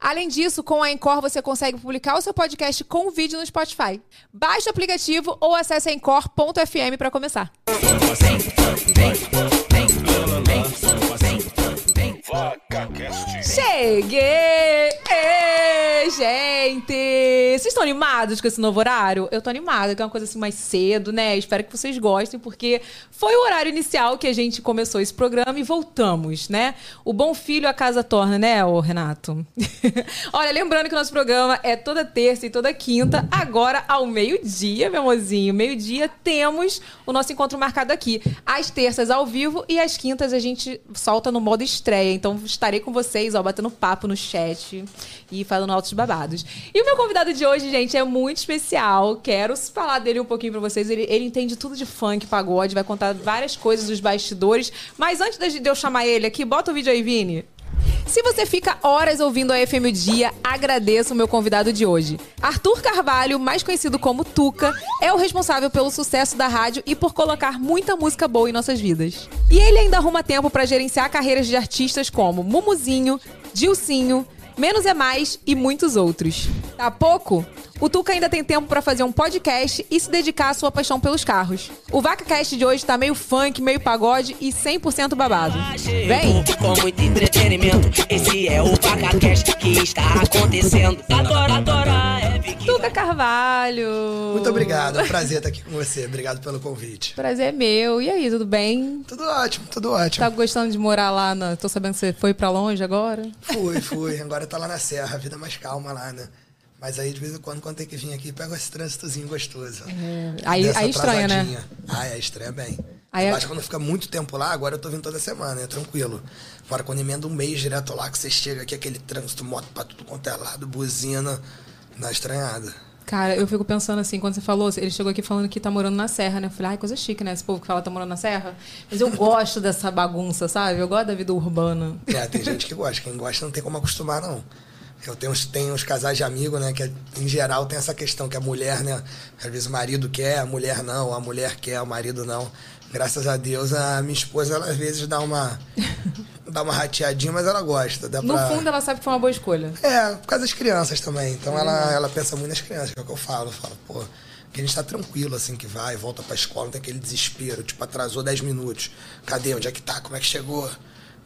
Além disso, com a Encore você consegue publicar o seu podcast com vídeo no Spotify. Baixe o aplicativo ou acesse encore.fm para começar. Cheguei! Gente! Vocês estão animados com esse novo horário? Eu tô animada, que é uma coisa assim mais cedo, né? Espero que vocês gostem, porque foi o horário inicial que a gente começou esse programa e voltamos, né? O bom filho a casa torna, né, ô Renato? Olha, lembrando que o nosso programa é toda terça e toda quinta, agora ao meio-dia, meu amorzinho. Meio-dia temos o nosso encontro marcado aqui. Às terças ao vivo e às quintas a gente solta no modo estreia. Então estarei com vocês, ó, batendo papo no chat e falando altos babados. E o meu convidado de hoje, gente, é muito especial. Quero falar dele um pouquinho pra vocês. Ele, ele entende tudo de funk, pagode, vai contar várias coisas dos bastidores. Mas antes de eu chamar ele aqui, bota o vídeo aí, Vini. Se você fica horas ouvindo a FM Dia, agradeço o meu convidado de hoje. Arthur Carvalho, mais conhecido como Tuca, é o responsável pelo sucesso da rádio e por colocar muita música boa em nossas vidas. E ele ainda arruma tempo para gerenciar carreiras de artistas como Mumuzinho, Dilcinho, Menos é Mais e muitos outros. Tá pouco? O Tuca ainda tem tempo para fazer um podcast e se dedicar à sua paixão pelos carros. O VacaCast de hoje tá meio funk, meio pagode e 100% babado. Vem! Com muito entretenimento, esse é o VacaCast que está acontecendo. Adoro, adoro, é. Tuca Carvalho! Muito obrigado, é um prazer estar aqui com você. Obrigado pelo convite. Prazer é meu. E aí, tudo bem? Tudo ótimo, tudo ótimo. Tá gostando de morar lá? Na... Tô sabendo que você foi pra longe agora. Fui, fui. Agora tá lá na serra, a vida mais calma lá, né? Mas aí, de vez em quando, quando tem que vir aqui, pega esse trânsitozinho gostoso. Aí, Dessa aí estranha, né? Ah, é, estranha bem. Aí é- Mas quando fica muito tempo lá, agora eu tô vindo toda semana, é tranquilo. Agora, quando emenda um mês direto lá, que você chega aqui, aquele trânsito, moto pra tudo quanto é lado, buzina, dá estranhada. Cara, eu fico pensando assim, quando você falou, ele chegou aqui falando que tá morando na Serra, né? Eu falei, ai, coisa chique, né? Esse povo que fala que tá morando na Serra. Mas eu gosto dessa bagunça, sabe? Eu gosto da vida urbana. É, tem gente que gosta. Quem gosta não tem como acostumar, não. Eu tenho uns, tenho uns casais de amigos, né? Que em geral tem essa questão que a mulher, né? Às vezes o marido quer, a mulher não, a mulher quer, o marido não. Graças a Deus, a minha esposa, ela às vezes dá uma. dá uma rateadinha, mas ela gosta. Dá No pra... fundo, ela sabe que foi uma boa escolha. É, por causa das crianças também. Então ela, ela pensa muito nas crianças, que é o que eu falo. Eu falo, pô, que a gente tá tranquilo, assim, que vai, volta pra escola, não tem aquele desespero, tipo, atrasou 10 minutos. Cadê? Onde é que tá? Como é que chegou?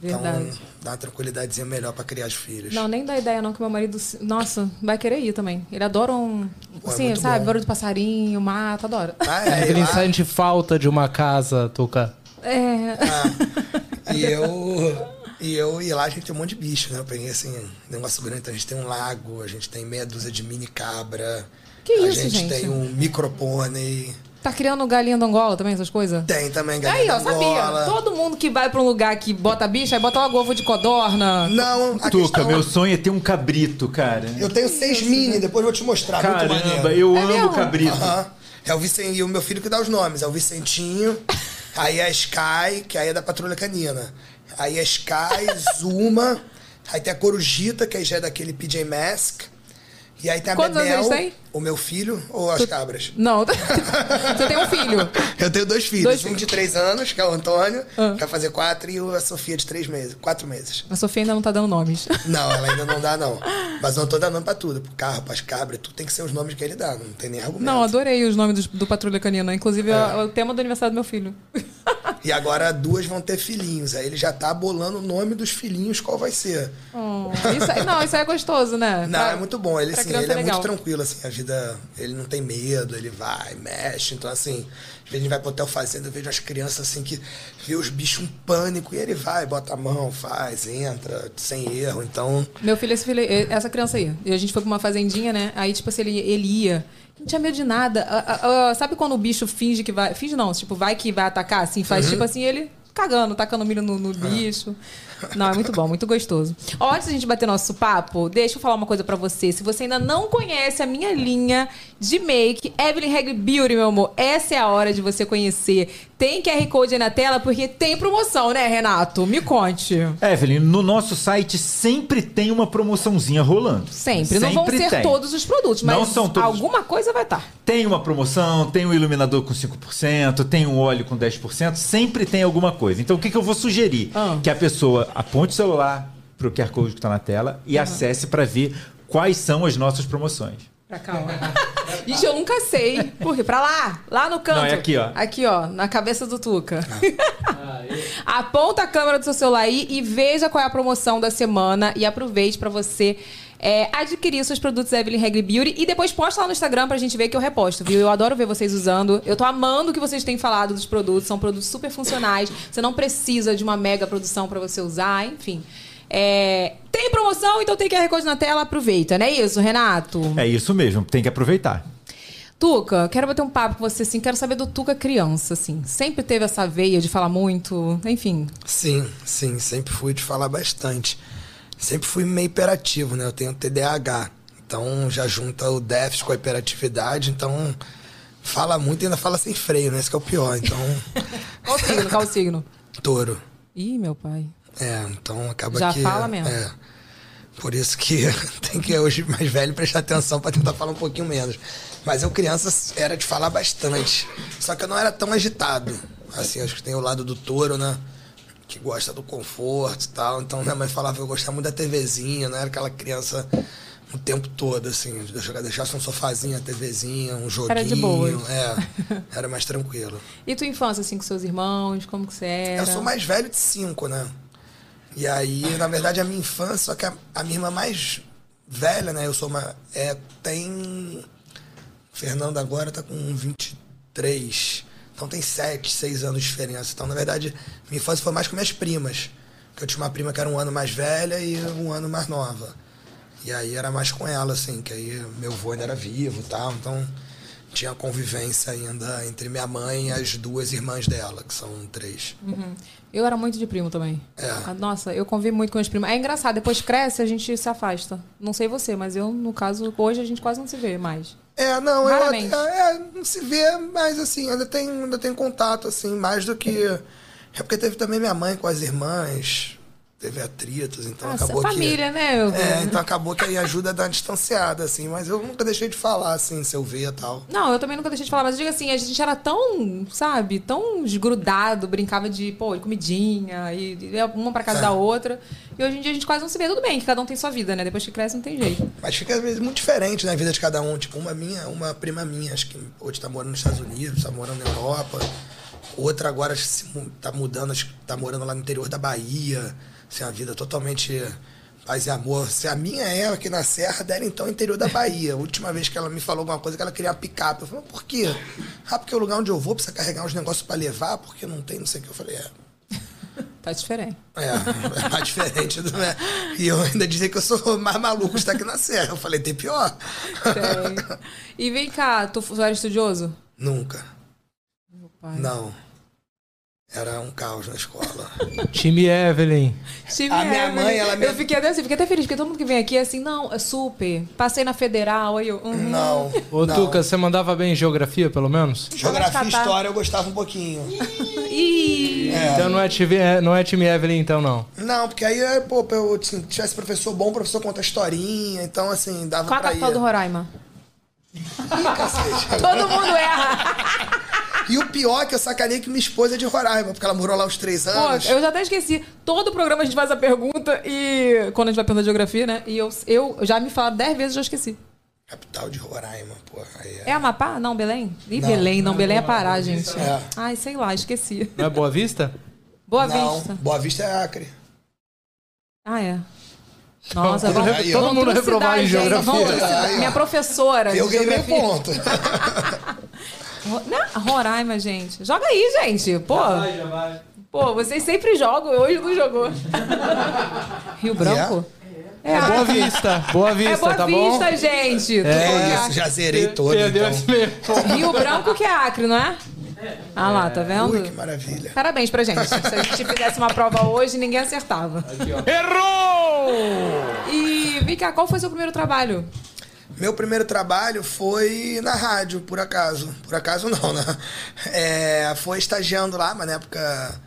Verdade. Então, dá uma tranquilidadezinha melhor pra criar os filhos. Não, nem dá ideia não que meu marido, nossa, vai querer ir também. Ele adora um, Pô, é assim, muito sabe, bom. barulho do passarinho, mato, adora. Ah, é, Ele lá- sente falta de uma casa, Tuca. É. Ah, e eu. E eu e lá a gente tem um monte de bicho, né? Eu peguei assim, um negócio grande. Então a gente tem um lago, a gente tem meia dúzia de mini cabra. Que a isso, gente, gente? tem um micropônei. Tá criando galinha da Angola também, essas coisas? Tem também Aí, galinha ó, da sabia. Angola. Todo mundo que vai pra um lugar que bota bicho, aí bota logo ovo de codorna. Não, a Tuca, questão- meu sonho é ter um cabrito, cara. Eu tenho seis mini, depois eu vou te mostrar. muito Caramba, maneiro. eu É amo mesmo? cabrito. Aham. É o Vicen... E o meu filho que dá os nomes. É o Vicentinho, aí a Sky, que aí é da Patrulha Canina. Aí a Sky, Zuma, aí tem a Corujita, que aí já é daquele PJ Mask. E aí tem a Quantos anos Bebel, eles têm? o meu filho ou as cabras? Não, você tem um filho. Eu tenho dois filhos, Dois um de três anos, que é o Antônio, Ah. que vai fazer quatro, e a Sofia de três meses, quatro meses. A Sofia ainda não tá dando nomes. Não, ela ainda não dá, não. Mas eu não tô dando nome pra tudo. Pro carro, pras cabras, tudo tem que ser os nomes que ele dá. Não tem nem argumento. Não, adorei os nomes do, do Patrulha Canina. Inclusive, É. é o tema do aniversário do meu filho. E agora duas vão ter filhinhos. Aí ele já tá bolando o nome dos filhinhos, qual vai ser. Oh, isso aí, não, isso aí é gostoso, né? Não, Pra- é muito bom. Ele, assim, ele é legal. muito tranquilo, assim, a vida. Ele não tem medo, ele vai, mexe. Então, assim, às vezes a gente vai pro hotel fazenda, eu vejo as crianças assim que vê os bichos um pânico e ele vai, bota a mão, faz, entra, sem erro. Então. Meu filho, esse filho, essa criança aí. E a gente foi pra uma fazendinha, né? Aí, tipo assim, ele, ele ia. Não tinha medo de nada. Ah, ah, ah, sabe quando o bicho finge que vai. Finge não, tipo, vai que vai atacar, assim, Uhum. faz tipo assim, ele. cagando, tacando milho no, no lixo. Não, é muito bom, muito gostoso. Ó, antes da gente bater nosso papo, deixa eu falar uma coisa pra você. Se você ainda não conhece a minha linha de make, Evelyn Reg Beauty, meu amor, essa é a hora de você conhecer. Tem QR Code aí na tela porque tem promoção, né, Renato? Me conte. Evelyn, no nosso site sempre tem uma promoçãozinha rolando. Sempre. não vão ser tem. todos os produtos, mas Não são todos. alguma coisa vai estar. Tem uma promoção, tem um iluminador com 5%, tem um óleo com 10%, sempre tem alguma coisa. Então o que, que eu vou sugerir? Ah. Que a pessoa aponte o celular pro QR Code que está na tela e acesse para ver quais são as nossas promoções. Pra cá, ó. Gente, eu nunca sei. Por quê? Pra lá, lá no canto. Não, é aqui, ó. Aqui, ó, na cabeça do Tuca. Aponta a câmera do seu celular aí e veja qual é a promoção da semana e aproveite pra você é, adquirir seus produtos Evelyn Regli Beauty e depois posta lá no Instagram pra gente ver que eu reposto, viu? Eu adoro ver vocês usando. Eu tô amando o que vocês têm falado dos produtos. São produtos super funcionais. Você não precisa de uma mega produção pra você usar, enfim. É, tem promoção, então tem QR Code na tela, aproveita, não é isso, Renato? É isso mesmo, tem que aproveitar. Tuca, quero bater um papo com você, assim. Quero saber do Tuca criança, assim. Sempre teve essa veia de falar muito, enfim. Sim, sim, sempre fui de falar bastante. Sempre fui meio hiperativo, né? Eu tenho TDAH. Então já junta o déficit com a hiperatividade, então fala muito e ainda fala sem freio, né? Esse que é o pior. Então, Qual o signo? Qual o signo? touro. Ih, meu pai. É, então acaba Já que. fala mesmo. É. Por isso que tem que hoje mais velho prestar atenção para tentar falar um pouquinho menos. Mas eu criança era de falar bastante. Só que eu não era tão agitado. Assim, acho que tem o lado do touro, né? Que gosta do conforto e tal. Então minha mãe falava que eu gostava muito da TVzinha, não era aquela criança o tempo todo, assim. Deixa- Deixasse um sofazinho, a TVzinha, um joguinho. Era de boas. É, era mais tranquilo. E tua infância, assim, com seus irmãos? Como que você era? Eu sou mais velho de cinco, né? E aí, na verdade, a minha infância, só que a, a minha irmã mais velha, né? Eu sou uma. É, tem. Fernanda agora tá com 23. Então tem 7, 6 anos de diferença. Então, na verdade, minha infância foi mais com minhas primas. Porque eu tinha uma prima que era um ano mais velha e um ano mais nova. E aí era mais com ela, assim, que aí meu avô ainda era vivo e tal. Então tinha convivência ainda entre minha mãe e as duas irmãs dela, que são três. Uhum. Eu era muito de primo também. É. Ah, Nossa, eu convivi muito com as primas. É engraçado, depois cresce, a gente se afasta. Não sei você, mas eu, no caso, hoje a gente quase não se vê mais. É, não, eu Raramente. é, não se vê, mas assim, ainda tem, ainda tem contato, assim, mais do que. É porque teve também minha mãe com as irmãs, teve atritos, então Ah, acabou essa família, que. né? Eu... É, então acabou que aí ajuda a dar uma distanciada, assim, mas eu nunca deixei de falar, assim, se eu ver e tal. Não, eu também nunca deixei de falar, mas eu digo assim, a gente era tão, sabe, tão desgrudado, brincava de, pô, de comidinha, e uma pra casa É. da outra. E hoje em dia a gente quase não se vê. Tudo bem, que cada um tem sua vida, né? Depois que cresce não tem jeito. Mas fica às vezes muito diferente na vida de cada um. Tipo, uma minha, uma prima minha, acho que hoje tá morando nos Estados Unidos, tá morando na Europa. Outra agora tá mudando, acho que tá morando lá no interior da Bahia. Assim, a vida totalmente paz e amor. Se a minha é aqui na Serra, dela então interior da Bahia. A última vez que ela me falou alguma coisa que ela queria uma picape. Eu falei, por quê? Ah, porque o lugar onde eu vou precisa carregar uns negócios pra levar, porque não tem, não sei o que. Eu falei, é. Tá diferente. É, é mais diferente, não é? E eu ainda dizia que eu sou mais maluco de estar aqui na Serra. Eu falei, tem pior. Tem. E vem cá, tu, tu era estudioso? Nunca. Meu pai. Não. Era um caos na escola. Time Evelyn. Time A minha Evelyn. mãe, ela me- Eu fiquei até assim, fiquei até feliz, porque todo mundo que vem aqui é assim, não, é super. Passei na federal, aí eu. uhum. Não. Ô, não. Tuca, você mandava bem em geografia, pelo menos? Geografia e história eu gostava um pouquinho. Ih! Então não é, time, é- não é time Evelyn, então, não. Não, porque aí, é, pô, eu assim, tivesse professor bom, o professor conta historinha, então assim, dava Qual a pra ir. capital do Roraima? Ih, cacete. Todo mundo erra. E o pior é que eu sacanei que minha esposa é de Roraima, porque ela morou lá uns três Pô, anos. eu já até esqueci. Todo programa a gente faz a pergunta e. Quando a gente vai perguntar geografia, né? E eu, eu já me falaram dez vezes e já esqueci. Capital de Roraima, pô. Aí é. É Amapá? Não, Belém? Ih, Não. Belém, não, Belém é Pará, gente. É. Ai, sei lá, esqueci. Não é Boa Vista? Boa não, Vista. Boa Vista é Acre. Ah, é. Nossa, Todo vamos, mundo- vamos todo mundo reprovado em geografia. Vamos. Minha professora. Eu ganhei meio geografia. ponto. Não, Roraima, gente. Joga aí, gente. Pô, pô, vocês sempre jogam, hoje não jogou. Rio Branco? É Boa Vista. Boa Vista, É Boa tá bom? Vista, gente. É isso, já zerei todo. Perdeu então. Rio Branco que é Acre, não é? Ah lá, tá vendo? Ui, que maravilha. Parabéns pra gente. Se a gente fizesse uma prova hoje, ninguém acertava. Errou! E vem cá, qual foi seu primeiro trabalho? Meu primeiro trabalho foi na rádio, por acaso. Por acaso não, né? É, foi estagiando lá, mas na época.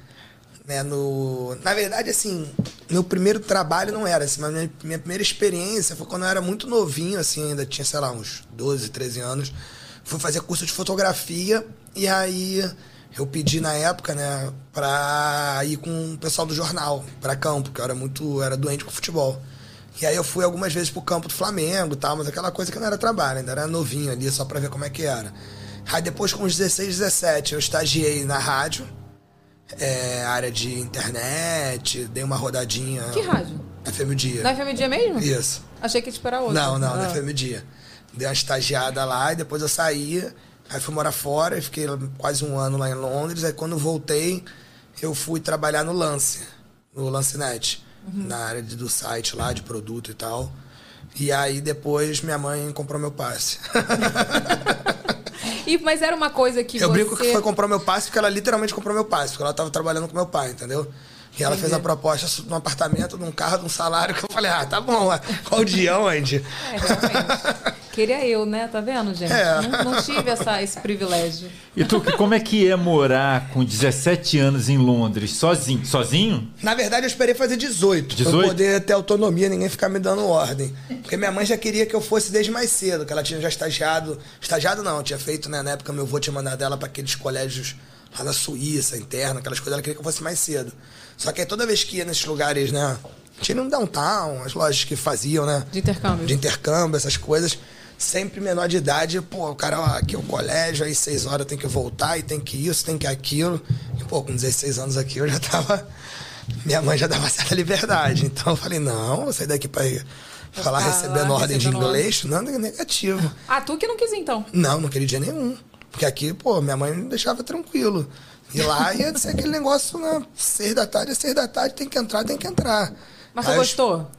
Né, no... Na verdade, assim, meu primeiro trabalho não era assim, mas minha, minha primeira experiência foi quando eu era muito novinho, assim, ainda tinha, sei lá, uns 12, 13 anos. Fui fazer curso de fotografia e aí eu pedi na época, né, pra ir com o pessoal do jornal, pra campo, que eu era muito. era doente com futebol. E aí eu fui algumas vezes pro campo do Flamengo e tal, mas aquela coisa que não era trabalho, ainda era novinho ali, só pra ver como é que era. Aí depois, com uns 16, 17, eu estagiei na rádio, é, área de internet, dei uma rodadinha. Que rádio? FM Dia. Na FM Dia mesmo? Isso. Achei que ia te esperar outra. Não, não, na Ah. FM Dia. Dei uma estagiada lá e depois eu saí, aí fui morar fora, fiquei quase um ano lá em Londres. Aí quando voltei, eu fui trabalhar no Lance, no Lancenet, na área de- do site lá, de produto e tal. E aí depois minha mãe comprou meu passe. E, mas era uma coisa que eu você... brinco que foi comprar meu passe porque ela literalmente comprou meu passe, porque ela tava trabalhando com meu pai, entendeu? E ela fez a proposta de um apartamento, de um carro, de um salário, que eu falei, ah, tá bom, qual o dia, onde? É, realmente. Queria eu, né? Tá vendo, gente? É. Não, não tive essa, esse privilégio. E tu, como é que é morar com 17 anos em Londres, sozinho? Sozinho? Na verdade, eu esperei fazer 18, pra 18? eu poder ter autonomia, ninguém ficar me dando ordem. Porque minha mãe já queria que eu fosse desde mais cedo, que ela tinha já estagiado. Estagiado não, tinha feito, né? Na época, meu avô tinha mandado ela para aqueles colégios lá na Suíça, interna, aquelas coisas, ela queria que eu fosse mais cedo. Só que aí toda vez que ia nesses lugares, né? Tinha um downtown, as lojas que faziam, né? De intercâmbio. De intercâmbio, essas coisas. Sempre menor de idade, pô, o cara, ó, aqui é o colégio, aí seis horas tem que voltar, e tem que isso, tem que aquilo. E, pô, com 16 anos aqui eu já tava. Minha mãe já dava certa liberdade. Então eu falei, não, vou sair daqui pra ir falar ficar recebendo lá, ordem de inglês. Não, é negativo. Ah, tu que não quis então. Não, não queria dia nenhum. Porque aqui, pô, minha mãe me deixava tranquilo. E lá ia ser aquele negócio, né? Seis da tarde, é seis da tarde, tem que entrar, tem que entrar. Mas eu- gostou?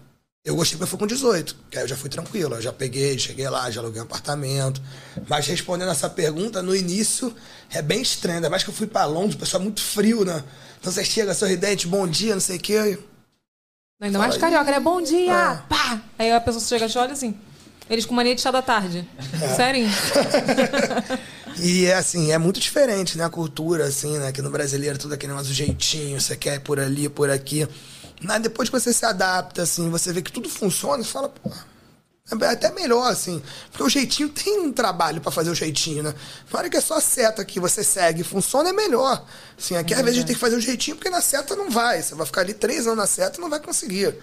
eu gostei porque eu fui com 18, que aí eu já fui tranquilo. Eu já peguei, cheguei lá, já aluguei um apartamento. Mas respondendo essa pergunta, no início é bem estranho. Ainda mais que eu fui pra Londres, o pessoal é muito frio, né? Então você chega sorridente, bom dia, não sei o quê. Ainda mais carioca, né? Bom dia! É. Pá! Aí a pessoa chega e olha assim. Eles com mania de chá da tarde. É. Sério? E é assim, é muito diferente, né? A cultura, assim, né? Que no brasileiro tudo aquele negócio jeitinho, você quer ir por ali, por aqui. Mas depois que você se adapta, assim, você vê que tudo funciona, você fala, pô, é até melhor, assim. Porque o jeitinho tem um trabalho pra fazer o jeitinho, né? Na hora que é só a seta que você segue e funciona, é melhor. Assim, aqui às vezes a gente tem que fazer o jeitinho porque na seta não vai. Você vai ficar ali três anos na seta e não vai conseguir.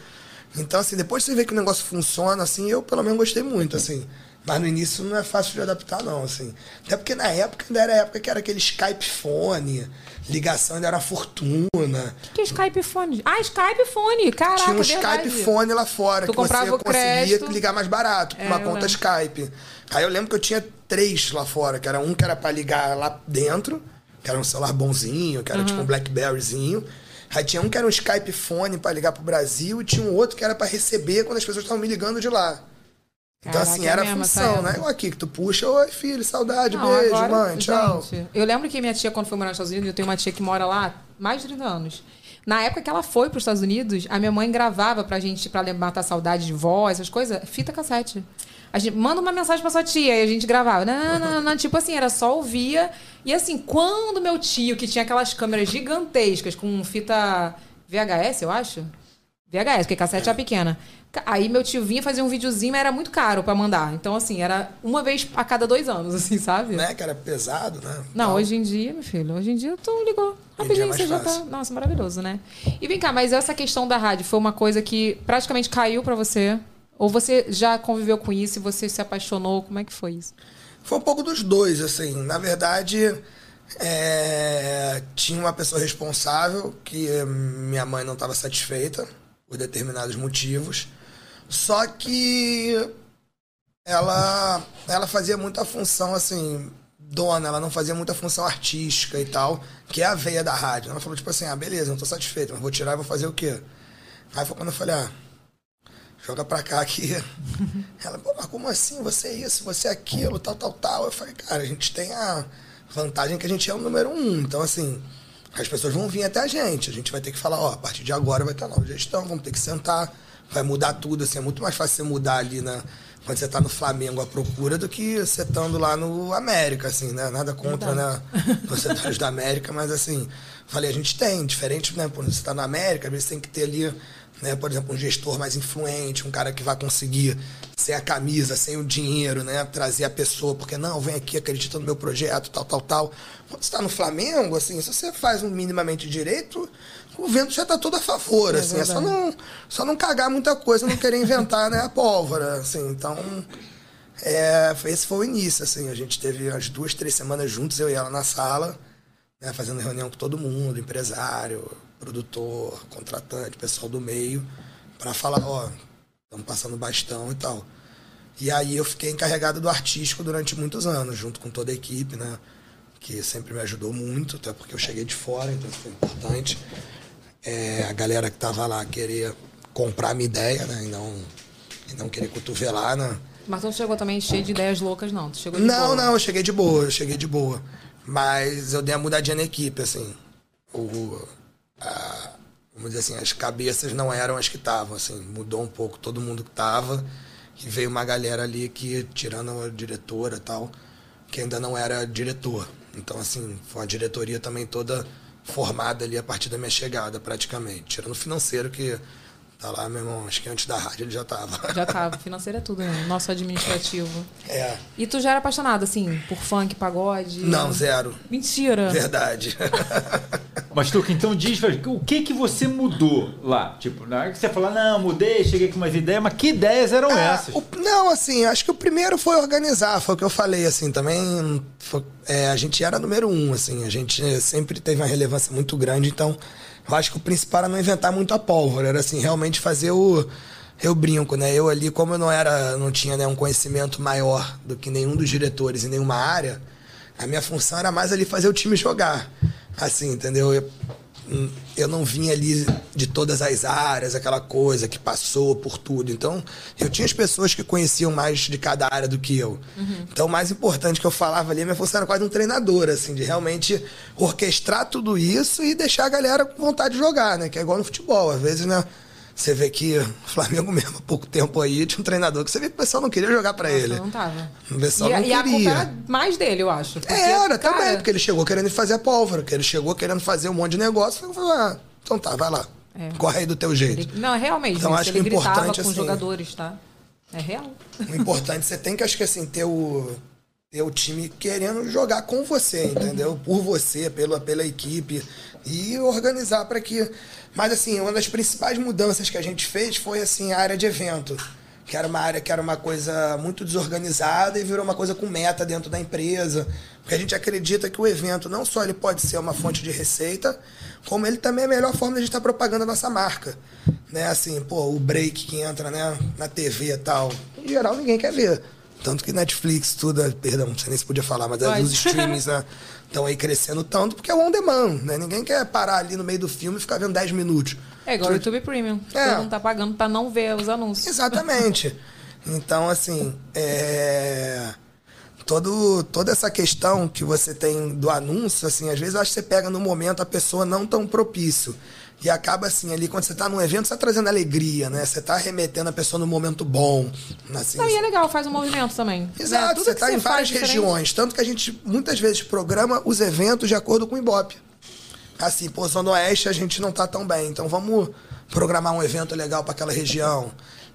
Então, assim, depois que você vê que o negócio funciona, assim, eu pelo menos gostei muito, assim. Mas no início não é fácil de adaptar, não, assim. Até porque na época ainda era época que era aquele Skype fone, ligação ainda era fortuna. O que é Skype fone? Ah, Skype fone! Caraca, Tinha um verdade. Skype fone lá fora, Tu que você conseguia crédito. ligar mais barato, com É, uma conta lembro. Skype. Aí eu lembro que eu tinha três lá fora, que era um que era pra ligar lá dentro, que era um celular bonzinho, que era tipo um Blackberryzinho. Aí tinha um que era um Skype fone pra ligar pro Brasil e tinha um outro que era pra receber quando as pessoas estavam me ligando de lá. Então, Caraca, assim, é era a função, né? Igual aqui, que tu puxa, oi filho, saudade, Não, beijo, agora, mãe, tchau. gente, eu lembro que minha tia, quando foi morar nos Estados Unidos, eu tenho uma tia que mora lá mais de 30 anos. Na época que ela foi para os Estados Unidos, a minha mãe gravava pra gente, pra matar saudade de voz, essas coisas, fita cassete. A gente manda uma mensagem pra sua tia e a gente gravava. Não, não, não, não. Tipo assim, era só ouvia. E assim, quando meu tio, que tinha aquelas câmeras gigantescas com fita VHS, eu acho. VHS, porque cassete é pequena. Aí meu tio vinha fazer um videozinho, mas era muito caro pra mandar. Então, assim, era uma vez a cada dois anos, assim, sabe? Né? Que era pesado, né? Não, Tal. hoje em dia, meu filho, hoje em dia tu ligou. É Rapidinho mais você já tá. Nossa, maravilhoso, né? E vem cá, mas essa questão da rádio foi uma coisa que praticamente caiu pra você? Ou você já conviveu com isso e você se apaixonou? Como é que foi isso? Foi um pouco dos dois, assim. Na verdade, é, tinha uma pessoa responsável que minha mãe não estava satisfeita por determinados motivos. Só que ela, ela fazia muita função, assim, dona, ela não fazia muita função artística e tal, que é a veia da rádio. Ela falou, tipo assim, ah, beleza, não tô satisfeito, mas vou tirar e vou fazer o quê? Aí foi quando eu falei, ah, joga pra cá aqui. Ela, pô, mas como assim? Você é isso, você é aquilo, tal, tal, tal. Eu falei, cara, a gente tem a vantagem que a gente é o número um. Então, assim, as pessoas vão vir até a gente. A gente vai ter que falar, ó, a partir de agora vai ter nova gestão, vamos ter que sentar, vai mudar tudo. Assim, é muito mais fácil você mudar ali na, quando você tá no Flamengo à procura do que você estando lá no América, assim, né? Nada contra, né? Torcedores da América, mas assim, falei, a gente tem, diferente, né? Quando você tá na América, às vezes tem que ter ali, né, por exemplo, um gestor mais influente, um cara que vai conseguir, sem a camisa, sem o dinheiro, né? Trazer a pessoa, porque não, vem aqui, acredita no meu projeto, tal, tal, tal. Quando você tá no Flamengo, assim, se você faz um minimamente direito, o vento já tá todo a favor, assim, é só não, só não cagar muita coisa, não querer inventar, né, a pólvora, assim, então, é, esse foi o início, assim, a gente teve as duas, três semanas juntos, eu e ela na sala, né, fazendo reunião com todo mundo, empresário, produtor, contratante, pessoal do meio, para falar, ó, estamos passando bastão e tal. E aí eu fiquei encarregado do artístico durante muitos anos, junto com toda a equipe, né? Que sempre me ajudou muito, até porque eu cheguei de fora, então isso foi importante. É, a galera que tava lá queria comprar a minha ideia, né? E não, e não querer cotovelar, né? Mas tu não chegou também cheio de ideias loucas, não. Tu chegou de Não, boa. não, eu cheguei de boa, eu cheguei de boa. Mas eu dei uma mudadinha na equipe, assim. O, a- vamos dizer assim, as cabeças não eram as que estavam, assim. Mudou um pouco todo mundo que tava. E veio uma galera ali que, tirando a diretora e tal, que ainda não era diretor. Então, assim, foi uma diretoria também toda formada ali a partir da minha chegada, praticamente. Tirando o financeiro, que tá lá, meu irmão, acho que antes da rádio ele já tava. Já tava. Financeiro é tudo, né? Nosso administrativo. É. E tu já era apaixonado, assim, por funk, pagode? Não, zero. Mentira. Verdade. Mas, Tuca, então diz, o que que você mudou lá? Tipo, na hora que você fala, não, mudei, cheguei com umas ideias, mas que ideias eram Ah, essas? o- não, assim, acho que o primeiro foi organizar, foi o que eu falei, assim, também foi- é, a gente era número um, assim, a gente sempre teve uma relevância muito grande, então eu acho que o principal era não inventar muito a pólvora, era assim, realmente fazer o. Eu brinco, né? Eu ali, como eu não era, não tinha né, um conhecimento maior do que nenhum dos diretores em nenhuma área, a minha função era mais ali fazer o time jogar. Assim, entendeu? Eu, hum, eu não vinha ali de todas as áreas, aquela coisa que passou por tudo. Então, eu tinha as pessoas que conheciam mais de cada área do que eu. Então, o mais importante que eu falava ali, a minha função era quase um treinador, assim, de realmente orquestrar tudo isso e deixar a galera com vontade de jogar, né? Que é igual no futebol. Às vezes, né? Você vê que o Flamengo mesmo, há pouco tempo aí, tinha um treinador que você vê que o pessoal não queria jogar pra ele. Não tava. O pessoal e, não e a culpa queria. era mais dele, eu acho. Porque, É, era cara, também, porque ele chegou querendo fazer a pólvora, que ele chegou querendo fazer um monte de negócio. Eu falei, ah, então tá, vai lá. É. Corre aí do teu jeito. ele- Não, é real mesmo. Então, isso. acho ele que o gritava importante, com assim, jogadores, tá? É real. O importante, você tem que, acho que assim, ter o, ter o time querendo jogar com você, entendeu? Por você, pela, pela equipe. E organizar para que. Mas assim, uma das principais mudanças que a gente fez foi assim, a área de evento. Que era uma área que era uma coisa muito desorganizada e virou uma coisa com meta dentro da empresa. Porque a gente acredita que o evento não só ele pode ser uma fonte de receita, como ele também é a melhor forma de a gente estar propagando a nossa marca. Né? Assim, pô, o break que entra né, na TV e tal. Em geral, ninguém quer ver. Tanto que Netflix, tudo, perdão, não sei nem se podia falar, mas Pode. os streamings estão aí crescendo tanto porque é o on demand, né? Ninguém quer parar ali no meio do filme e ficar vendo 10 minutos. É igual o YouTube Premium. É. Todo mundo tá pagando pra não ver os anúncios. Exatamente. Então, assim, é... Todo, toda essa questão que você tem do anúncio, assim, às vezes eu acho que você pega no momento a pessoa não tão propício. E acaba assim, ali, quando você tá num evento, você tá trazendo alegria, né? Você tá remetendo a pessoa no momento bom. Assim, Não, e é legal, faz um movimento também. Exato, Né? Você está em várias diferente- regiões. Tanto que a gente muitas vezes programa os eventos de acordo com o Ibope. Assim, pô, Zona Oeste a gente não tá tão bem, então vamos programar um evento legal para aquela região.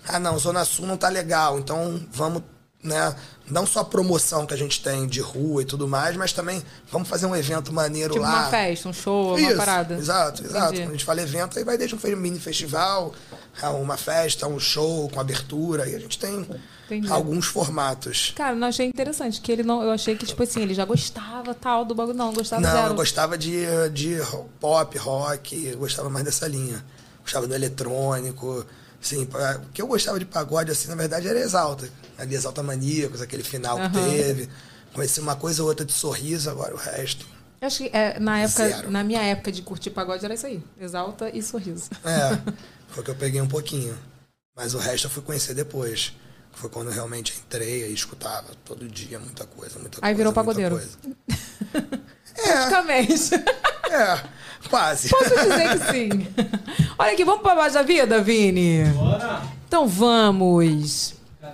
Ah, não, Zona Sul não tá legal, então vamos, né, não só a promoção que a gente tem de rua e tudo mais, mas também vamos fazer um evento maneiro Tipo lá. uma festa, um show, uma Isso, parada. Exato, exato. Entendi. Quando a gente fala evento, aí vai desde um mini festival, a uma festa, um show com abertura, e a gente tem Entendi. alguns formatos. Cara, não achei interessante, que ele não. Eu achei que, tipo assim, ele já gostava tal do bagulho. Não, gostava Não, zero. eu gostava de, de pop, rock, gostava mais dessa linha. Gostava do eletrônico. Pa- o que eu gostava de pagode, assim, na verdade, era Exalta. Ali, Exalta Maníacos, aquele final que Aham. teve. Conheci uma coisa ou outra de sorriso, agora o resto. Eu Acho que é, na época, Zero. na minha época de curtir pagode era isso aí. Exalta e sorriso. É, foi que eu peguei um pouquinho. Mas o resto eu fui conhecer depois. Foi quando eu realmente entrei e escutava todo dia muita coisa, muita Aí coisa. virou muita pagodeiro. coisa. Praticamente. É, quase. Posso dizer que sim. Olha aqui, vamos pra baixo da vida, Vini? Bora. Então vamos. Eu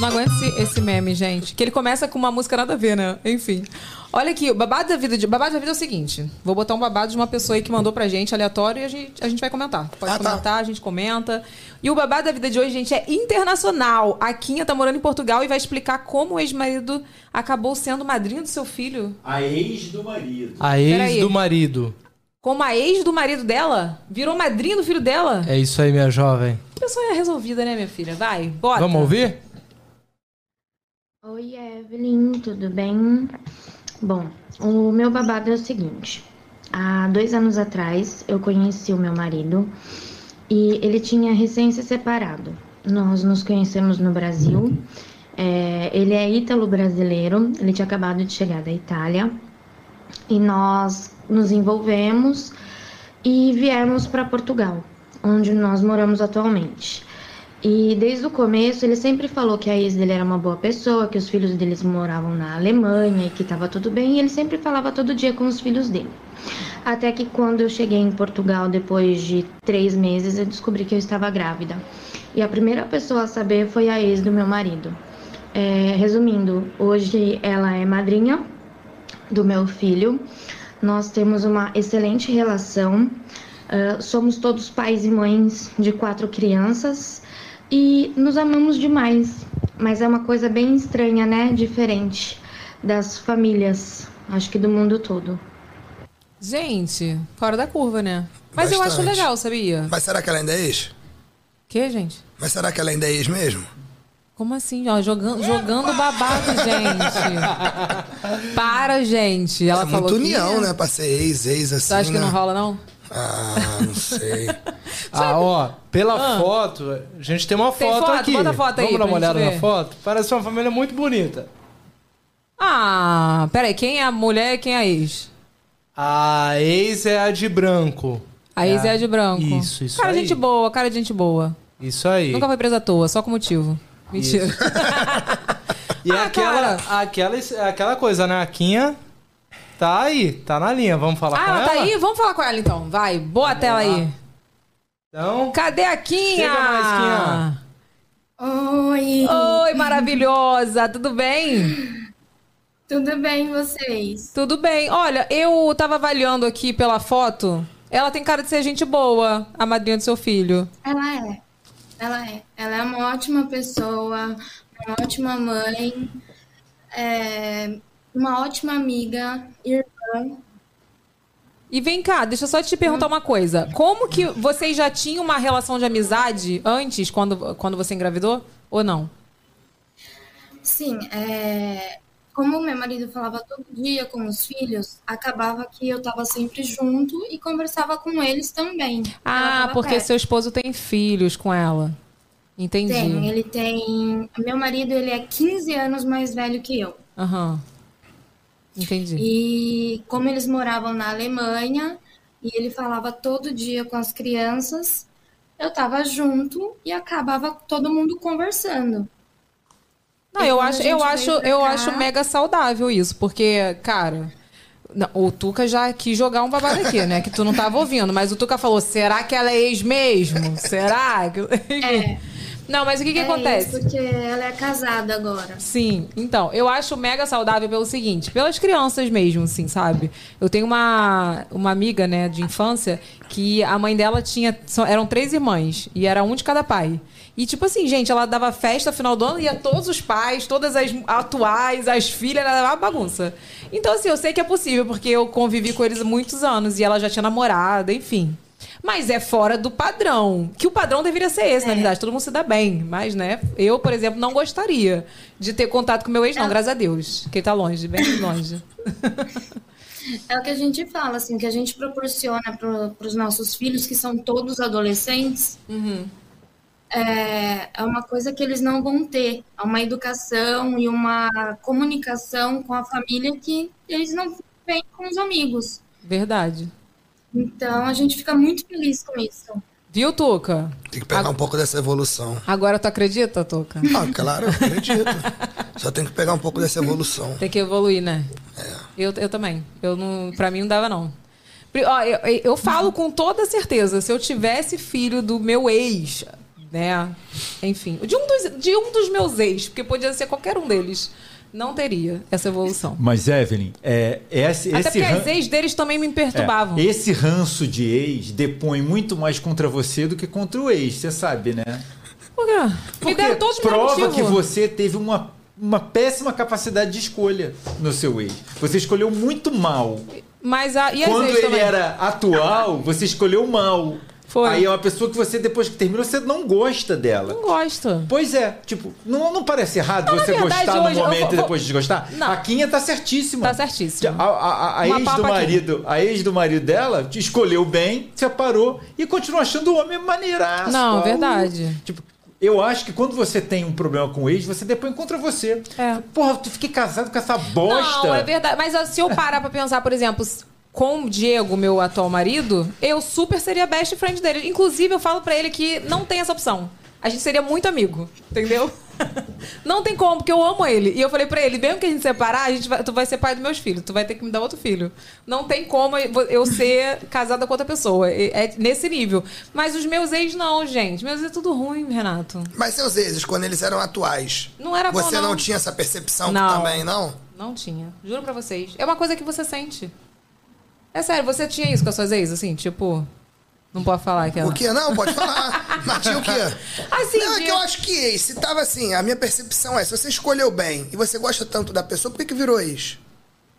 Não aguento esse, esse meme, gente. Que ele começa com uma música nada a ver, né? Enfim. Olha aqui, o babado da vida de. Babado da vida é o seguinte: vou botar um babado de uma pessoa aí que mandou pra gente, aleatório, e a gente, a gente vai comentar. Pode Ah, tá. comentar, a gente comenta. E o babado da vida de hoje, gente, é internacional. A Quinha tá morando em Portugal e vai explicar como o ex-marido acabou sendo madrinha do seu filho. A ex do marido. A Peraí. ex do marido. Como a ex do marido dela virou madrinha do filho dela. É isso aí, minha jovem. A pessoa é resolvida, né, minha filha? Vai, bota. Vamos ouvir? Oi, Evelyn, tudo bem? Bom, o meu babado é o seguinte: há dois anos atrás eu conheci o meu marido e ele tinha recém se separado. Nós nos conhecemos no Brasil. É, ele é ítalo-brasileiro, ele tinha acabado de chegar da Itália e nós nos envolvemos e viemos para Portugal, onde nós moramos atualmente. E desde o começo ele sempre falou que a ex dele era uma boa pessoa, que os filhos deles moravam na Alemanha e que estava tudo bem. E ele sempre falava todo dia com os filhos dele. Até que quando eu cheguei em Portugal, depois de três meses, eu descobri que eu estava grávida. E a primeira pessoa a saber foi a ex do meu marido. É, resumindo, hoje ela é madrinha do meu filho. Nós temos uma excelente relação. Ah, somos todos pais e mães de quatro crianças e nos amamos demais. Mas é uma coisa bem estranha, né? Diferente das famílias, acho que do mundo todo. Gente, fora da curva, né? Mas eu acho Bastante. legal, sabia? Mas será que ela ainda é ex? Que, gente? Mas será que ela ainda é ex mesmo? Como assim? Ó, jogando, jogando babado, gente. Para, gente. Ela é falou muito que- união, né? Pra ser ex, ex assim. Você acha que né? não rola, não? Ah, não sei. Ah, ó, pela foto, a gente tem uma Ah. Tem foto, foto? aqui. Bota a foto aí Vamos dar uma olhada na ver. foto? Parece uma família muito bonita. Ah, peraí. Quem é a mulher e quem é a ex? A ex é a de branco. A ex é a de branco. Isso, isso Cara, aí. gente boa, cara de gente boa. Isso aí. Nunca foi presa à toa, só com motivo. Mentira. E é Ah, aquela, aquela, aquela coisa, né? A Quinha tá aí, tá na linha. Vamos falar Ah, com ela ela? tá aí? Vamos falar com ela então. Vai, boa a tela aí. Então, Cadê a Quinha? Chega mais, Quinha. Oi, Oi, maravilhosa. Tudo bem? tudo bem vocês? Tudo bem. Olha, eu tava avaliando aqui pela foto. Ela tem cara de ser gente boa, a madrinha do seu filho. Ela é, ela é, ela é uma ótima pessoa, uma ótima mãe, é, uma ótima amiga, irmã. E vem cá, deixa eu só te perguntar uma coisa. Como que vocês já tinham uma relação de amizade antes, quando, quando você engravidou? Ou não? Sim, é, como meu marido falava todo dia com os filhos, acabava que eu estava sempre junto e conversava com eles também. Ah, porque perto. seu esposo tem filhos com ela. Entendi. Tem, ele tem. Meu marido, ele é 15 anos mais velho que eu. Aham. Entendi. E como eles moravam na Alemanha e ele falava todo dia com as crianças, eu estava junto e acabava todo mundo conversando. Não, eu acho, eu acho, eu cá- acho mega saudável isso, porque, cara, não, o Tuca já quis jogar um babado aqui, né? Que tu não tava ouvindo, mas o Tuca falou: será que ela é ex mesmo? Será? que- É. Não, mas o que que É acontece? isso, porque ela é casada agora. Sim, então, eu acho mega saudável pelo seguinte, pelas crianças mesmo, assim, sabe? Eu tenho uma, uma amiga, né, de infância, que a mãe dela tinha. eram três irmãs, e era um de cada pai. E, tipo assim, gente, ela dava festa final do ano, ia todos os pais, todas as atuais, as filhas, ela dava bagunça. Então, assim, eu sei que é possível, porque eu convivi com eles há muitos anos, e ela já tinha namorada, enfim. Mas é fora do padrão. Que o padrão deveria ser esse, na verdade. Todo mundo se dá bem. Mas, né, eu, por exemplo, não gostaria de ter contato com meu ex, não, graças a Deus. Que ele tá longe, bem longe. É o que a gente fala, assim, que a gente proporciona para os nossos filhos, que são todos adolescentes, é, é uma coisa que eles não vão ter. É uma educação e uma comunicação com a família que eles não têm com os amigos. Verdade. Então a gente fica muito feliz com isso. Viu, Tuca? Tem que pegar um pouco dessa evolução. Agora tu acredita, Tuca? Ah, claro, eu acredito. Só tem que pegar um pouco dessa evolução. Tem que evoluir, né? É. Eu, eu também. Eu não, pra mim não dava, não. Ó, eu, eu falo com toda certeza, se eu tivesse filho do meu ex, né? Enfim, de um dos, de um dos meus ex, porque podia ser qualquer um deles, não teria essa evolução. Mas, Evelyn, é, esse, Até esse, porque ran- as ex deles também me é, perturbavam. esse ranço de ex depõe muito mais contra você do que contra o ex, você sabe, né? Por quê? Me Porque deram todos prova que você teve uma, uma péssima capacidade de escolha no seu ex. Você escolheu muito mal. Mas a, e as Quando ex ele também? era atual, você escolheu mal. Foi. Aí é uma pessoa que você, depois que terminou, você não gosta dela. Não gosta. Pois é, tipo, não, não parece errado Não, você verdade, gostar no hoje eu momento vou- e depois desgostar? Não. A Quinha tá certíssima. Tá certíssima. A, a- a- a ex do papa aqui. marido, a ex do marido dela escolheu bem, separou e continua achando o homem maneiraço. Não, verdade. Tipo, eu acho que quando você tem um problema com o ex, você depois contra você. É. Porra, tu fiquei casado com essa bosta. Não, é verdade. Mas se eu parar pra pensar, por exemplo, com o Diego, meu atual marido, eu super seria best friend dele. Inclusive, eu falo pra ele que não tem essa opção. A gente seria muito amigo, entendeu? Não tem como, porque eu amo ele. E eu falei pra ele, mesmo que a gente separar, a gente vai- tu vai ser pai dos meus filhos. Tu vai ter que me dar outro filho. Não tem como eu ser casada com outra pessoa. É nesse nível. Mas os meus ex, não, gente. Meus ex é tudo ruim, Renato. Mas seus exes, quando eles eram atuais, Não era bom, você não. não tinha essa percepção Não. também, não? Não tinha. Juro pra vocês. É uma coisa que você sente. É sério, você tinha isso com as suas ex, assim? Tipo, não pode falar que ela... O que? Não, pode falar. Mas tinha o quê? Assim, não, é de- que eu acho que ex, se tava assim, a minha percepção é, se você escolheu bem e você gosta tanto da pessoa, por que, que virou ex?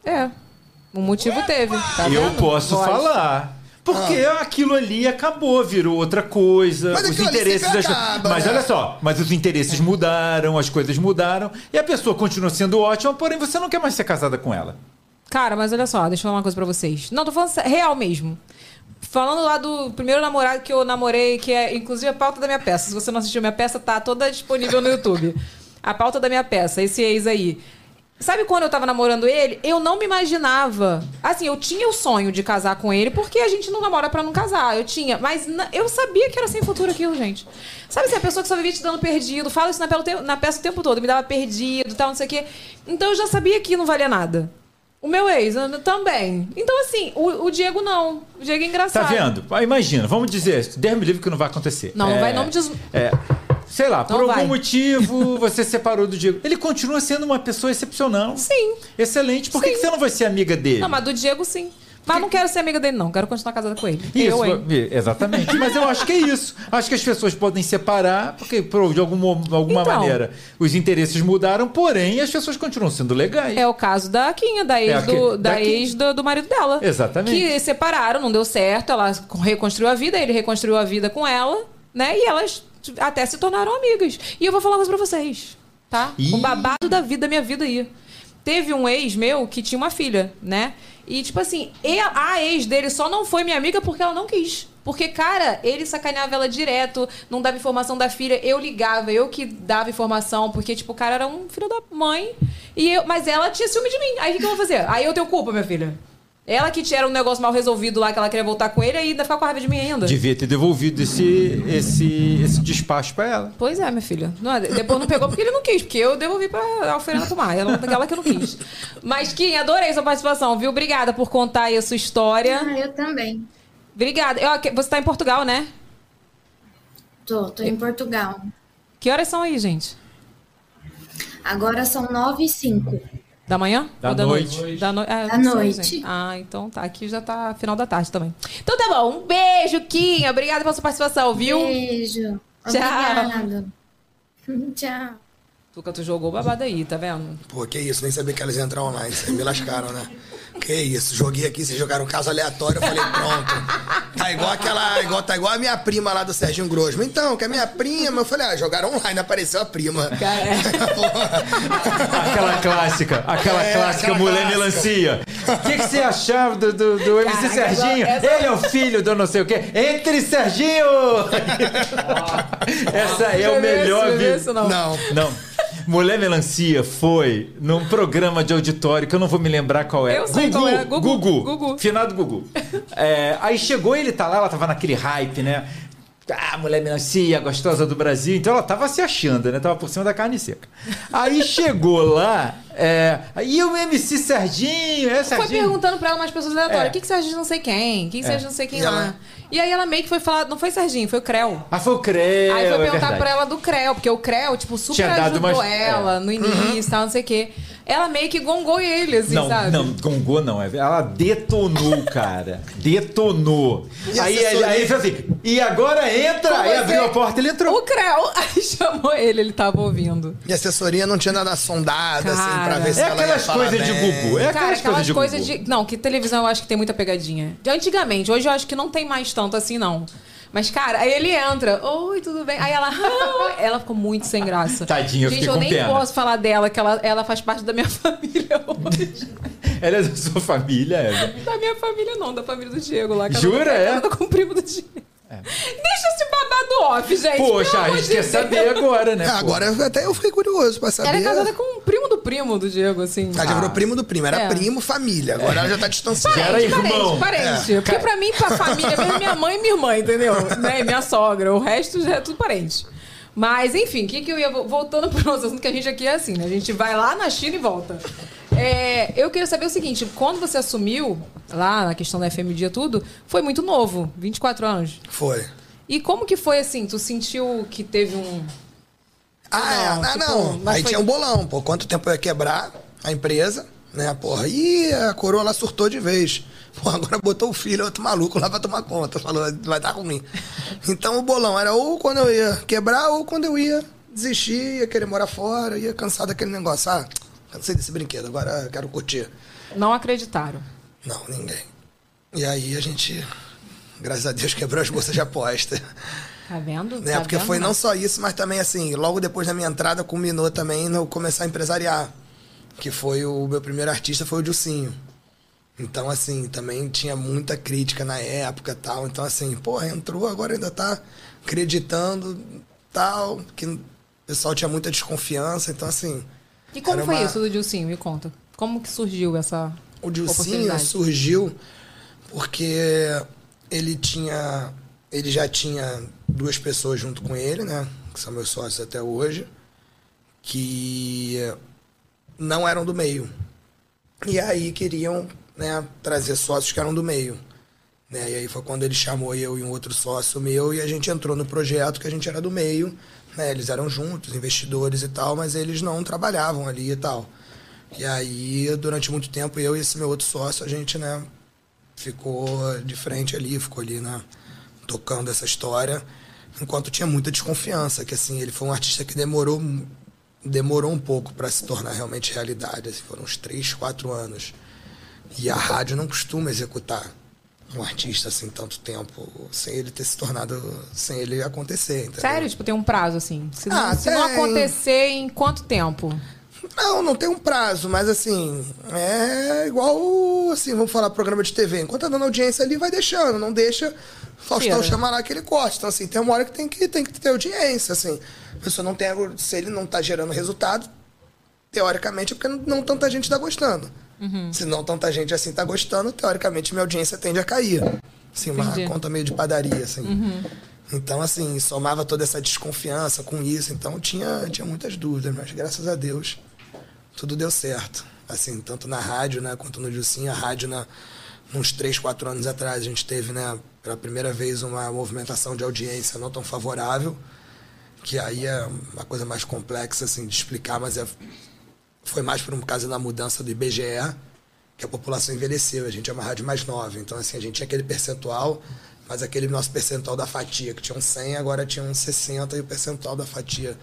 É. Um motivo teve. Tá eu vendo? posso Gosto. falar. Porque aquilo ali acabou, virou outra coisa. Mas os interesses das- acaba, Mas né? olha só, mas os interesses mudaram, as coisas mudaram, e a pessoa continua sendo ótima, porém você não quer mais ser casada com ela. Cara, mas olha só, deixa eu falar uma coisa pra vocês. Não, tô falando real mesmo. Falando lá do primeiro namorado que eu namorei, que é inclusive a pauta da minha peça. Se você não assistiu minha peça, tá toda disponível no YouTube. A pauta da minha peça, esse ex aí. Sabe quando eu tava namorando ele? Eu não me imaginava. Assim, eu tinha o sonho de casar com ele, porque a gente não namora pra não casar. Eu tinha. Mas eu sabia que era sem futuro aquilo, gente. Sabe assim, a pessoa que só vivia te dando perdido, fala isso na, na peça o tempo todo, me dava perdido, tal, não sei o quê. Então eu já sabia que não valia nada. O meu ex também. Então, assim, o, o Diego não. O Diego é Tá engraçado. vendo? Ah, Imagina, vamos dizer, Deus me livre que não vai acontecer. Não, não É, vai, não me diz. É, sei lá, por Não algum vai. motivo você separou do Diego. Ele continua sendo uma pessoa excepcional. Sim. Excelente. Por Sim. que você não vai ser amiga dele? Não, mas do Diego, sim. Mas não quero ser amiga dele, não. Quero continuar casada com ele. Isso, eu, hein? exatamente. Mas eu acho que é isso. Acho que as pessoas podem separar, porque por, de alguma, alguma Então. maneira os interesses mudaram, porém as pessoas continuam sendo legais. É o caso da Quinha, da ex, É, a Ki- do, da da ex do, do marido dela. Exatamente. Que separaram, não deu certo. Ela reconstruiu a vida, ele reconstruiu a vida com ela, né? E elas até se tornaram amigas. E eu vou falar uma coisa pra vocês, tá? Ih. Um babado da vida, da minha vida aí. Teve um ex meu que tinha uma filha, né? E, tipo assim, a, a ex dele só não foi minha amiga porque ela não quis. Porque, cara, ele sacaneava ela direto, não dava informação da filha, eu ligava, eu que dava informação, porque, tipo, o cara era um filho da mãe. E eu, mas ela tinha ciúme de mim. Aí o que, que eu vou fazer? Aí eu tenho culpa, minha filha. Ela que tinha um negócio mal resolvido lá, que ela queria voltar com ele, e ainda ficar com raiva de mim ainda. Devia ter devolvido esse, esse, esse despacho pra ela. Pois é, minha filha. Não, depois não pegou porque ele não quis, porque eu devolvi pra Alferena tomar. Ela, ela que não quis. Mas, Kim, adorei sua participação, viu? Obrigada por contar aí a sua história. Ah, eu também. Obrigada. Eu- Você tá em Portugal, né? Tô, tô em Portugal. Que horas são aí, gente? Agora são 9 e 5. Da manhã? Da Ou noite. Da, no... é, Da noite. Ah, então tá. Aqui já tá final da tarde também. Então tá bom. Um beijo, Kim. Obrigada pela sua participação, viu? Beijo. Tchau. Obrigada. Tchau. Tuca, tu jogou babado aí, tá vendo? Pô, que isso, nem sabia que elas iam entrar online. Vocês me lascaram, né? Que isso, joguei aqui, vocês jogaram um caso aleatório, eu falei, pronto. Tá igual aquela. Igual, tá igual a minha prima lá do Serginho Grosmo. Então, que é minha prima. Eu falei, ah, jogaram online, apareceu a prima. Aquela clássica, aquela É, clássica aquela mulher clássica. melancia. O que, que você achava do, do, do MC Caraca, Serginho? essa- Ele é o filho do não sei o quê. Entre Serginho! Essa é o melhor vídeo. não? Não. Não. Mulher Melancia foi num programa de auditório que eu não vou me lembrar qual é. Eu sei Gugu, qual é. Gugu. Gugu. Gugu. Finado Gugu. É, aí chegou ele tá lá, ela tava naquele hype, né? Ah, mulher melancia, gostosa do Brasil. Então ela tava se achando, né? Tava por cima da carne seca. Aí chegou lá, é, e o MC Serginho, é Foi Serginho? perguntando pra ela umas pessoas aleatórias. É. O que, que você acha de não sei quem? O que, que você É. acha de não sei quem E lá? ela- E aí ela meio que foi falar... Não foi Serginho, foi o Creu. Ah, foi o Creu, Aí foi é perguntar verdade. pra ela do Creu, porque o Creu, tipo, super Tinha ajudou umas- é. ela no início e tal, não sei o quê. Ela meio que gongou ele, assim, Não, sabe? não, gongou não. é- Ela detonou, cara. Detonou. E aí, assessoria? aí ele falou assim: e agora entra! Com Aí você- abriu a porta e ele entrou. O Creu, aí chamou ele, ele tava ouvindo. E a assessoria não tinha nada sondada, assim, pra Cara. ver se É ela ia aquelas falar coisas de. Gugu. É Cara, aquelas, aquelas coisas coisas de. de. Não, que televisão eu acho que tem muita pegadinha. De antigamente, hoje eu acho que não tem mais tanto assim, não. Mas, cara, aí ele entra. Oi, tudo bem? Aí ela. "Ah", ela ficou muito sem graça. Tadinha, eu Gente, eu com nem pena. posso falar dela, que ela, ela faz parte da minha família hoje. Ela é da sua família, Eva. Da minha família, não, da família do Diego lá. Jura, é? casada com o primo do Diego. Deixa esse babado off, gente. Poxa, a gente de quer Deus. saber agora, né? É, pô? agora até eu fiquei curioso pra saber. Ela é casada com o primo do primo do Diego, assim. Ela já virou primo do primo. Era É. primo, família. Agora ela já tá distanciada. Já era irmão. Parente, parente. Porque pra mim, pra família mesmo, é minha mãe e minha irmã, entendeu? né? E minha sogra. O resto já é tudo parente. Mas, enfim, o que, que eu ia. Voltando pro nosso assunto, que a gente aqui é assim, né? A gente vai lá na China e volta. É, eu queria saber o seguinte: quando você assumiu, lá na questão da FM Dia tudo, foi muito novo, 24 anos. Foi. E como que foi assim? Tu sentiu que teve um. Ah, é. Não, Ah, tipo, não. Aí foi- tinha um bolão, pô. Quanto tempo eu ia quebrar a empresa, né, porra? E a coroa lá surtou de vez. Pô, agora botou o filho, outro maluco lá pra tomar conta. Falou, vai dar ruim. Então o bolão era ou quando eu ia quebrar, ou quando eu ia desistir, ia querer morar fora, ia cansar daquele negócio. Ah, cansei desse brinquedo, agora eu quero curtir. Não acreditaram. Não, ninguém. E aí a gente, graças a Deus, quebrou as bolsas de aposta. Tá vendo? né? Tá Porque vendo? foi não só isso, mas também assim, logo depois da minha entrada, culminou também no começar a empresariar. Que foi o meu primeiro artista, foi o Dilcinho. Então, assim, também tinha muita crítica na época tal. Então, assim, porra, entrou, agora ainda tá acreditando tal. Que o pessoal tinha muita desconfiança. Então, assim. E como era foi uma- isso do Dilcinho? Me conta. Como que surgiu essa O Dilcinho surgiu porque ele tinha. Ele já tinha duas pessoas junto com ele, né? Que são meus sócios até hoje, que não eram do meio. E aí queriam né, trazer sócios que eram do meio. Né? E aí foi quando ele chamou eu e um outro sócio meu e a gente entrou no projeto que a gente era do meio. Né? Eles eram juntos, investidores e tal, mas eles não trabalhavam ali e tal. E aí, durante muito tempo, eu e esse meu outro sócio, a gente, né, ficou de frente ali, ficou ali, né, tocando essa história, enquanto tinha muita desconfiança, que assim, ele foi um artista que demorou demorou um pouco para se tornar realmente realidade, assim, foram uns três, quatro anos. E a rádio não costuma executar um artista assim tanto tempo sem ele ter se tornado, sem ele acontecer, entendeu? Sério? Tipo, tem um prazo, assim? Se não, Ah, se não tem. acontecer, em quanto tempo? Não, não tem um prazo, mas assim, é igual, assim, vamos falar programa de TV. Enquanto tá dando audiência ali, vai deixando, não deixa. Faustão Tira. chama lá que ele corta. Então, assim, tem uma hora que tem que, tem que ter audiência, assim. A pessoa não tem. Se ele não tá gerando resultado, teoricamente é porque não, não tanta gente tá gostando. Uhum. Se não tanta gente assim tá gostando, teoricamente minha audiência tende a cair. Assim, uma Entendi. conta meio de padaria, assim. Uhum. Então, assim, somava toda essa desconfiança com isso. Então, tinha, tinha muitas dúvidas, mas graças a Deus, tudo deu certo. Assim, tanto na rádio, né, quanto no Jucinho. A rádio, né, uns três, quatro anos atrás, a gente teve, né, pela primeira vez, uma movimentação de audiência não tão favorável, que aí é uma coisa mais complexa, assim, de explicar, mas é, foi mais por um caso da mudança do IBGE, que a população envelheceu, a gente é uma rádio mais nova, então assim, a gente tinha aquele percentual, mas aquele nosso percentual da fatia, que tinha um 100, agora tinha um 60, e o percentual da fatia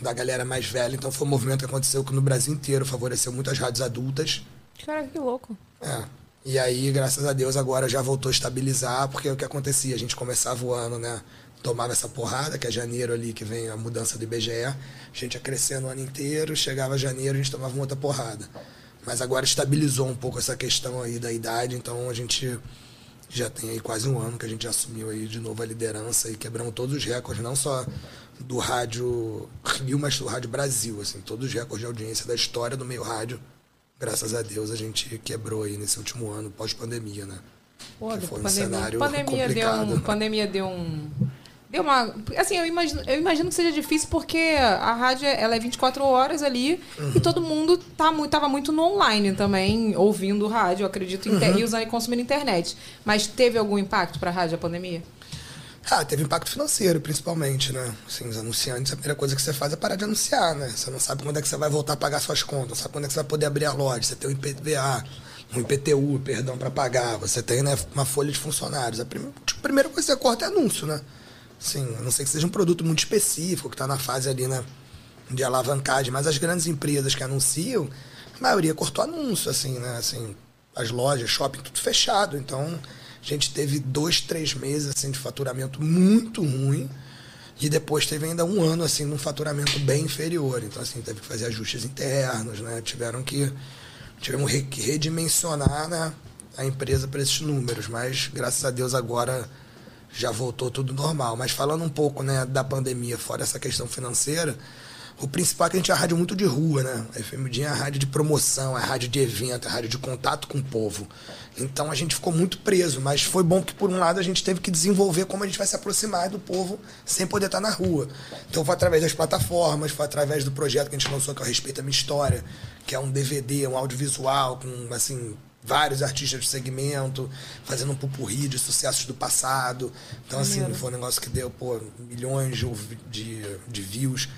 da galera mais velha, então foi um movimento que aconteceu que no Brasil inteiro favoreceu muito as rádios adultas, Caraca, que louco. é. E aí, graças a Deus, agora já voltou a estabilizar, porque é o que acontecia, a gente começava o ano, né? Tomava essa porrada, que é janeiro ali, que vem a mudança do IBGE. A gente ia crescendo o ano inteiro, chegava janeiro, a gente tomava uma outra porrada. Mas agora estabilizou um pouco essa questão aí da idade, então a gente já tem aí quase um ano que a gente assumiu aí de novo a liderança e quebramos todos os recordes, não só do rádio Rio, mas do rádio Brasil, assim, todos os recordes de audiência da história do meio rádio. Graças a Deus a gente quebrou aí nesse último ano, pós-pandemia, né? Pô, Que foi um pandemia, cenário pandemia deu um, complicado. pandemia deu um Deu uma. Assim, eu imagino, eu imagino que seja difícil porque a rádio ela é 24 horas ali e todo mundo tá muito, tava muito no online também, ouvindo rádio, eu acredito, inter- e usando e consumindo internet. Mas teve algum impacto pra rádio a pandemia? Ah, teve impacto financeiro, principalmente, né? Assim, os anunciantes, a primeira coisa que você faz é parar de anunciar, né? Você não sabe quando é que você vai voltar a pagar suas contas, não sabe quando é que você vai poder abrir a loja, você tem um IPVA, um IPTU, perdão, para pagar, você tem né, uma folha de funcionários. A primeira, a primeira coisa que você corta é anúncio, né? Assim, a não sei que seja um produto muito específico, que está na fase ali, né? De alavancagem, mas as grandes empresas que anunciam, a maioria cortou anúncio, assim, né? Assim, as lojas, shopping, tudo fechado. Então, a gente teve dois, três meses assim, de faturamento muito ruim. E depois teve ainda um ano assim num faturamento bem inferior. Então, assim, teve que fazer ajustes internos, né? Tiveram que, tivemos que redimensionar né, a empresa para esses números. Mas, graças a Deus, agora já voltou tudo normal. Mas falando um pouco né, da pandemia, fora essa questão financeira, o principal é que a gente é a rádio muito de rua, né? A FMD é a rádio de promoção, é a rádio de evento, é a rádio de contato com o povo. Então a gente ficou muito preso, mas foi bom que por um lado a gente teve que desenvolver como a gente vai se aproximar do povo sem poder estar na rua. Então foi através das plataformas, foi através do projeto que a gente lançou que é o Respeita a Minha História, que é um DVD, um audiovisual com assim vários artistas do segmento, fazendo um pupurri de sucessos do passado. Então, assim, foi um negócio que deu, pô, milhões de, de, de views,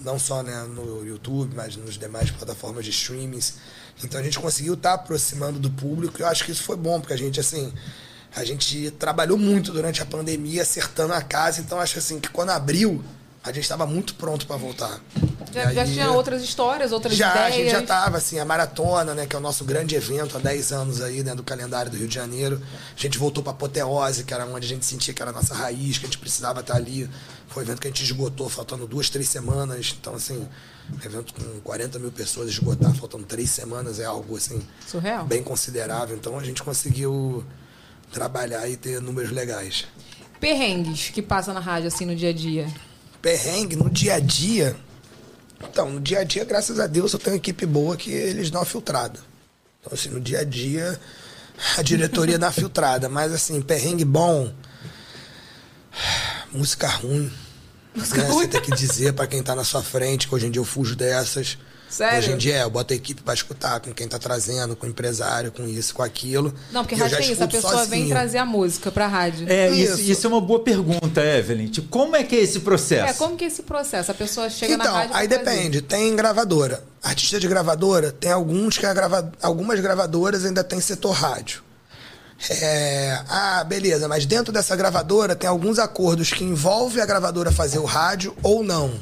não só né, no YouTube, mas nos demais plataformas de streamings. Então, a gente conseguiu estar aproximando do público e eu acho que isso foi bom, porque a gente, assim, a gente trabalhou muito durante a pandemia, acertando a casa. Então, acho assim, que quando abriu, a gente estava muito pronto para voltar. Já, E já aí- tinha outras histórias, outras já, ideias. a gente já tava, assim, a maratona, né, que é o nosso grande evento há 10 anos aí, né, do calendário do Rio de Janeiro. A gente voltou pra Apoteose, que era onde a gente sentia que era a nossa raiz, que a gente precisava estar ali. Foi um evento que a gente esgotou, faltando duas, três semanas. Então, assim, um evento com 40 mil pessoas esgotar, faltando três semanas, é algo, assim, Surreal. bem considerável. Então, a gente conseguiu trabalhar e ter números legais. Perrengues que passa na rádio, assim, no dia a dia. Perrengue no dia a dia. Então, no dia a dia, graças a Deus, eu tenho uma equipe boa que eles dão a filtrada. Então, assim, no dia a dia, a diretoria dá a filtrada. Mas, assim, perrengue bom. Música ruim. Música né? Você tem que dizer pra quem tá na sua frente que hoje em dia eu fujo dessas. Sério? Hoje em dia, é, eu boto a equipe pra escutar com quem tá trazendo, com o empresário, com isso, com aquilo. Não, porque rádio já tem isso, a pessoa vem sozinho. trazer a música pra rádio. É, isso. Isso. isso é uma boa pergunta, Evelyn. Tipo, como é que é esse processo? É, como que é esse processo? A pessoa chega na Então, rádio. aí pra trazer. depende. Tem gravadora. Artista de gravadora, tem alguns que a grava... algumas gravadoras ainda tem setor rádio. É, Ah, beleza, mas dentro dessa gravadora tem alguns acordos que envolvem a gravadora fazer o rádio ou não.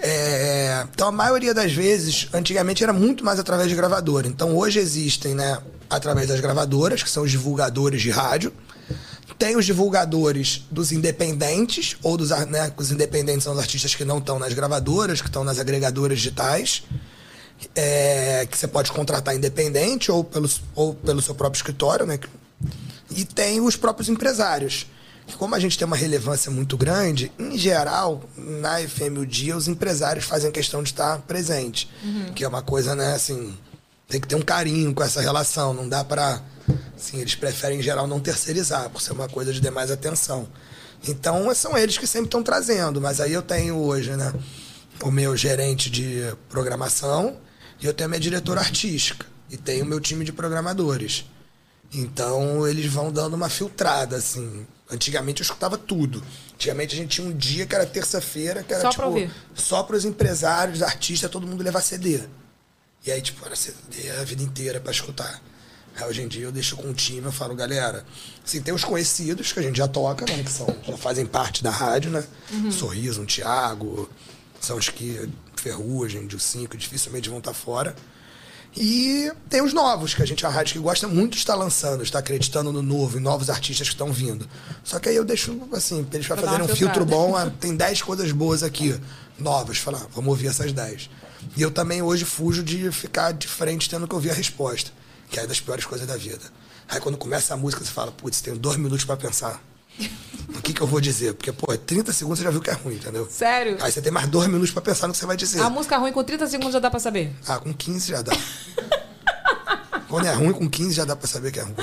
É, Então, a maioria das vezes, antigamente era muito mais através de gravadora. Então, hoje existem, né, através das gravadoras, que são os divulgadores de rádio. Tem os divulgadores dos independentes, ou dos né, os independentes são os artistas que não estão nas gravadoras, que estão nas agregadoras digitais, é, que você pode contratar independente ou pelo, ou pelo seu próprio escritório, né? E tem os próprios empresários. Que Como a gente tem uma relevância muito grande, em geral, na FM o dia, os empresários fazem questão de estar presente. Que é uma coisa, né, assim, tem que ter um carinho com essa relação. Não dá pra. Assim, eles preferem, em geral, não terceirizar, por ser uma coisa de demais atenção. Então, são eles que sempre estão trazendo. Mas aí eu tenho hoje, né, o meu gerente de programação e eu tenho a minha diretora artística. E tenho o meu time de programadores. Então eles vão dando uma filtrada, assim. Antigamente eu escutava tudo. Antigamente a gente tinha um dia que era terça-feira, que era Só tipo. pra ouvir. Só para os empresários, artistas, todo mundo levar CD. E aí, tipo, era CD a vida inteira para escutar. Aí, hoje em dia eu deixo com o time, eu falo, galera, assim, tem os conhecidos que a gente já toca, né? Que são, já fazem parte da rádio, né? Sorriso, um Thiago, são os que Ferrugem, de 5, dificilmente vão estar fora. E tem os novos, que a gente uma rádio que gosta muito de estar lançando, está acreditando no novo, em novos artistas que estão vindo. Só que aí eu deixo, assim, pra eles dar fazerem um filtro bom, ah, tem 10 coisas boas aqui, novas. Falar, ah, vamos ouvir essas 10. E eu também hoje fujo de ficar de frente tendo que ouvir a resposta, que é das piores coisas da vida. Aí quando começa a música, você fala, putz, tenho dois minutos para pensar. O que, que eu vou dizer? Porque, pô, 30 segundos você já viu que é ruim, entendeu? Sério? Aí você tem mais dois minutos para pensar no que você vai dizer. A música ruim com 30 segundos já dá pra saber. Ah, com 15 já dá. Quando é ruim, com 15 já dá pra saber que é ruim.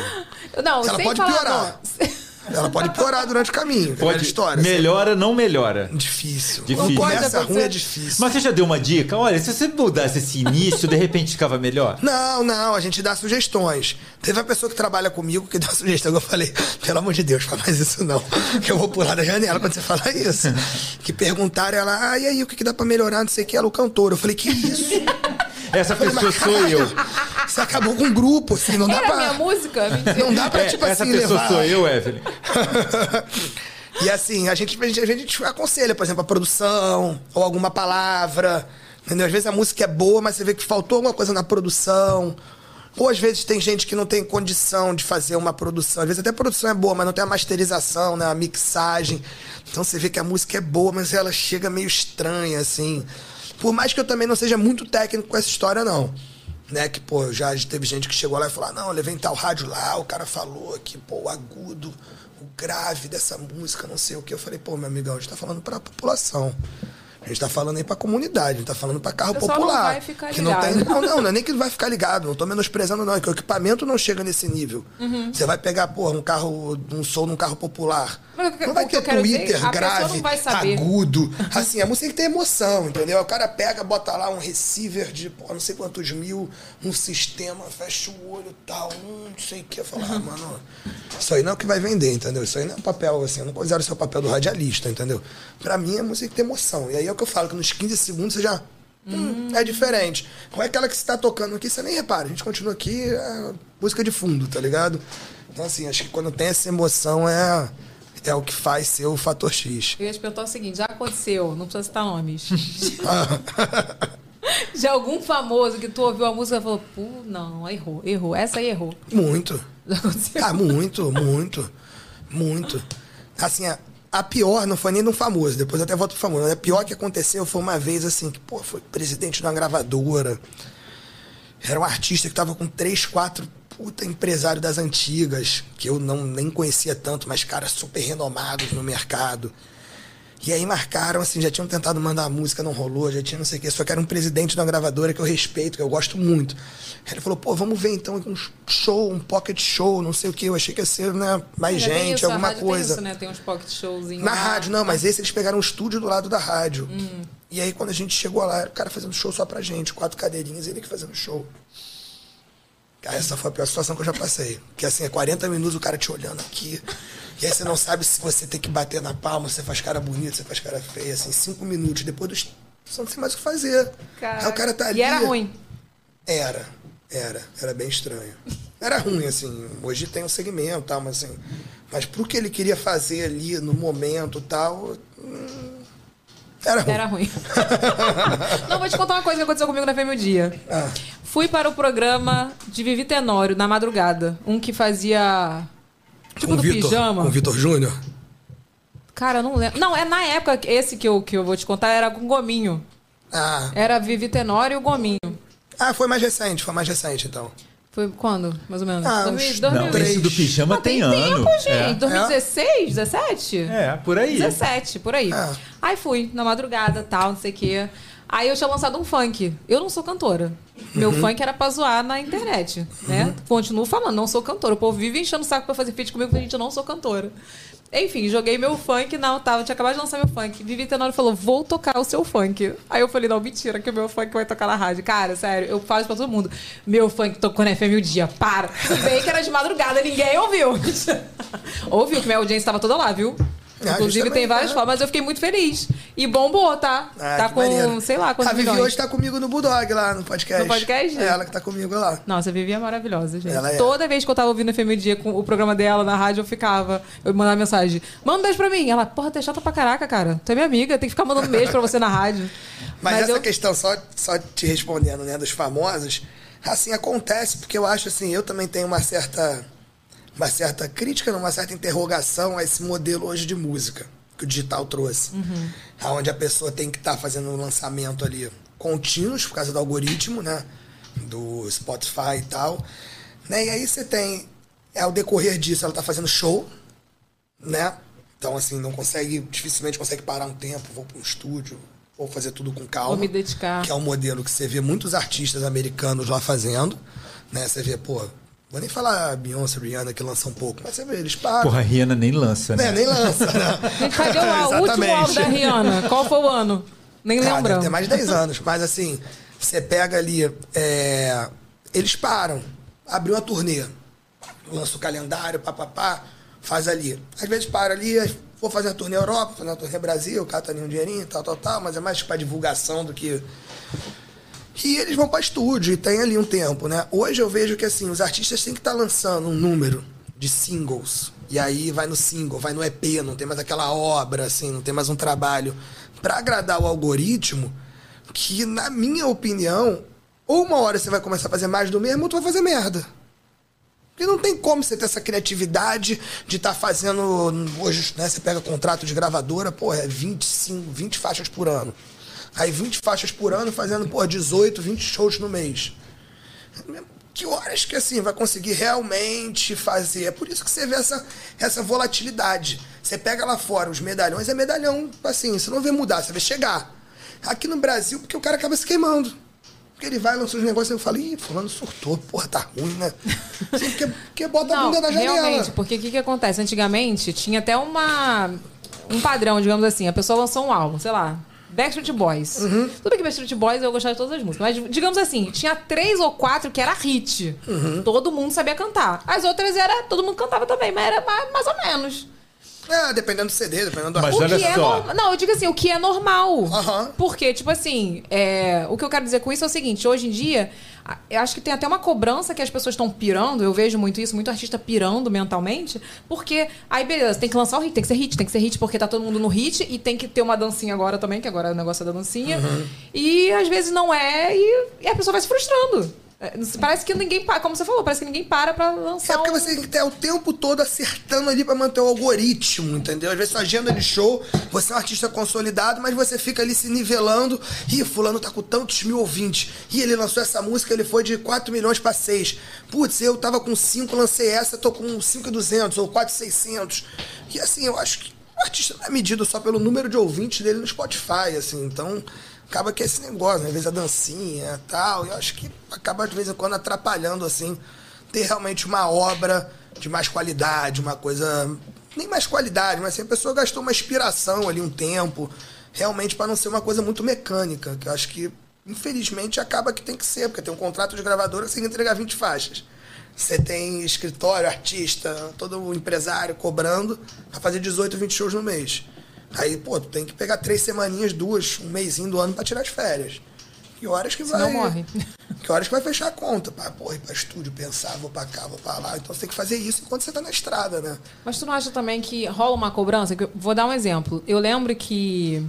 Não, Ela sem pode piorar. nome. Ela pode piorar durante o caminho. é Pode, história. melhora, não melhora. Difícil. Difícil. Começa ruim é difícil. Mas você já deu uma dica? Olha, se você mudasse esse início, de repente ficava melhor. Não, não, a gente dá sugestões. Teve uma pessoa que trabalha comigo que deu uma sugestão que eu falei, pelo amor de Deus, fala mais isso não. Que eu vou pular da janela quando você falar isso. Que perguntaram ela, ah, e aí, o que, que dá pra melhorar? Não sei o que, ela, o cantor. Eu falei, que isso? Essa pessoa sou eu. Você acabou com um grupo, assim, não dá Era pra. minha música? Mentira. Não dá pra, É, tipo essa assim, pessoa levar. sou eu, Evelyn. e assim, a gente, a, gente, a gente aconselha, por exemplo, a produção, ou alguma palavra. Entendeu? Às vezes a música é boa, mas você vê que faltou alguma coisa na produção. Ou às vezes tem gente que não tem condição de fazer uma produção. Às vezes até a produção é boa, mas não tem a masterização, né? a mixagem. Então você vê que a música é boa, mas ela chega meio estranha, assim. Por mais que eu também não seja muito técnico com essa história, não. Né? Que, pô, já teve gente que chegou lá e falou: ah, não, eu levei tal rádio lá, o cara falou que, pô, o agudo, o grave dessa música, não sei o que. Eu falei, pô, meu amigão, a gente tá falando pra população. A gente tá falando aí pra comunidade, a gente tá falando pra carro O não popular. vai ficar que não tem. Não, não, não é nem que vai ficar ligado, não tô menosprezando, não. É que o equipamento não chega nesse nível. Uhum. Você vai pegar, porra, um carro, um som num carro popular. Mas o não vai o ter dizer, Twitter pessoa grave, não agudo. Assim, a música tem que ter emoção, entendeu? O cara pega, bota lá um receiver de porra, não sei quantos mil, um sistema, fecha o olho e tal, hum, não sei o que. Eu falo, ah, mano, isso aí não é o que vai vender, entendeu? Isso aí não é um papel, assim, eu não considero isso o papel do radialista, entendeu? Pra mim, a música tem que ter emoção. E aí o que eu falo, que nos 15 segundos você já. Hum, é diferente. Não é aquela que você tá tocando aqui, você nem repara. A gente continua aqui, é música de fundo, tá ligado? Então, assim, acho que quando tem essa emoção é, é o que faz ser o fator X. Eu ia te perguntar o seguinte: já aconteceu, não precisa citar nomes. De algum famoso que tu ouviu a música e falou, pô, não, errou, errou. Essa aí errou. Muito. Já aconteceu? Ah, muito, muito, muito. Assim, a, pior não foi nem de um famoso, depois até volto pro famoso. A pior que aconteceu foi uma vez assim, que, pô, foi presidente de uma gravadora. Era um artista que tava com três, quatro puta empresário das antigas, que eu não nem conhecia tanto, mas caras super renomados no mercado. E aí marcaram, assim, já tinham tentado mandar a música, não rolou, já tinha não sei o quê, só que era um presidente de uma gravadora que eu respeito, que eu gosto muito. Aí ele falou, pô, vamos ver então um show, um pocket show, não sei o quê. Eu achei que ia ser, né, mais gente, isso, alguma coisa. Tem, isso, né? tem uns pocket showzinhos. Na lá. rádio, não, mas esse eles pegaram um estúdio do lado da rádio. Hum. E aí quando a gente chegou lá, era o cara fazendo show só pra gente, quatro cadeirinhas, ele que fazendo show. Cara, essa foi a pior situação que eu já passei. Que assim, é 40 minutos o cara te olhando aqui. E aí você não sabe se você tem que bater na palma, se você faz cara bonita, se você faz cara feia, assim, cinco minutos. Depois dos. Você não tem mais o que fazer. Aí o cara tá ali. E era ruim. Era, era, era bem estranho. Era ruim, assim. Hoje tem um segmento e tal, mas assim. Mas pro que ele queria fazer ali no momento e tal. hum, Era ruim. Era ruim. não, vou te contar uma coisa que aconteceu comigo na FM o Dia. Ah, Fui para o programa de Vivi Tenório, na madrugada. Um que fazia. Tipo com do Vitor, pijama. Com o Vitor Júnior? Cara, eu não lembro. Não, é na época, esse que eu, que eu vou te contar era com o Gominho. Ah, Era Vivi Tenório e o Gominho. ah, foi mais recente, foi mais recente então. Foi quando, mais ou menos? Ah, 2000, uns- 2000. Não, esse do pijama Ah, tem, tem ano. tempo, gente. 2016, 17? É, é por aí. 17, por aí. É. Aí fui, na madrugada, tal, não sei o quê. Aí eu tinha lançado um funk. Eu não sou cantora. Meu Uhum. funk era pra zoar na internet, né? Continuo falando, não sou cantora. O povo vive enchendo o saco pra fazer feat comigo, porque gente, eu não sou cantora. Enfim, joguei meu funk, não, tava, tinha acabado de lançar meu funk. Vivi Tenório falou, vou tocar o seu funk. Aí eu falei, não, mentira, que o meu funk vai tocar na rádio. Cara, sério, eu falo isso pra todo mundo. Meu funk tocou na FM o dia, para. E bem que era de madrugada, ninguém ouviu. ouviu, que minha audiência tava toda lá, viu? Ah, Inclusive tem várias né? formas, mas eu fiquei muito feliz. E bombou, tá? Ah, tá com, maneiro. sei lá, A quantos Vivi milhões. hoje tá comigo no Bulldog lá no podcast. No podcast? É ela que tá comigo lá. Nossa, a Vivi é maravilhosa, gente. Ela é. Toda vez que eu tava ouvindo o FM Dia com o programa dela na rádio, eu ficava. Eu mandava mensagem: manda um beijo pra mim. Ela, porra, tu é chata pra caraca, cara. Tu é minha amiga, tem que ficar mandando beijo pra você na rádio. Mas, essa eu... questão, só, só te respondendo, né, dos famosos, assim, acontece porque eu acho assim, eu também tenho uma certa, uma certa crítica, uma certa interrogação a esse modelo hoje de música que o digital trouxe. Onde a pessoa tem que estar fazendo um lançamento ali contínuos, por causa do algoritmo, né, do Spotify e tal. Né, e aí você tem, ao decorrer disso, ela tá fazendo show, né? Então, assim, não consegue, dificilmente consegue parar um tempo, vou para um estúdio, vou fazer tudo com calma. Vou me dedicar. Que é um modelo que você vê muitos artistas americanos lá fazendo, né? Você vê, pô, Vou nem falar Beyoncé, Rihanna, que lança um pouco, mas você vê, eles param. Porra, a Rihanna nem lança, né? É, nem lança, né? Gente, cadê o, último álbum da Rihanna? Qual foi o ano? Nem Cara, deve lembramos. ter mais de 10 anos. Mas assim, você pega ali. é, eles param. Abriu uma turnê. Lança o calendário, papapá, faz ali. Às vezes para ali, vou fazer uma turnê Europa, fazer uma turnê Brasil, cata ali um dinheirinho, tal, tal, tal, mas é mais pra divulgação do que. E eles vão para estúdio e tem ali um tempo, né? Hoje eu vejo que assim, os artistas têm que estar lançando um número de singles. E aí vai no single, vai no EP, não tem mais aquela obra, assim, não tem mais um trabalho. Pra agradar o algoritmo, que na minha opinião, ou uma hora você vai começar a fazer mais do mesmo, ou tu vai fazer merda. Porque não tem como você ter essa criatividade de estar fazendo. Hoje, né? Você pega contrato de gravadora, porra, é 25, 20 faixas por ano. Aí 20 faixas por ano fazendo, porra, 18, 20 shows no mês. Que horas que assim vai conseguir realmente fazer? É por isso que você vê essa, essa volatilidade. Você pega lá fora os medalhões, é medalhão, assim, você não vê mudar, você vê chegar. Aqui no Brasil, porque o cara acaba se queimando. Porque ele vai, lança os negócios e eu falo, ih, fulano surtou, porra, tá ruim, né? Assim, porque, porque bota a Não, bunda na janela. realmente, porque o que, que acontece? Antigamente tinha até uma um padrão, digamos assim. A pessoa lançou um álbum, sei lá, Backstreet Boys. Uhum. Tudo bem que Backstreet Boys eu gostava de todas as músicas, mas digamos assim, tinha três ou quatro que era hit. Uhum. Todo mundo sabia cantar. As outras era, todo mundo cantava também, mas era mais, mais ou menos. É, dependendo do CD, dependendo do Mas O olha que é só. normal. Não, eu digo assim, o que é normal. Porque, tipo assim, é, o que eu quero dizer com isso é o seguinte: hoje em dia, eu acho que tem até uma cobrança que as pessoas estão pirando. Eu vejo muito isso, muito artista pirando mentalmente. Porque, aí beleza, tem que lançar o hit, tem que ser hit, tem que ser hit, porque tá todo mundo no hit e tem que ter uma dancinha agora também, que agora é o negócio da dancinha. Uhum. E às vezes não é, e, e a pessoa vai se frustrando. É, Parece que ninguém para, como você falou, parece que ninguém para pra lançar. É porque um- você tem que ter o tempo todo acertando ali pra manter o algoritmo, entendeu? Às vezes sua agenda de show, você é um artista consolidado, mas você fica ali se nivelando. Ih, fulano tá com tantos mil ouvintes. Ih, ele lançou essa música, ele foi de 4 milhões pra 6. Putz, eu tava com 5, lancei essa, tô com 5,200 ou 4,600. E assim, eu acho que o artista não é medido só pelo número de ouvintes dele no Spotify, assim. Então, acaba que é esse negócio, né? às vezes a dancinha e tal. Eu acho que acaba de vez em quando atrapalhando, assim, ter realmente uma obra de mais qualidade, uma coisa. Nem mais qualidade, mas assim, a pessoa gastou uma inspiração ali, um tempo, realmente para não ser uma coisa muito mecânica, que eu acho que, infelizmente, acaba que tem que ser, porque tem um contrato de gravadora, você tem que entregar 20 faixas. Você tem escritório, artista, todo empresário cobrando pra fazer 18, 20 shows no mês. Aí, pô, tu tem que pegar três semaninhas, duas, um mêsinho do ano pra tirar as férias. Que horas que vai. Senão morre. Que horas que vai fechar a conta? Pra, porra, ir pra estúdio, pensar, vou pra cá, vou pra lá. Então você tem que fazer isso enquanto você tá na estrada, né? Mas tu não acha também que rola uma cobrança? Eu- Vou dar um exemplo. Eu lembro que.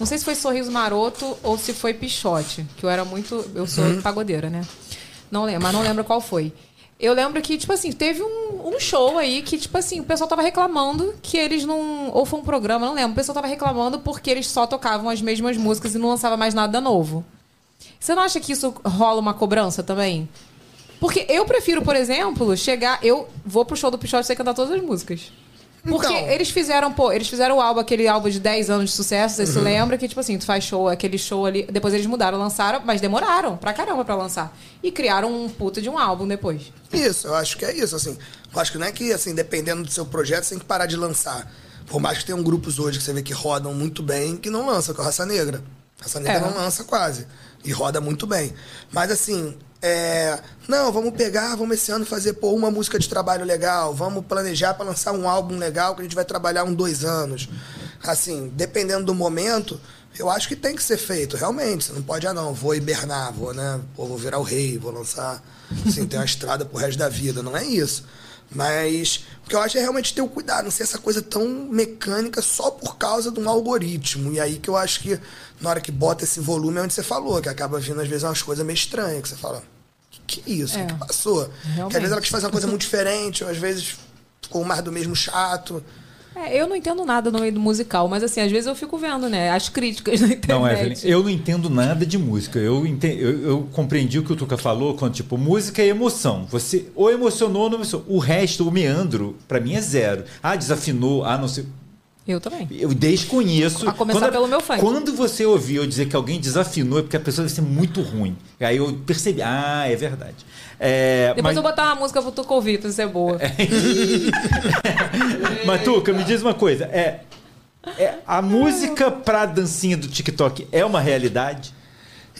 Não sei se foi Sorriso Maroto ou se foi Pichote, que eu era muito. Eu sou pagodeira, né? Não lembro, mas não lembro qual foi. Eu lembro que, tipo assim, teve um, um show aí que, tipo assim, o pessoal tava reclamando que eles não. Ou foi um programa, não lembro. O pessoal tava reclamando porque eles só tocavam as mesmas músicas e não lançava mais nada novo. Você não acha que isso rola uma cobrança também? Porque eu prefiro, por exemplo, chegar. Eu vou pro show do Pichote e sei cantar todas as músicas. Porque Então. eles fizeram, pô, eles fizeram o álbum, aquele álbum de 10 anos de sucesso, você Uhum. se lembra que, tipo assim, tu faz show, aquele show ali. Depois eles mudaram, lançaram, mas demoraram pra caramba pra lançar. E criaram um puta de um álbum depois. Isso, eu acho que é isso, assim. Eu acho que não é que, assim, dependendo do seu projeto, você tem que parar de lançar. Por mais que tenham grupos hoje que você vê que rodam muito bem, que não lançam, que é o Raça Negra. Raça Negra É. não lança quase. E roda muito bem. Mas assim, é... Não, vamos pegar, vamos esse ano fazer pô, uma música de trabalho legal, vamos planejar para lançar um álbum legal que a gente vai trabalhar um, dois anos. Assim, dependendo do momento, eu acho que tem que ser feito, realmente. Você não pode, ah não, vou hibernar, vou, né? Pô, vou virar o rei, vou lançar, assim, ter uma estrada pro resto da vida. Não é isso. Mas o que eu acho é realmente ter o cuidado, não ser essa coisa tão mecânica só por causa de um algoritmo. E aí que eu acho que na hora que bota esse volume é onde você falou, que acaba vindo às vezes umas coisas meio estranhas, que você fala, que, que isso? O É. que, que passou? Que às Realmente. vezes ela quis fazer uma coisa muito diferente, ou às vezes ficou mais do mesmo chato. É, eu não entendo nada no meio do musical, mas assim, às vezes eu fico vendo, né? As críticas na internet. Não, Evelyn, eu não entendo nada de música. Eu, ente- eu, eu compreendi o que o Tuca falou quando, tipo, música é emoção. Você ou emocionou ou não emocionou. O resto, o meandro, pra mim é zero. Ah, desafinou, ah, não sei. Eu também. Eu desconheço. A começar Quando- pelo meu funk. Quando você ouviu eu dizer que alguém desafinou, é porque a pessoa deve ser muito ruim. Aí eu percebi, ah, é verdade. É, Depois mas, eu vou botar uma música pro tu ouvir, pra ser boa. mas Tuca, me diz uma coisa. É, é, a música pra dancinha do TikTok é uma realidade?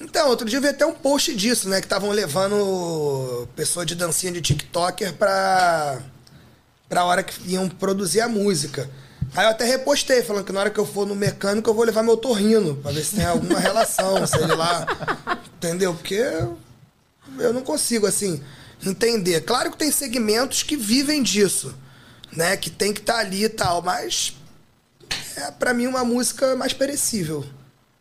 Então, outro dia eu vi até um post disso, né? Que estavam levando pessoa de dancinha de TikToker pra, pra hora que iam produzir a música. Aí eu até repostei, falando que na hora que eu for no mecânico eu vou levar meu torrino, pra ver se tem alguma relação, sei lá. Entendeu? Porque eu não consigo, assim, entender. Claro que tem segmentos que vivem disso, né? Que tem que estar ali e tal, mas é pra mim uma música mais perecível.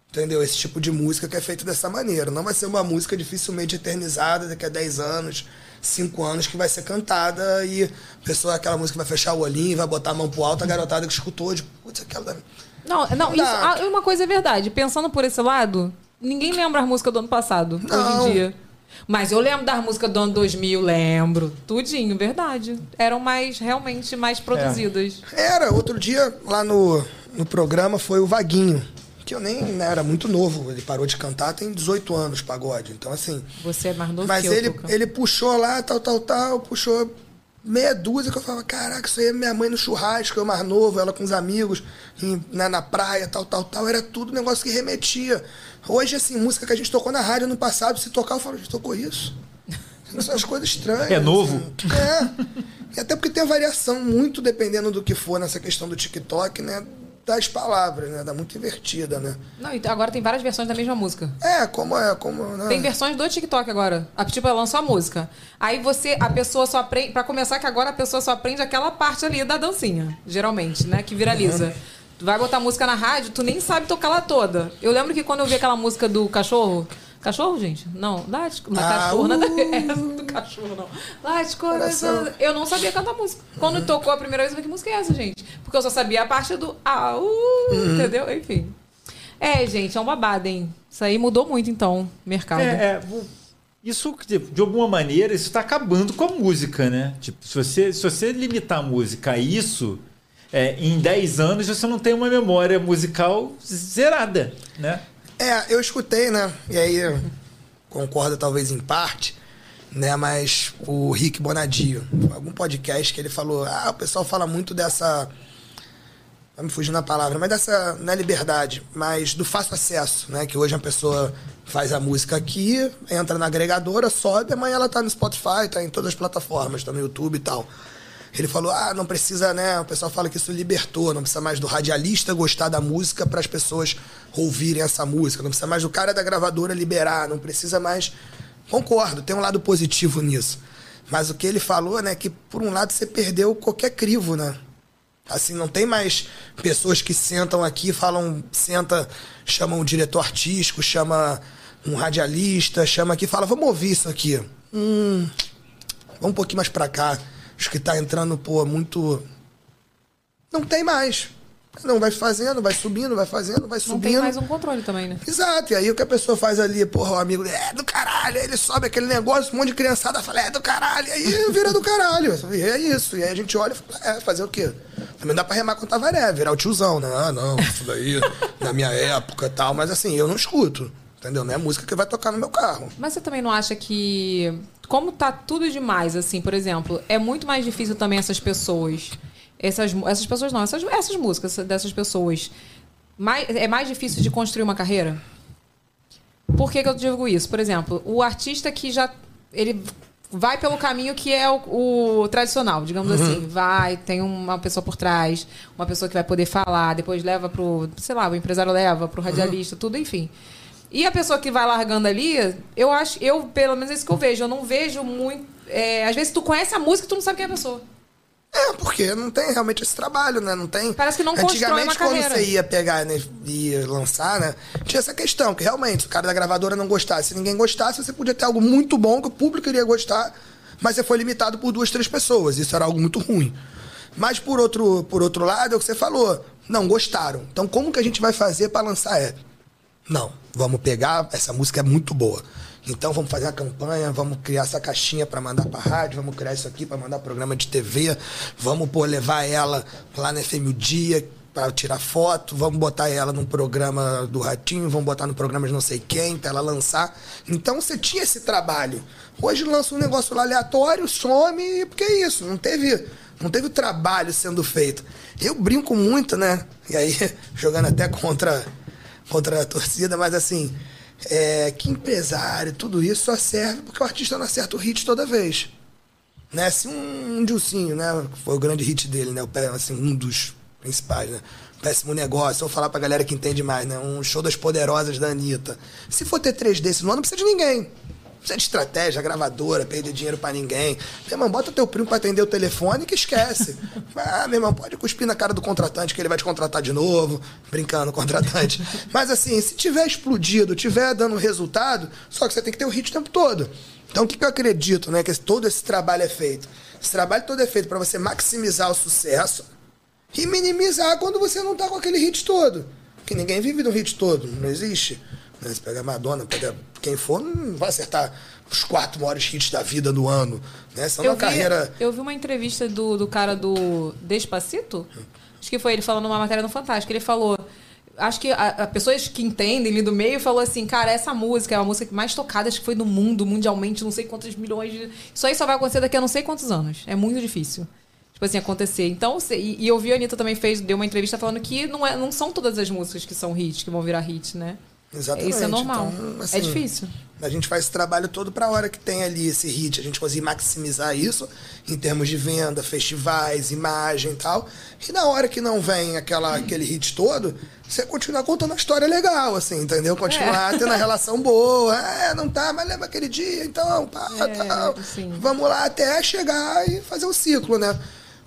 Entendeu? Esse tipo de música que é feita dessa maneira. Não vai ser uma música dificilmente eternizada daqui a 10 anos, 5 anos, que vai ser cantada e a pessoa, aquela música vai fechar o olhinho, vai botar a mão pro alto, a garotada que escutou, de putz, aquela. da-" Não, não, isso, ah, uma coisa é verdade. Pensando por esse lado, ninguém lembra as músicas do ano passado, Não. hoje em dia. Mas eu lembro das músicas do ano 2000, lembro. Tudinho, verdade. Eram mais, realmente, mais produzidas. Era, outro dia lá no, no programa foi o Vaguinho, que eu nem né, era muito novo, ele parou de cantar tem 18 anos, pagode. Então, assim. Você é mais novo Mas que eu, ele, ele puxou lá, tal, tal, tal, puxou meia dúzia que eu falava, caraca, isso aí é minha mãe no churrasco, eu mais novo, ela com os amigos, em- na, na praia, tal, tal, tal. Era tudo negócio que remetia. Hoje, assim, música que a gente tocou na rádio no passado, se tocar, eu falo, a gente tocou isso? São as coisas estranhas. É novo? assim. É. E até porque tem a variação muito dependendo do que for nessa questão do TikTok, né? Das palavras, né? Dá muito invertida, né? Não, então agora tem várias versões da mesma música. É, como é, como. Né? Tem versões do TikTok agora. A tipo, ela lançou a música. Aí você, a pessoa só aprende. Pra começar, que agora a pessoa só aprende aquela parte ali da dancinha, geralmente, né? Que viraliza. Tu vai botar música na rádio, tu nem sabe tocar ela toda. Eu lembro que quando eu vi aquela música do cachorro. Cachorro, gente? Não, Late, não, Ah, cachorro, nada a uh. ver. É, do cachorro, não. Late, coração. Coração. Eu não sabia cantar música. Quando tocou a primeira vez, eu falei, que música é essa, gente? Porque eu só sabia a parte do au, Uhum. entendeu? Enfim. É, gente, é um babado, hein? Isso aí mudou muito, então, o mercado. É, é, isso, de, de alguma maneira, isso está acabando com a música, né? Tipo, se você, se você limitar a música a isso, é, em 10 anos você não tem uma memória musical zerada, né? É, eu escutei, né? E aí concordo talvez em parte, né? Mas o Rick Bonadio, algum podcast que ele falou, ah, o pessoal fala muito dessa. Vai me fugir na palavra, mas dessa. Não é liberdade, mas do fácil acesso, né? Que hoje a pessoa faz a música aqui, entra na agregadora, sobe, amanhã ela tá no Spotify, tá em todas as plataformas, tá no YouTube e tal. Ele falou: ah, não precisa, né? O pessoal fala que isso libertou, não precisa mais do radialista gostar da música para as pessoas ouvirem essa música, não precisa mais do cara da gravadora liberar, não precisa mais. Concordo, tem um lado positivo nisso. Mas o que ele falou, né, que por um lado você perdeu qualquer crivo, né? Assim, não tem mais pessoas que sentam aqui, falam, senta, chamam o diretor artístico, chama um radialista, chama aqui fala, vamos ouvir isso aqui. Hum, vamos um pouquinho mais pra cá. Acho que tá entrando, pô, muito. Não tem mais. Não, vai fazendo, vai subindo, vai fazendo, vai Não subindo. tem mais um controle também, né? Exato, e aí o que a pessoa faz ali, porra, o amigo, é do caralho, aí ele sobe aquele negócio, um monte de criançada fala, é do caralho, aí vira do caralho. E é isso, e aí a gente olha e fala, é, fazer o quê? Também dá pra remar com tavaré, virar o tiozão, né? Ah, não, isso daí, na minha época e tal, mas assim, eu não escuto, entendeu? Não é música que vai tocar no meu carro. Mas você também não acha que, como tá tudo demais, assim, por exemplo, é muito mais difícil também essas pessoas, essas, essas pessoas não, essas, essas músicas dessas pessoas, mais, é mais difícil de construir uma carreira? Por que, que eu digo isso? Por exemplo, o artista que já, ele vai pelo caminho que é o, o tradicional, digamos assim, vai, tem uma pessoa por trás, uma pessoa que vai poder falar, depois leva pro, sei lá, o empresário leva pro radialista, tudo, enfim. E a pessoa que vai largando ali, eu acho, eu, pelo menos é isso que eu vejo, eu não vejo muito. é, às vezes tu conhece a música e tu não sabe quem é a pessoa. É, porque não tem realmente esse trabalho, né? Não tem. Parece que não Antigamente, quando carreira. você ia pegar né, e ia lançar, né? Tinha essa questão, que realmente, se o cara da gravadora não gostasse, se ninguém gostasse, você podia ter algo muito bom que o público iria gostar, mas você foi limitado por duas, três pessoas. Isso era algo muito ruim. Mas por outro, por outro lado, é o que você falou. Não, gostaram. Então como que a gente vai fazer para lançar ela? Não, vamos pegar, essa música é muito boa. Então vamos fazer a campanha, vamos criar essa caixinha para mandar para rádio, vamos criar isso aqui para mandar programa de TV, vamos pô, levar ela lá na FM o Dia, pra tirar foto, vamos botar ela num programa do Ratinho, vamos botar no programa de não sei quem, pra ela lançar. Então você tinha esse trabalho. Hoje lança um negócio lá aleatório, some, porque é isso, não teve, não teve trabalho sendo feito. Eu brinco muito, né? E aí, jogando até contra, contra a torcida, mas assim, é, que empresário, tudo isso só serve porque o artista não acerta o hit toda vez. Né? Se um, um né? Foi o grande hit dele, né? O, assim, um dos principais, né? Péssimo negócio. Vou falar pra galera que entende mais, né? Um show das poderosas da Anitta. Se for ter três desses no ano, não precisa de ninguém. Precisa de estratégia, gravadora, perder dinheiro pra ninguém. Meu irmão, bota teu primo pra atender o telefone que esquece. Ah, meu irmão, pode cuspir na cara do contratante que ele vai te contratar de novo. Brincando, contratante. Mas assim, se tiver explodido, tiver dando resultado, só que você tem que ter o hit o tempo todo. Então, o que, que eu acredito, né? Que todo esse trabalho é feito. Esse trabalho todo é feito para você maximizar o sucesso e minimizar quando você não tá com aquele hit todo. Porque ninguém vive do hit todo, não existe. Né? Você pega a Madonna, pega quem for, não vai acertar os quatro maiores hits da vida do ano. Né? São Eu uma vi, carreira. eu vi uma entrevista do, do cara do Despacito. Acho que foi ele falando numa matéria no Fantástico. Ele falou. Acho que a, a pessoas que entendem ali do meio falou assim, cara, essa música é a música mais tocada, acho que foi no mundo, mundialmente, não sei quantos milhões de. Isso aí só vai acontecer daqui a não sei quantos anos. É muito difícil. Tipo assim, acontecer. Então, se- e, e eu vi a Anitta também fez, deu uma entrevista falando que não, é, não são todas as músicas que são hits, que vão virar hit, né? Exatamente. Isso é normal. Então, é assim, difícil. A gente faz esse trabalho todo para a hora que tem ali esse hit, a gente conseguir maximizar isso em termos de venda, festivais, imagem e tal. E na hora que não vem aquela, aquele hit todo, você continuar contando a história legal, assim, entendeu? Continuar tendo a relação boa. É, não tá, mas lembra aquele dia, então, pá, tal. sim. Vamos lá até chegar e fazer o ciclo, né?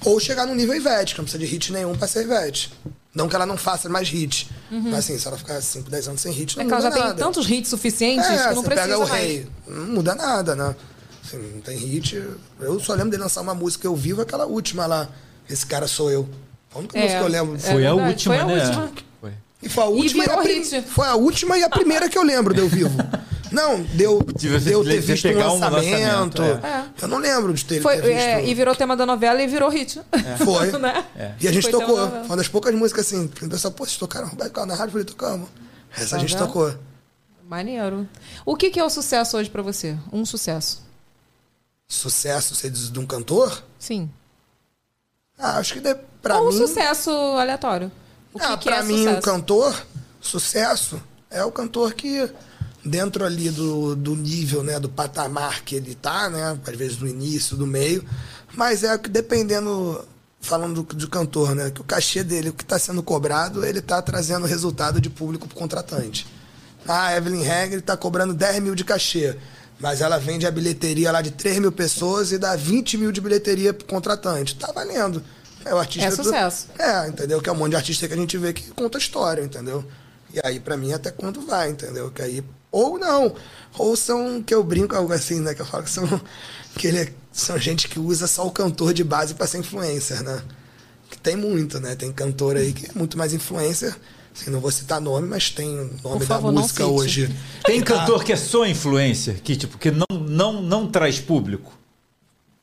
Ou chegar no nível Ivete, que não precisa de hit nenhum pra ser Ivete. Não que ela não faça mais hit. Mas assim, se ela ficar 5, 10 anos sem hit, não É que ela já nada. tem tantos hits suficientes É, que não você precisa pega o mais. rei, não muda nada, né? Assim, não tem hit. Eu só lembro dele lançar uma música eu vivo, aquela última lá. Esse cara sou eu. A única É, música que eu lembro. é Foi a última, foi a né? última. Foi. E foi a última e, virou a prim- hit. Foi a última e a primeira que eu lembro de eu vivo. Não, deu, De você- deu ter visto um pegar um lançamento. lançamento, é. Eu não lembro de ter, Foi, ter visto. é, e virou tema da novela e virou hit. Foi. né? E a gente Foi tocou. Foi uma das poucas músicas assim. O pessoal, pô, vocês tocaram Roberto Carlos na rádio? Eu falei, tocamos. Essa Tá a gente vendo? tocou. Maneiro. O que, que é o sucesso hoje pra você? Um sucesso. Sucesso, você diz, de um cantor? Sim. Ah, acho que de, pra Ou um mim. sucesso aleatório. O que, ah, que pra é mim, sucesso? o cantor, sucesso, é o cantor que, dentro ali do, do nível, né, do patamar que ele tá, né, às vezes no início, do meio, mas é que dependendo, falando do, do cantor, né, que o cachê dele, o que está sendo cobrado, ele está trazendo resultado de público pro contratante. Ah, a Evelyn Regger está cobrando 10 mil de cachê, mas ela vende a bilheteria lá de 3 mil pessoas e dá 20 mil de bilheteria pro contratante. Tá valendo. É o artista É do- sucesso. é, entendeu? Que é um monte de artista que a gente vê que conta história, entendeu? E aí, pra mim, até quando vai, entendeu? Que aí, ou não, ou são, que eu brinco algo assim, né? Que eu falo que são, que ele é- são gente que usa só o cantor de base pra ser influencer, né? Que tem muito, né? Tem cantor aí que é muito mais influencer. Assim, não vou citar nome, mas tem o nome favor, da música hoje. Tem cantor que é só influencer, que tipo, que não, não, não traz público.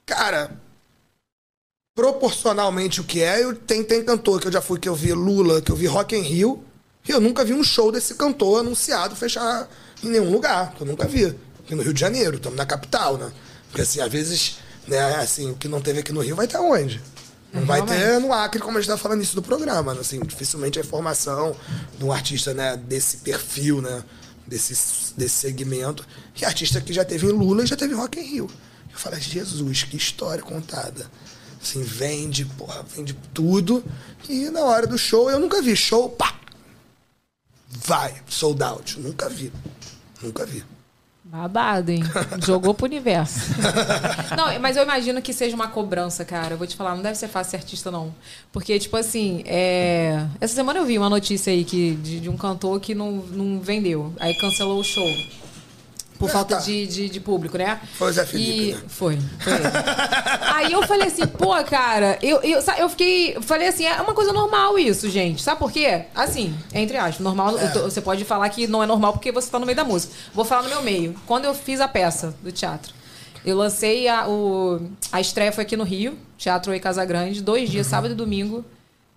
Cara, proporcionalmente o que é, eu tem, tem cantor que eu já fui, que eu vi Lula, que eu vi Rock in Rio, eu nunca vi um show desse cantor anunciado fechar em nenhum lugar, que eu nunca vi. Aqui no Rio de Janeiro, estamos na capital, né? Porque assim, às vezes, né, assim, o que não teve aqui no Rio vai ter onde? Não vai ter no Acre, como a gente está falando isso do programa. né? Assim, dificilmente a informação de um artista né, desse perfil, né, desse, desse segmento. E artista que já teve em Lula e já teve em Rock in Rio. Eu falei, Jesus, que história contada. Assim, vende, porra, vende tudo. E na hora do show, eu nunca vi. Show, pá! Vai, sold out. Nunca vi. Nunca vi. Babado, hein? Jogou pro universo. não, mas eu imagino que seja uma cobrança, cara. Eu vou te falar, não deve ser fácil ser artista, não. Porque, tipo assim, é... essa semana eu vi uma notícia aí que, de, de um cantor que não, não vendeu. Aí cancelou o show. Por falta tá. de, de, de público, né? Foi o Zé Felipe, E... né? Foi, foi. Aí eu falei assim, pô, cara, eu, eu, eu fiquei. Falei assim, é uma coisa normal isso, gente. Sabe por quê? Assim, entre aspas, normal. É. Você pode falar que não é normal porque você tá no meio da música. Vou falar no meu meio. Quando eu fiz a peça do teatro, eu lancei a, o, a estreia foi aqui no Rio, Teatro Oi Casa Grande, dois dias, sábado e domingo.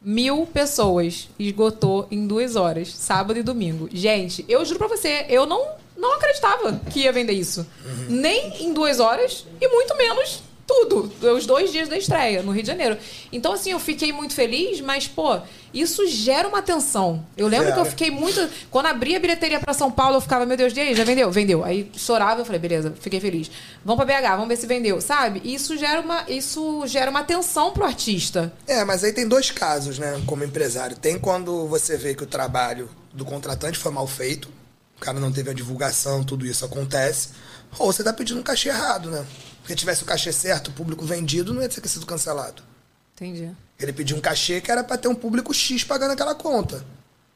Mil pessoas. Esgotou em duas horas, sábado e domingo. Gente, eu juro pra você, eu não, não acreditava que ia vender isso. Nem em duas horas e muito menos tudo. Os dois dias da estreia, no Rio de Janeiro. Então, assim, eu fiquei muito feliz, mas, pô, isso gera uma tensão. Eu lembro que eu fiquei muito. Quando abri a bilheteria pra São Paulo, eu ficava, meu Deus, e aí, já vendeu? Vendeu. Aí chorava, eu falei, beleza, fiquei feliz. Vamos pra BH, vamos ver se vendeu, sabe? Isso gera uma, isso gera uma tensão pro artista. É, mas aí tem dois casos, né, como empresário. Tem quando você vê que o trabalho do contratante foi mal feito, o cara não teve a divulgação, tudo isso acontece, ou você tá pedindo um cachê errado, né? Porque tivesse o cachê certo, o público vendido, não ia ter sido cancelado. Entendi. Ele pediu um cachê que era pra ter um público X pagando aquela conta.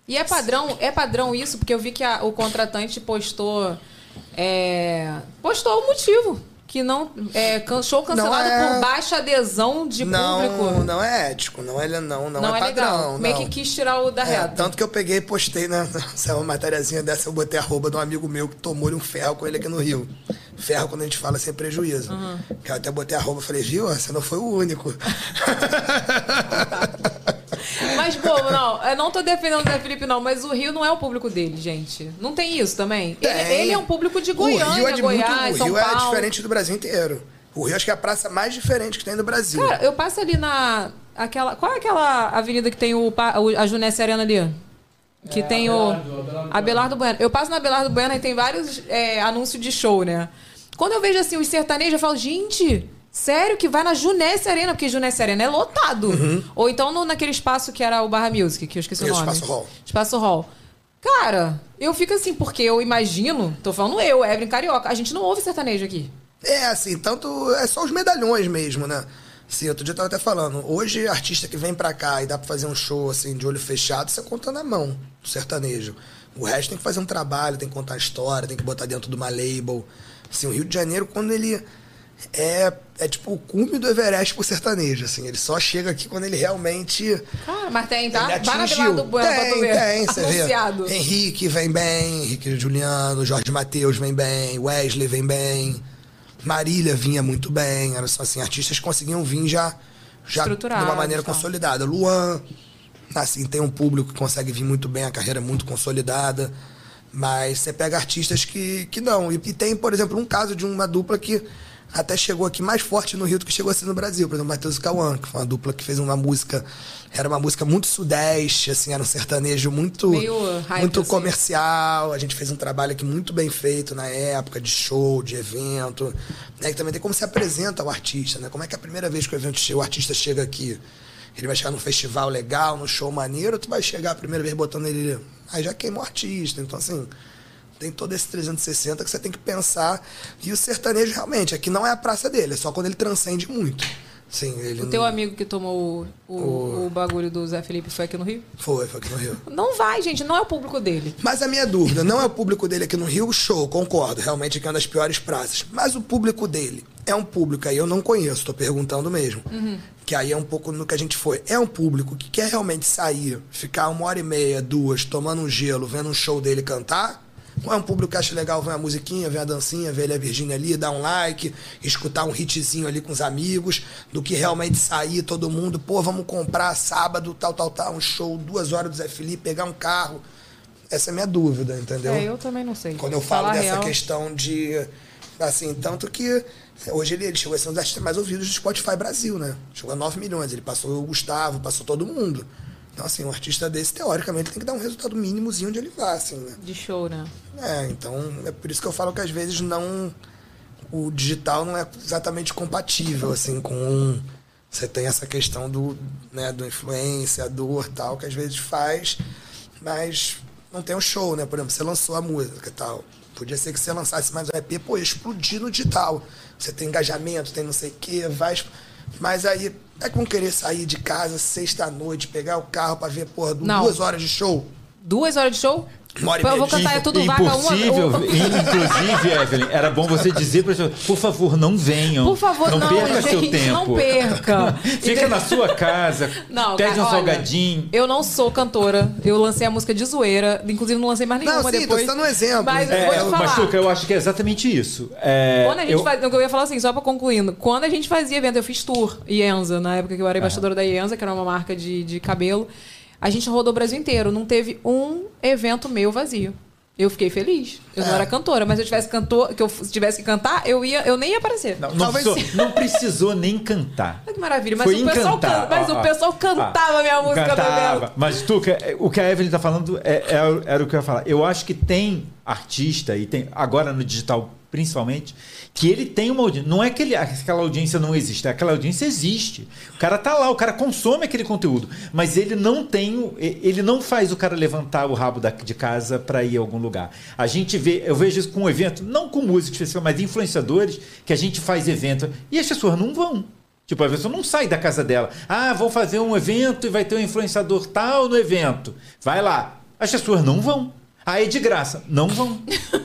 E é padrão, é padrão isso, porque eu vi que a- o contratante postou. é, postou o motivo. Que não. É, show cancelado é- por baixa adesão de não, público. não é ético, não é, não, não, Não é é padrão. legal. Meio não. que quis tirar o da É, reta. tanto que eu peguei e postei, né? Saiu uma matériazinha dessa, eu botei a roupa de um amigo meu que tomou-lhe um ferro com ele aqui no Rio. Ferro quando a gente fala sem prejuízo. Que eu até botei a roupa e falei, viu? Você não foi o único. Mas, pô, não, eu não tô defendendo o Zé Felipe, não, mas o Rio não é o público dele, gente. Não tem isso também? Ele, Tem. ele é um público de o Rio Goiânia, é de Goiás, muito, o São Rio Paulo. é diferente do Brasil inteiro. O Rio acho que é a praça mais diferente que tem no Brasil. Cara, eu passo ali na. Aquela, qual é aquela avenida que tem o, o- a Junesse Arena ali? Que tem o. Abelardo Bueno. Eu passo na Abelardo Bueno e tem vários é, anúncios de show, né? Quando eu vejo assim os sertanejos, eu falo, gente, sério que vai na Junesse Arena? Porque Junesse Arena é lotado. Ou então no, naquele espaço que era o Barra Music, que eu esqueci o nome. Espaço Hall. Espaço Hall. Cara, eu fico assim, porque eu imagino, tô falando eu, Evelyn Carioca, a gente não ouve sertanejo aqui. É, assim, tanto. É só os medalhões mesmo, né? Sim, outro dia eu tava até falando. Hoje, artista que vem pra cá e dá pra fazer um show assim, de olho fechado, você conta na mão do sertanejo. O resto tem que fazer um trabalho, tem que contar a história, tem que botar dentro de uma label. Assim, o Rio de Janeiro, quando ele. É, é tipo o cume do Everest pro sertanejo, assim. Ele só chega aqui quando ele realmente. Cara, mas tem, tá? Atingiu. Abelardo Bueno tem, tem, você Anunciado. vê. Henrique vem bem, Henrique Juliano, Jorge Matheus vem bem, Wesley vem bem, Marília vinha muito bem. Eram só assim, artistas conseguiam vir já, já de uma maneira tá. consolidada. Luan, assim, tem um público que consegue vir muito bem, a carreira é muito consolidada. Mas você pega artistas que, que não. E, e tem, por exemplo, um caso de uma dupla que até chegou aqui mais forte no Rio do que chegou assim no Brasil. Por exemplo, Matheus e Cauã, que foi uma dupla que fez uma música. Era uma música muito sudeste, assim, era um sertanejo muito, Meio hype, muito assim. comercial. A gente fez um trabalho aqui muito bem feito na época, de show, de evento. Né? E também tem como se apresenta o artista, né? Como é que é a primeira vez que o, evento, o artista chega aqui? Ele vai chegar num festival legal, num show maneiro, tu vai chegar a primeira vez botando ele. Aí já queima o artista. Então, assim, tem todo esse 360 que você tem que pensar. E o sertanejo, realmente, aqui não é a praça dele, é só quando ele transcende muito. Sim, ele O teu não- amigo que tomou o, o, o bagulho do Zé Felipe foi aqui no Rio? Foi, foi aqui no Rio. Não vai, gente, não é o público dele. Mas a minha dúvida, não é o público dele aqui no Rio, show, concordo, realmente que é uma das piores praças. Mas o público dele é um público, aí eu não conheço, tô perguntando mesmo. Que aí é um pouco no que a gente foi. É um público que quer realmente sair, ficar uma hora e meia, duas, tomando um gelo, vendo um show dele cantar? Ou é um público que acha legal ver uma musiquinha, ver a dancinha, ver a Virgínia ali, dar um like, escutar um hitzinho ali com os amigos, do que realmente sair todo mundo, pô, vamos comprar sábado, tal, tal, tal, um show, duas horas do Zé Felipe, pegar um carro. Essa é a minha dúvida, entendeu? É, eu também não sei. Quando eu falo dessa real. questão de. Assim, tanto que hoje ele, ele chegou a ser um dos artistas mais ouvidos do Spotify Brasil, né? Chegou a 9 milhões. Ele passou o Gustavo, passou todo mundo. Então, assim, um artista desse, teoricamente, tem que dar um resultado mínimozinho onde ele vá, assim, né? De show, né? É, então é por isso que eu falo que às vezes não. O digital não é exatamente compatível, assim, com. Você tem essa questão do, né, do influenciador tal, que às vezes faz, mas não tem um show, né? Por exemplo, você lançou a música e tal. Podia ser que você lançasse mais um EP, pô, ia explodir no digital. Você tem engajamento, tem não sei o quê, vai. Mas aí, é que vão querer sair de casa sexta-noite, pegar o carro pra ver, porra, Não. duas horas de show. Duas horas de show? E Eu vou cantar é tudo vaga uma. Impossível. uma- Inclusive, Evelyn, era bom você dizer para por favor, não venham. Por favor, não, perca gente, seu tempo. não perca. Fica na sua casa, Não, pede cara, um olha, salgadinho. Eu não sou cantora. Eu lancei a música de zoeira. Inclusive, não lancei mais nenhuma Não, sim, depois. citando um exemplo. Mas eu É, vou te falar. mas, Tuca, eu acho que é exatamente isso. É, Quando a gente eu- faz, eu ia falar assim, só pra concluindo. Quando a gente fazia evento, eu fiz tour Ienza, na época que eu era embaixadora da Ienza, que era uma marca de, de cabelo. A gente rodou o Brasil inteiro. Não teve um evento meu vazio. Eu fiquei feliz. Eu não É. era cantora, mas se eu tivesse cantor, que eu tivesse que cantar, eu ia, eu nem ia aparecer. Não, não precisou, não precisou nem cantar. Olha que maravilha. Mas, Foi o pessoal, can- mas Ó, o ó. pessoal cantava a minha música Cantava. evento. Mas, Tuca, é, o que a Evelyn tá falando é, é- era o que eu ia falar. Eu acho que tem artista, e tem agora no digital principalmente, que ele tem uma audiência. Não é que ele, aquela audiência não existe, aquela audiência existe. O cara tá lá, o cara consome aquele conteúdo, mas ele não tem, ele não faz o cara levantar o rabo da- de casa para ir a algum lugar. A gente vê, eu vejo isso com um evento, não com específica, mas influenciadores, que a gente faz evento e as pessoas não vão. Tipo, a pessoa não sai da casa dela. Ah, vou fazer um evento e vai ter um influenciador tal no evento. Vai lá. As pessoas não vão. Ah, é de graça. Não vão.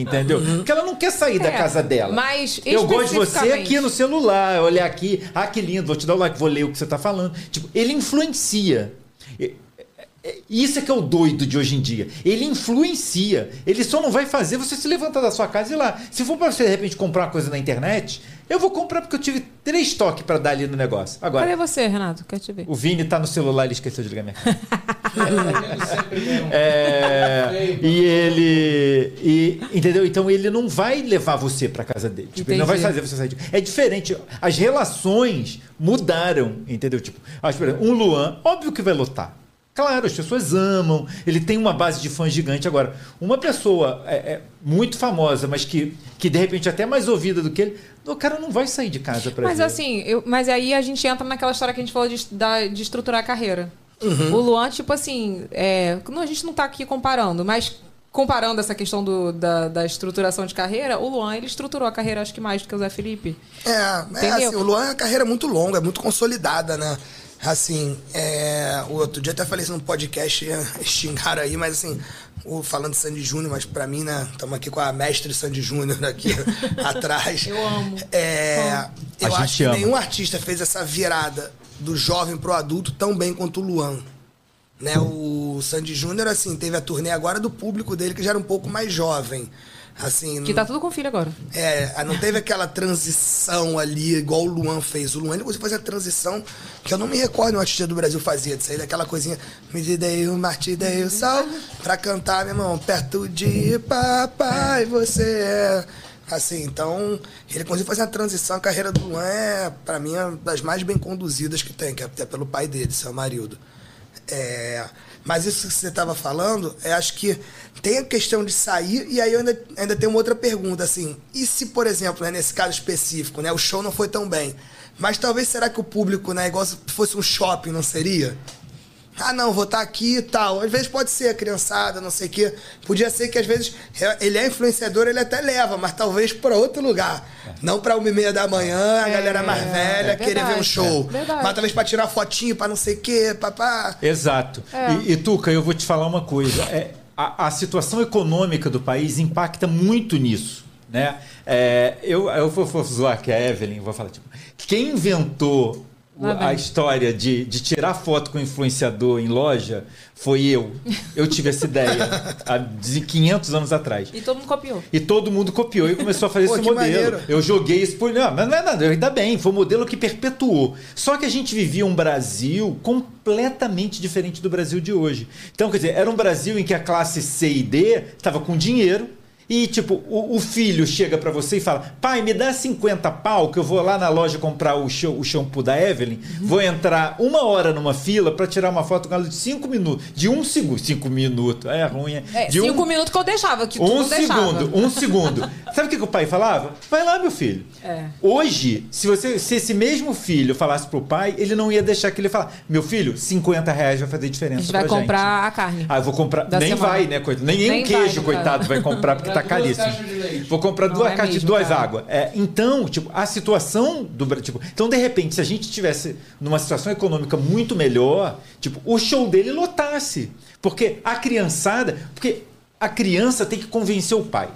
Entendeu? Porque ela não quer sair da É, casa dela. mas eu gosto de você aqui no celular, olhar aqui, ah, que lindo, vou te dar o like, vou ler o que você está falando. Tipo, ele influencia. Isso é que é o doido de hoje em dia. Ele influencia. Ele só não vai fazer você se levantar da sua casa e ir lá. Se for para você, de repente, comprar uma coisa na internet, eu vou comprar porque eu tive três toques para dar ali no negócio. Agora, Cadê você, Renato? Quero te ver. o Vini tá no celular, ele esqueceu de ligar minha câmera. Um- É, e ele. E, entendeu? Então ele não vai levar você pra casa dele. Tipo, ele não vai fazer você sair de É diferente. As relações mudaram, entendeu? Tipo, um Luan, óbvio que vai lotar. Claro, as pessoas amam, ele tem uma base de fãs gigante. Agora, uma pessoa é, é muito famosa, mas que, que de repente é até mais ouvida do que ele, o cara não vai sair de casa pra Mas ver. assim, eu, mas aí a gente entra naquela história que a gente falou de, da- de estruturar a carreira. O Luan, tipo assim, é, não, a gente não tá aqui comparando, mas comparando essa questão do- da, da estruturação de carreira, o Luan, ele estruturou a carreira, acho que mais do que o Zé Felipe. É, é assim, o Luan é uma carreira muito longa, é muito consolidada, né? Assim, é, o outro dia até falei isso no podcast, xingaram aí, mas assim, o, falando de Sandy Júnior, mas pra mim, né, estamos aqui com a mestre Sandy Júnior aqui atrás. Eu amo. É, eu A acho gente que ama. nenhum artista fez essa virada do jovem pro adulto tão bem quanto o Luan. Né, o Sandy Júnior, assim, teve a turnê agora do público dele, que já era um pouco mais jovem. Assim, Que tá tudo com filho agora. é, não teve aquela transição ali, igual o Luan fez. O Luan ele conseguiu fazer a transição que eu não me recordo um artista do Brasil fazia, de sair daquela coisinha, me dei o Marte, dei o sol, pra cantar, meu irmão, perto de papai, você é. Assim, então, ele conseguiu fazer a transição. A carreira do Luan é, pra mim, é uma das mais bem conduzidas que tem, que é até pelo pai dele, seu Marildo. É, mas isso que você estava falando, eu acho que tem a questão de sair, e aí eu ainda, ainda tenho uma outra pergunta, assim, e se, por exemplo, né, nesse caso específico, né, o show não foi tão bem, mas talvez será que o público, né, igual se fosse um shopping, não seria? Ah, não, vou estar aqui e tal. Às vezes pode ser a criançada, não sei o quê. Podia ser que às vezes é- ele é influenciador, ele até leva, mas talvez para outro lugar. Não para uma e meia da manhã, a galera mais velha é querer ver um show. é. Mas talvez para tirar fotinho, para não sei o quê, papá. Exato. É. E, e, Tuca, eu vou te falar uma coisa. É, a, a situação econômica do país impacta muito nisso. Né? É, eu, eu vou, vou zoar que a Evelyn, vou falar, tipo, quem inventou. A história de, de tirar foto com influenciador em loja foi eu. Eu tive essa ideia há de 500 anos atrás. E todo mundo copiou. E todo mundo copiou e começou a fazer Pô, esse modelo. maneiro. Eu joguei isso por. Não, mas não é nada, ainda bem, foi um modelo que perpetuou. Só que a gente vivia um Brasil completamente diferente do Brasil de hoje. Então, quer dizer, era um Brasil em que a classe C e D estava com dinheiro. E, tipo, o, o filho chega pra você e fala: pai, me dá 50 pau que eu vou lá na loja comprar o, sham- o shampoo da Evelyn. Vou entrar uma hora numa fila pra tirar uma foto com ela de 5 minutos. De um segundo. 5 minutos. É ruim. é. É, de um- cinco minutos que eu deixava, que tu um segundo, um segundo. Sabe o que, que o pai falava? Vai lá, meu filho. É. Hoje, se você se esse mesmo filho falasse pro pai, ele não ia deixar que ele falar: Meu filho, 50 reais vai fazer diferença. A gente vai pra comprar a carne. Ah, eu vou comprar. Nem semana. vai, né, coitado? Nem, nem um vai, queijo, no coitado, caso. vai comprar, porque tá duas caríssimo. caixas de leite. Vou comprar Não duas é caixas de duas cara. águas. É, então, tipo, a situação do Brasil. Tipo, então, de repente, se a gente tivesse numa situação econômica muito melhor, tipo, o show dele lotasse. Porque a criançada. Porque a criança tem que convencer o pai.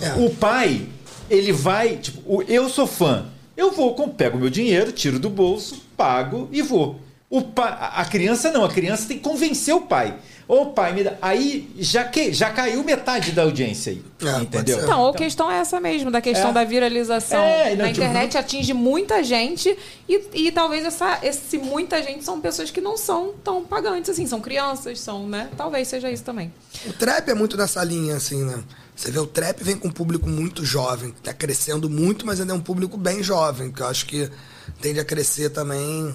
É. O pai, ele vai. Tipo, o- eu sou fã. Eu vou, com- pego meu dinheiro, tiro do bolso, pago e vou. O pai, a a criança não, a criança tem que convencer o pai. Ô pai, me dá. Aí já, que, já caiu metade da audiência aí. É, entendeu? Então, a questão é essa mesmo, da questão É. da viralização. É, não, Na tipo, internet atinge muita gente e, e talvez essa, esse muita gente são pessoas que não são tão pagantes, assim, são crianças, são, né? Talvez seja isso também. O trap é muito nessa linha, assim, né? Você vê, o trap vem com um público muito jovem, tá crescendo muito, mas ainda é um público bem jovem, que eu acho que tende a crescer também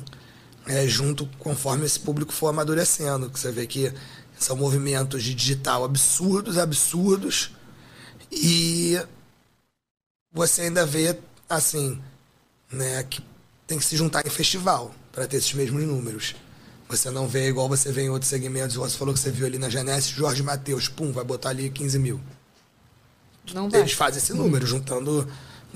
é, junto conforme esse público for amadurecendo. Que você vê que são movimentos de digital absurdos, absurdos, e você ainda vê, assim, né, que tem que se juntar em festival para ter esses mesmos números. Você não vê igual você vê em outros segmentos. Você falou que você viu ali na Genesse, Jorge Matheus, pum, vai botar ali 15 mil. Não vai. Eles fazem esse número, juntando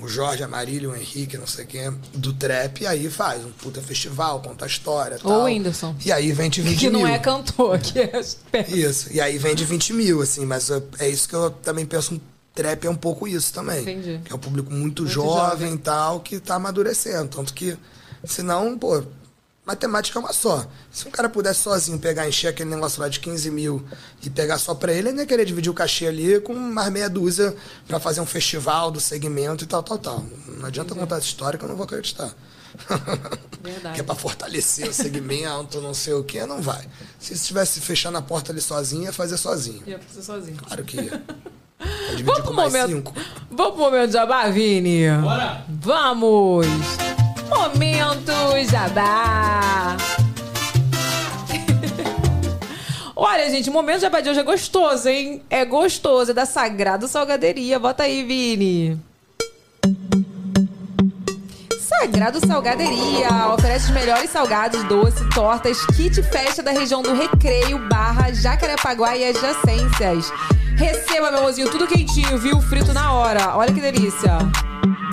o Jorge, a Marília, o Henrique, não sei quem, do trap, e aí faz um puta festival, conta a história. Ou tal. o Whindersson. E aí vende 20 Que mil. não é cantor, que é. Isso, e aí vende 20 mil, assim, mas é- é isso que eu também penso. Um trap é um pouco isso também. Entendi. Que é um público muito, Muito jovem jovem. e tal, que tá amadurecendo. Tanto que, senão, pô, matemática é uma só. Se um cara pudesse sozinho pegar, encher aquele negócio lá de 15 mil e pegar só pra ele, ele não ia querer dividir o cachê ali com mais meia dúzia pra fazer um festival do segmento e tal, tal, tal. Não adianta contar essa história que eu não vou acreditar. Verdade. que é pra fortalecer o segmento, não sei o que, não vai. Se estivesse fechando a porta ali sozinho, ia fazer sozinho. Ia fazer sozinho. Claro que ia. Vamos pro momento. cinco. Vamos pro momento jabá, Vini? Bora! Vamos! Momento jabá! Olha, gente, o momento jabá de hoje é gostoso, hein? É gostoso, é da Sagrado Salgaderia. Bota aí, Vini. Sagrado Salgaderia oferece os melhores salgados, doces, tortas, kit festa da região do Recreio, Barra, Jacarepaguá e adjacências. Receba, meu mozinho, tudo quentinho, viu? Frito na hora. Olha que delícia.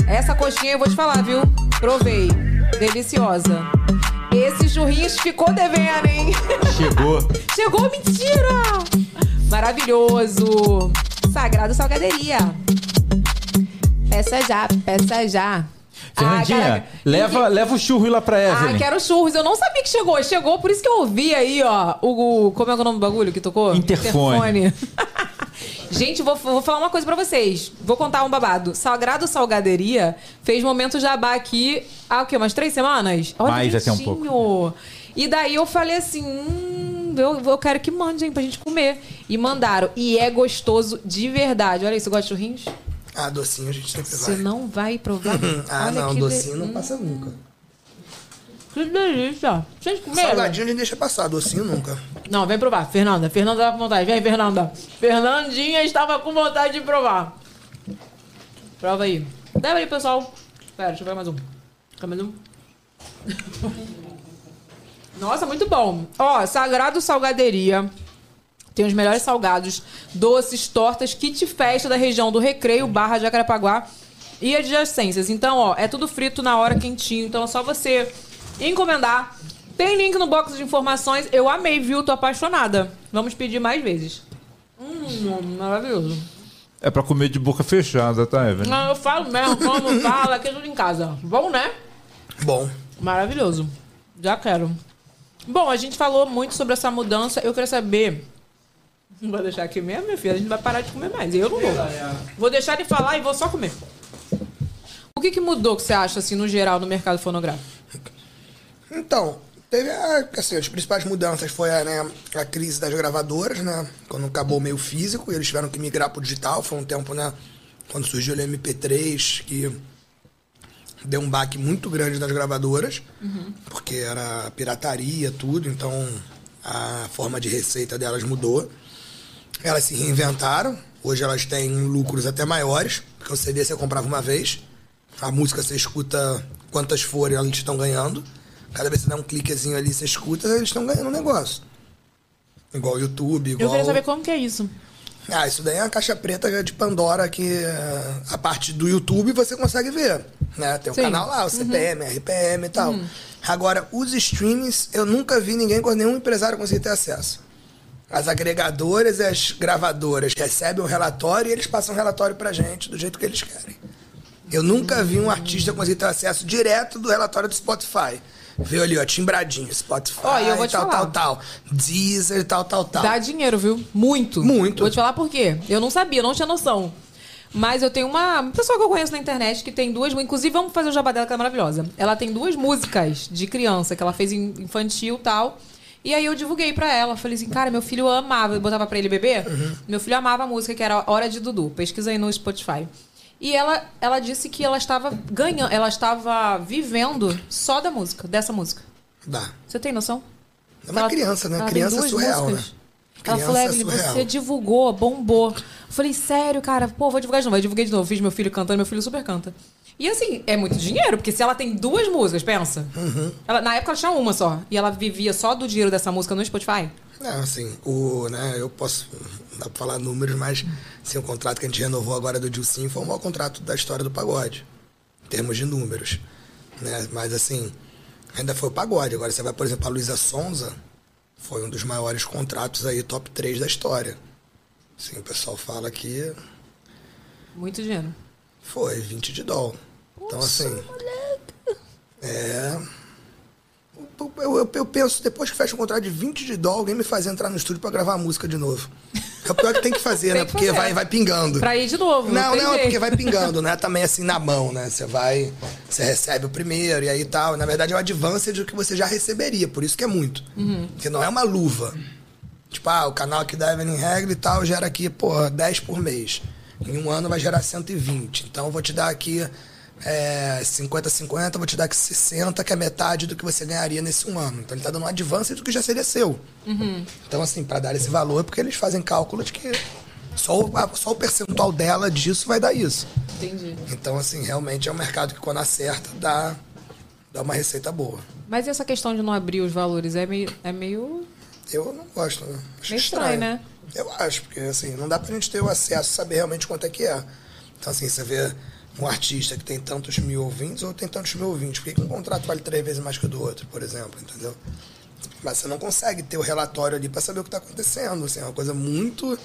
Essa coxinha eu vou te falar, viu? Provei. Deliciosa. Esse churrinhos ficou devendo, hein? Chegou. Chegou, mentira! Maravilhoso. Sagrado Salgaderia. Peça já, peça já. Fernandinha, Ah, leva, leva o churro lá pra Ah, Evelyn. quero churros. Eu não sabia que chegou. Chegou, por isso que eu ouvi aí, ó. O, como é que é o nome do bagulho que tocou? Interfone. Interfone. Gente, vou, vou falar uma coisa pra vocês. Vou contar um babado. Sagrado Salgaderia fez momento jabá aqui há o quê? Umas três semanas? Olha Mais que até um bonitinho. E daí eu falei assim, hum, eu, eu quero que mandem pra gente comer. E mandaram. E é gostoso de verdade. Olha isso, você gosta de churrinhos? Ah, docinho a gente sempre Você vai. não vai provar? Ah, Olha não, docinho de- não passa nunca. Que delícia. Vocês comeram? Salgadinho a gente deixa passar, docinho nunca. Não, vem provar. Fernanda, Fernanda tá com vontade. Vem, Fernanda. Fernandinha estava com vontade de provar. Prova aí. Deve aí, pessoal. Pera, deixa eu pegar mais um. Quer mais um? Nossa, muito bom. Ó, Sagrado Salgaderia. Tem os melhores salgados, doces, tortas, kit festa da região do Recreio, Barra Jacarepaguá e adjacências. Então, ó, é tudo frito na hora, quentinho. Então é só você encomendar. Tem link no box de informações. Eu amei, viu? Tô apaixonada. Vamos pedir mais vezes. Hum, maravilhoso. É pra comer de boca fechada, tá, Evelyn? Não, eu falo mesmo, como fala, aqui é tudo em casa. Bom, né? Bom, Maravilhoso. Já quero. Bom, a gente falou muito sobre essa mudança. Eu queria saber. Não vou deixar aqui mesmo, minha filha. A gente vai parar de comer mais. Eu não vou. Vou deixar de falar e vou só comer. O que, que mudou que você acha, assim, no geral, no mercado fonográfico? então, teve a, assim, as principais mudanças foi a, né, a crise das gravadoras, né? Quando acabou o meio físico, e eles tiveram que migrar pro digital. Foi um tempo, né? Quando surgiu o MP3, que deu um baque muito grande das gravadoras, porque era pirataria, tudo, então a forma de receita delas mudou. Elas se reinventaram, hoje elas têm lucros até maiores, porque o CD você comprava uma vez, a música você escuta quantas forem, elas estão ganhando. Cada vez que você dá um cliquezinho ali, você escuta, eles estão ganhando um negócio. Igual o YouTube, Eu igual. queria saber como que é isso. Ah, isso daí é uma caixa preta de Pandora que eh, a parte do YouTube você consegue ver. Né? Tem o. Uhum. canal lá, o CPM, RPM e tal. Agora, os streamings, eu nunca vi ninguém, nenhum empresário conseguir ter acesso. As agregadoras e as gravadoras recebem o relatório e eles passam o relatório pra gente do jeito que eles querem. Eu nunca vi um artista conseguir ter acesso direto do relatório do Spotify. Viu ali, ó, timbradinho, Spotify, e eu vou te tal, falar. tal, tal. Deezer, tal, tal, tal. Dá dinheiro, viu? Muito. Muito. Vou te falar por quê. Eu não sabia, não tinha noção. Mas eu tenho uma, pessoa que eu conheço na internet que tem duas. Inclusive, vamos fazer o jabá dela, que é maravilhosa. Ela tem duas músicas de criança que ela fez infantil e tal. E aí eu divulguei pra ela. Falei assim, cara, meu filho amava. Eu botava pra ele beber. Meu filho amava a música que era Hora de Dudu. Pesquisa aí no Spotify. E ela, ela disse que ela estava ganhando, ela estava vivendo só da música, dessa música. Dá. Você tem noção? É uma criança, né? ela Criança é surreal, músicas. né? Ela Criança falou, é Evelyn, você divulgou, bombou. Eu falei, sério, cara, pô, vou divulgar de novo. Eu divulguei de novo, fiz meu filho cantando, meu filho super canta. E assim, é muito dinheiro, porque se ela tem duas músicas, pensa. Uhum. Ela- na época ela tinha uma só. E ela vivia só do dinheiro dessa música no Spotify. É, assim, o, né, eu posso, não dá pra falar números, mas assim, o contrato que a gente renovou agora do Dilcim foi o maior contrato da história do pagode, em termos de números. Né? Mas assim, ainda foi o pagode. Agora você vai, por exemplo, a Luísa Sonza, foi um dos maiores contratos aí, top 3 da história. Assim, o pessoal fala que Muito dinheiro. foi 20 de dólar. Então, assim. É. Eu, eu- eu penso, depois que fecha um contrato de 20 de dólar, alguém me faz entrar no estúdio pra gravar a música de novo. É o pior que tem que fazer, Tem né? que Porque fazer. vai, vai pingando. Pra ir de novo. Não, tem não, é porque vai pingando, né? Também assim na mão, né? Você vai, você recebe o primeiro e aí tal. Na verdade é o advance do que você já receberia, por isso que é muito. Uhum. Porque não é uma luva. Tipo, ah, o canal aqui da Evelyn Regli e tal gera aqui, pô, 10 por mês. Em um ano vai gerar 120. Então eu vou te dar aqui é, 50-50, vou te dar aqui 60, que é metade do que você ganharia nesse um ano. Então ele tá dando um advance do que já seria seu. Então, assim, para dar esse valor, é porque eles fazem cálculo de que só o, só o percentual dela disso vai dar isso. Entendi. Então, assim, realmente é um mercado que quando acerta, dá, dá uma receita boa. Mas essa questão de não abrir os valores é meio. É meio... Eu não gosto, né? Acho Meio estranho, né? Eu acho, porque assim, não dá pra gente ter o acesso, saber realmente quanto é que é. Então, assim, você vê um artista que tem tantos mil ouvintes ou tem tantos mil ouvintes. Por que um contrato vale três vezes mais que o do outro, por exemplo? Entendeu? Mas você não consegue ter o relatório ali pra saber o que tá acontecendo. Assim, é uma coisa muito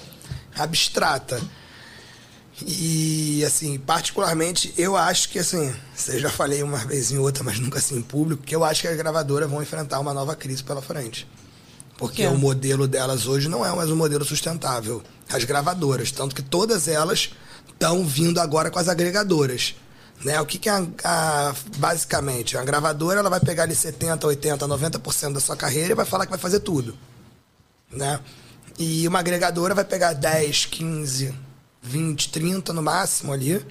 abstrata. E, assim, particularmente, eu acho que, assim, você já falei uma vez em outra, mas nunca assim em público, que eu acho que as gravadoras vão enfrentar uma nova crise pela frente. Porque quê? o modelo delas hoje não é mais um modelo sustentável. As gravadoras, tanto que todas elas estão vindo agora com as agregadoras. Né? O que, que é a, basicamente? A gravadora ela vai pegar ali 70, 80, 90% da sua carreira e vai falar que vai fazer tudo. Né? E uma agregadora vai pegar 10, 15, 20, 30 no máximo ali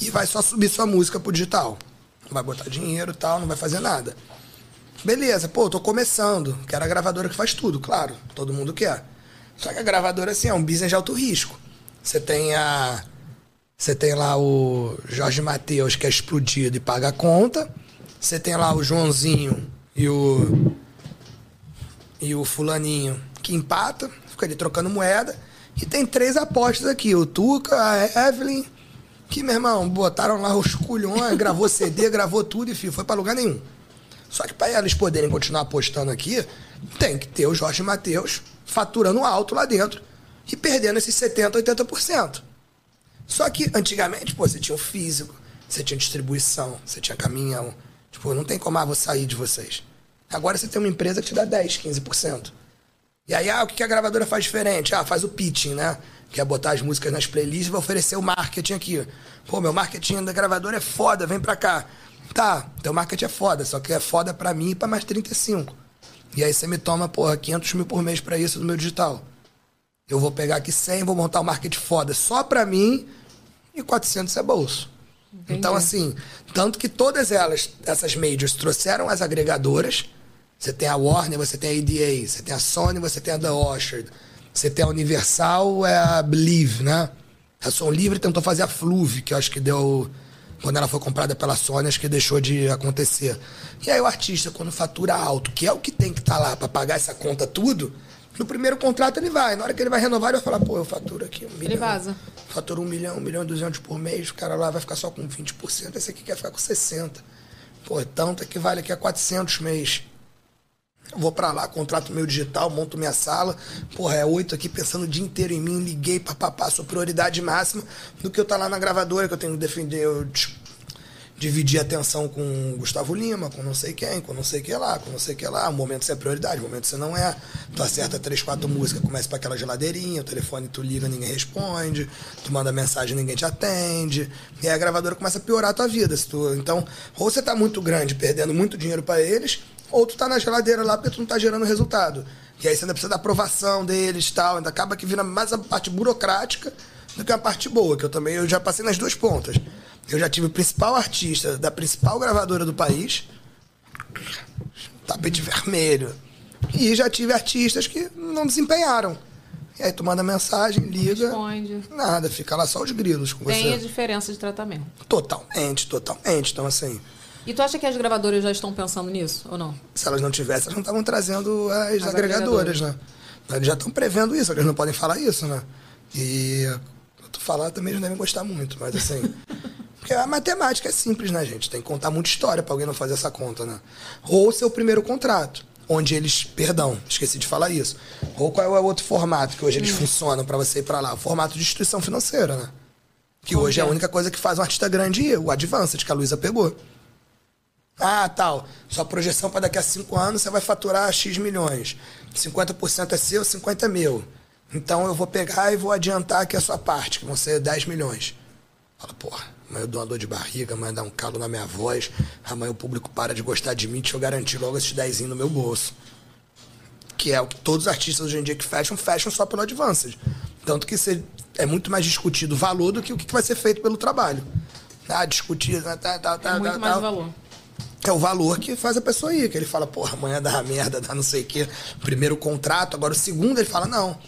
e vai só subir sua música pro digital. Não vai botar dinheiro e tal, não vai fazer nada. Beleza, pô, tô começando. Quero a gravadora que faz tudo, claro. Todo mundo quer. Só que a gravadora, assim, é um business de alto risco. Você tem a. Você tem lá o Jorge Matheus, que é explodido e paga a conta. Você tem lá o Joãozinho e o. E o Fulaninho, que empata, fica ali trocando moeda. E tem três apostas aqui: o Tuca, a Evelyn, que, meu irmão, botaram lá os culhões, gravou CD, gravou tudo e filho, foi pra lugar nenhum. Só que para eles poderem continuar apostando aqui, tem que ter o Jorge Matheus faturando alto lá dentro e perdendo esses 70%, 80%. Só que antigamente, pô, você tinha o físico, você tinha distribuição, você tinha caminhão. Tipo, não tem como ah, vou sair de vocês. Agora você tem uma empresa que te dá 10, 15%. E aí, ah, o que a gravadora faz diferente? Ah, faz o pitching, né? Que é botar as músicas nas playlists e vai oferecer o marketing aqui. Pô, meu marketing da gravadora é foda, vem pra cá. Tá, teu marketing é foda, só que é foda pra mim e pra mais 35. E aí você me toma, porra, 500 mil por mês pra isso no meu digital. Eu vou pegar aqui 100, vou montar um marketing foda só pra mim e 400 é bolso. Então, assim, tanto que todas elas, essas majors, trouxeram as agregadoras. Você tem a Warner, você tem a EDA, você tem a Sony, você tem a The Orchard. Você tem a Universal, é a Believe, né? A Som Livre tentou fazer a Fluve, que eu acho que deu... Quando ela foi comprada pela Sony, acho que deixou de acontecer. E aí o artista, quando fatura alto, que é o que tem que estar lá para pagar essa conta tudo, No primeiro contrato ele vai. Na hora que ele vai renovar, ele vai falar, pô, eu faturo aqui um milhão. Ele vaza. Faturo um milhão, um milhão e duzentos por mês. O cara lá vai ficar só com 20%. Esse aqui quer ficar com 60%. Pô, tanto é que vale aqui a 400 mês. Eu vou pra lá, contrato meu digital, monto minha sala. Porra, é oito aqui pensando o dia inteiro em mim, liguei, papapá, sou prioridade máxima do que eu tá lá na gravadora, que eu tenho que defender, eu dis- dividir atenção com Gustavo Lima, com não sei quem, com não sei que lá, com não sei que lá. O momento você é prioridade, o momento você não é. Tu acerta três, quatro músicas, começa pra aquela geladeirinha, o telefone tu liga, ninguém responde, tu manda mensagem, ninguém te atende. E aí a gravadora começa a piorar a tua vida. Se tu, então, ou você tá muito grande, perdendo muito dinheiro pra eles, ou tu tá na geladeira lá porque tu não tá gerando resultado. E aí você ainda precisa da aprovação deles tal. Ainda acaba que vira mais a parte burocrática do que a parte boa, que eu também eu já passei nas duas pontas. Eu já tive o principal artista da principal gravadora do país, tapete vermelho. E já tive artistas que não desempenharam. E aí tu manda mensagem, liga. Responde. Nada, fica lá só os grilos com Tem a você. diferença de tratamento. Totalmente, totalmente. Então, assim, E tu acha que as gravadoras já estão pensando nisso ou não? se elas não tivessem, elas não estavam trazendo as, As agregadoras, né? Eles já estão prevendo isso, eles não podem falar isso, né? E tu falar também eles não devem gostar muito, mas assim. Porque a matemática é simples, né, gente? Tem que contar muita história pra alguém não fazer essa conta, né? Ou seu primeiro contrato, onde eles. Perdão, esqueci de falar isso. Ou qual é o outro formato que hoje eles funcionam pra você ir pra lá? O formato de instituição financeira, né? Que hoje é a é? única coisa que faz um artista grande ir, o Advanced, que a Luísa pegou. Ah, tal. Sua projeção para daqui a cinco anos você vai faturar X milhões. 50% é seu, 50 é meu. Então eu vou pegar e vou adiantar aqui a sua parte, que vão ser 10 milhões. Fala, porra, amanhã eu dou uma dor de barriga, amanhã dá um calo na minha voz, amanhã o público para de gostar de mim, deixa eu garantir logo esses 10 no meu bolso. Que é o que todos os artistas hoje em dia que fecham, fecham só pelo Advanced. Tanto que é muito mais discutido o valor do que o que vai ser feito pelo trabalho. Ah, discutir, tá, tá, tá, É tá, muito tá, mais tá. o valor. É o valor que faz a pessoa ir. Que ele fala, porra, amanhã dá merda, dá não sei o quê. Primeiro contrato, agora o segundo ele fala, não.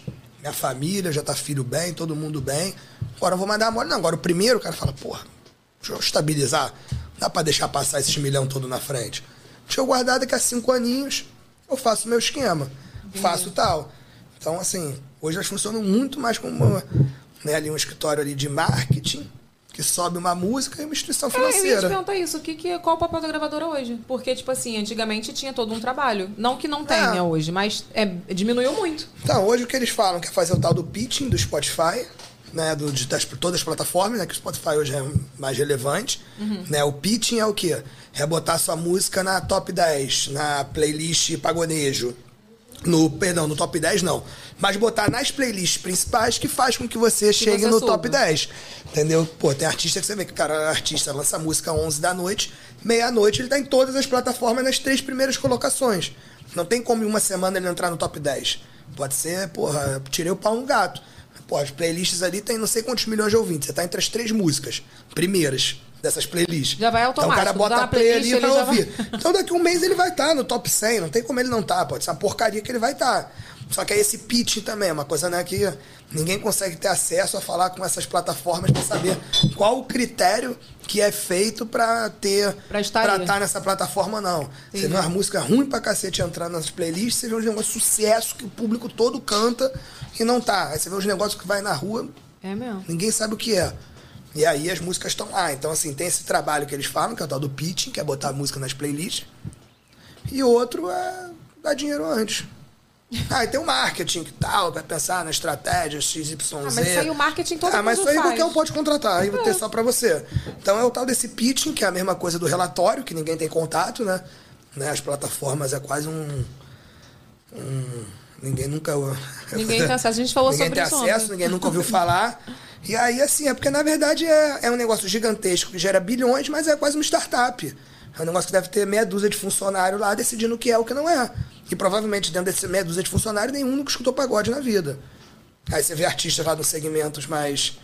Minha família, já tá filho bem, todo mundo bem. Agora eu vou mandar a mole. Não, agora o primeiro o cara fala, porra, deixa eu estabilizar. Não dá pra deixar passar esses milhão todo na frente. Deixa eu guardar daqui a cinco aninhos, eu faço o meu esquema. Faço tal. Então, assim, hoje elas funcionam muito mais como uma, né, ali um escritório ali de marketing, que sobe uma música e uma instituição É, eu ia te financeira. perguntar isso. O que, que, qual o papel da gravadora hoje? Porque, tipo assim, antigamente tinha todo um trabalho. Não que não tenha É. hoje, mas é, diminuiu muito. Então, hoje o que eles falam que é fazer o tal do pitching do Spotify, né, do, de das, todas as plataformas, né, que o Spotify hoje é mais relevante, né, o pitching é o quê? É botar sua música na top 10, na playlist pagonejo, no, perdão, no top 10 não, mas botar nas playlists principais que faz com que você chegue você no suba. top 10, entendeu? Pô, tem artista que você vê que o cara, o artista lança música 11 da noite, meia-noite ele tá em todas as plataformas nas três primeiras colocações. Não tem como em uma semana ele entrar no top 10. Pode ser, porra, tirei o pau no gato. Pô, as playlists ali tem não sei quantos milhões de ouvintes. Você tá entre as três músicas primeiras dessas playlists. Já vai Então o cara automático, bota a play ali vai vai- ouvir. Então daqui a um mês ele vai estar no top 100, não tem como ele não estar, pode ser uma porcaria que ele vai estar. Só que aí esse pitch também é uma coisa né, que ninguém consegue ter acesso a falar com essas plataformas para saber qual o critério que é feito para ter Pra estar pra estar nessa plataforma não. Você vê umas músicas ruins pra cacete entrando nas playlists, você vê uns negócios de sucesso que o público todo canta e não tá. Aí você vê os negócios que vai na rua, É mesmo. Ninguém sabe o que é. E aí as músicas estão lá. Então, assim, tem esse trabalho que eles falam, que é o tal do pitching, que é botar a música nas playlists. E outro é dar dinheiro antes. Ah, e tem o marketing que tal, vai pensar na estratégia XYZ. Ah, mas isso aí o marketing todo Ah, mas isso aí faz. qualquer um pode contratar, aí vai ter só pra você. Então é o tal desse pitching, que é a mesma coisa do relatório, que ninguém tem contato, né? né? As plataformas é quase um. um- ninguém nunca. Ninguém tem acesso. A gente falou ninguém sobre tem isso acesso, ontem. ninguém nunca ouviu falar. E aí, assim, é porque na verdade é, é um negócio gigantesco que gera bilhões, mas é quase uma startup. É um negócio que deve ter meia dúzia de funcionário lá decidindo o que é o que não é. E provavelmente dentro desse meia dúzia de funcionários, nenhum nunca escutou pagode na vida. Aí você vê artistas lá nos segmentos mais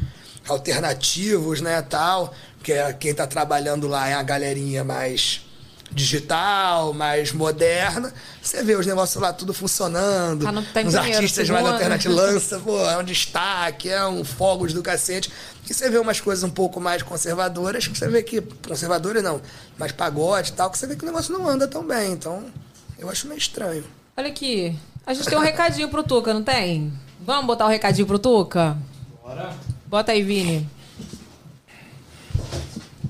alternativos, né, tal, que é quem tá trabalhando lá é a galerinha mais digital, mais moderna. Você vê os negócios lá tudo funcionando. Tá no- tá os dinheiro, artistas mais alternativos lança, pô, é um destaque, é um fogos do cacete. E você vê umas coisas um pouco mais conservadoras, que você vê que conservadoras não, mais pagode e tal, que você vê que o negócio não anda tão bem. Então, eu acho meio estranho. Olha aqui, A gente tem um recadinho pro Tuca, não tem? Vamos botar o um recadinho pro Tuca? Bora. Bota aí, Vini.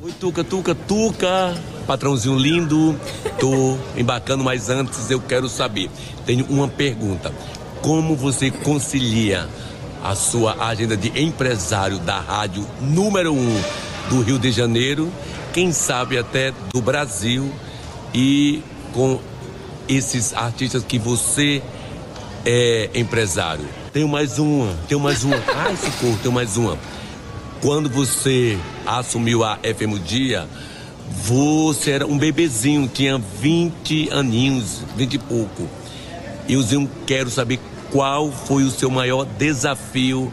Oi, Tuca, Tuca, Tuca, patrãozinho lindo, tô embarcando, mas antes eu quero saber, tenho uma pergunta. Como você concilia a sua agenda de empresário da rádio número um do Rio de Janeiro, quem sabe até do Brasil, e com esses artistas que você é empresário? Tenho mais uma, tenho mais uma. Ai, socorro, tenho mais uma. Quando você assumiu a FM Dia, você era um bebezinho, tinha 20 aninhos, 20 e pouco. E eu quero saber qual foi o seu maior desafio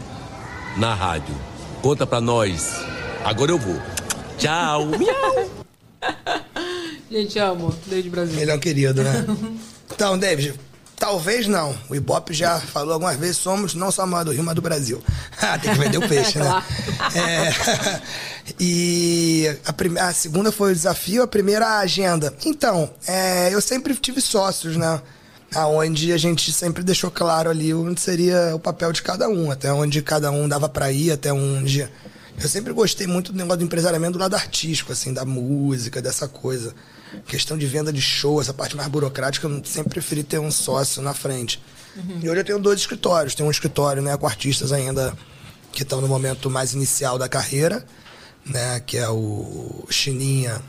na rádio. Conta pra nós. Agora eu vou. Tchau. Miau. Gente, amo. Desde Brasil. Melhor querido, né? Então, David, talvez não. O Ibope já falou algumas vezes, somos não só a maior do Rio, mas do Brasil. Ah, tem que vender o peixe, né? É, e a, primeira, a segunda foi o desafio, a primeira a agenda. Então, é, eu sempre tive sócios, né? Aonde a gente sempre deixou claro ali onde seria o papel de cada um, até onde cada um dava para ir, até onde eu sempre gostei muito do negócio do empresariamento do lado artístico, assim, da música, dessa coisa. Questão de venda de show, essa parte mais burocrática, eu sempre preferi ter um sócio na frente. Uhum. E hoje eu tenho dois escritórios. Tenho um escritório né, com artistas ainda que estão no momento mais inicial da carreira, né, que é o Chininha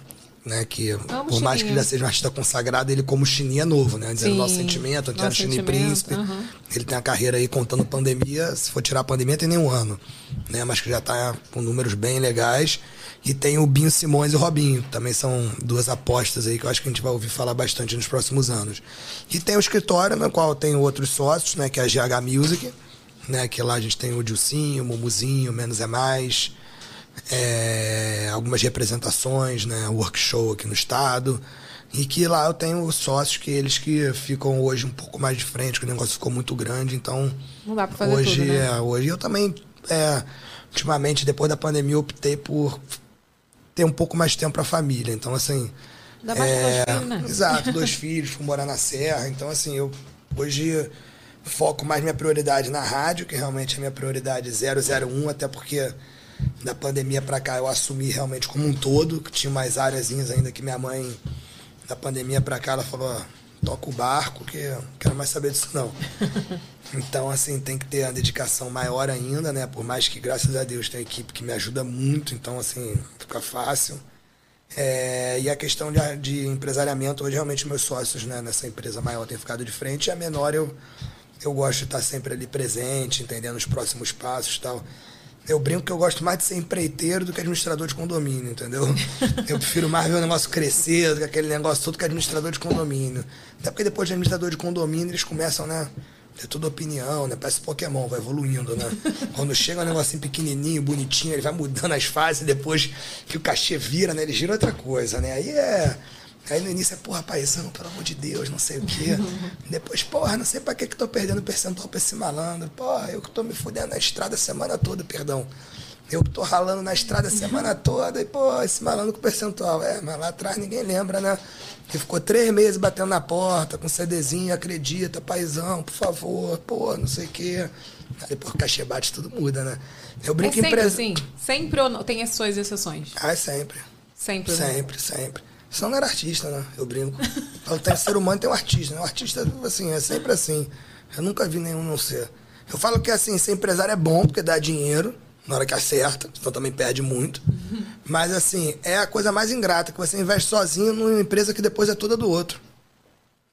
né? Que Amo por mais que ele seja um artista consagrado, ele como Chininha é novo, né? Dizendo nosso sentimento, eu o Chininha Príncipe. Uhum. Ele tem a carreira aí contando pandemia, se for tirar a pandemia tem nenhum ano, né? Mas que já está com números bem legais. E tem o Binho Simões e o Robinho, também são duas apostas aí que eu acho que a gente vai ouvir falar bastante nos próximos anos. E tem o escritório, no qual tem outros sócios, né? Que é a GH Music, né? Que lá a gente tem o Dilcinho, o Mumuzinho, Menos é Mais é, algumas representações, né, workshop aqui no estado. E que lá eu tenho sócios que eles que ficam hoje um pouco mais de frente, que o negócio ficou muito grande, então. Não dá pra fazer hoje, tudo, né? é, hoje eu também, é, ultimamente, depois da pandemia, optei por ter um pouco mais de tempo para família. Então, assim. Dá mais é, dois filhos, né? Exato, dois filhos, fui morar na Serra. Então, assim, eu hoje foco mais minha prioridade na rádio, que realmente é minha prioridade 001, até porque da pandemia para cá eu assumi realmente como um todo, que tinha mais áreas ainda que minha mãe, da pandemia para cá, ela falou, toca o barco, que eu não quero mais saber disso não. Então, assim, tem que ter uma dedicação maior ainda, né? Por mais que, graças a Deus, tem uma equipe que me ajuda muito, então, assim, fica fácil. É, e a questão de, de, empresariamento, hoje realmente meus sócios né, nessa empresa maior têm ficado de frente, e a menor eu, eu gosto de estar sempre ali presente, entendendo os próximos passos e tal. Eu brinco que eu gosto mais de ser empreiteiro do que administrador de condomínio, entendeu? Eu prefiro mais ver o negócio crescer do que aquele negócio todo que administrador de condomínio. Até porque depois de administrador de condomínio, eles começam, né? Ter toda opinião, né? Parece Pokémon, vai evoluindo, né? Quando chega um negocinho pequenininho, bonitinho, ele vai mudando as fases, depois que o cachê vira, né? Ele gira outra coisa, né? Aí é Aí no início é, porra, paizão, pelo amor de Deus, não sei o quê. Depois, porra, não sei pra que que tô perdendo percentual pra esse malandro. Porra, eu que tô me fudendo na estrada a semana toda, perdão. Eu que tô ralando na estrada a semana toda e, pô, esse malandro com percentual. É, mas lá atrás ninguém lembra, né? Que ficou três meses batendo na porta com CDzinho, acredita, paizão, por favor, pô, não sei o quê. Aí depois o cachê bate, tudo muda, né? Eu brinco é sempre empresa... assim? Sempre ou não? Tem as suas exceções? Ah, é sempre. Sempre, né? Sempre, sempre. Senão não era artista, né? Eu brinco. O tem ser humano tem um artista, né? O artista, assim, é sempre assim. Eu nunca vi nenhum não ser. Eu falo que, assim, ser empresário é bom, porque dá dinheiro na hora que acerta, então também perde muito. Mas, assim, é a coisa mais ingrata, que você investe sozinho numa empresa que depois é toda do outro.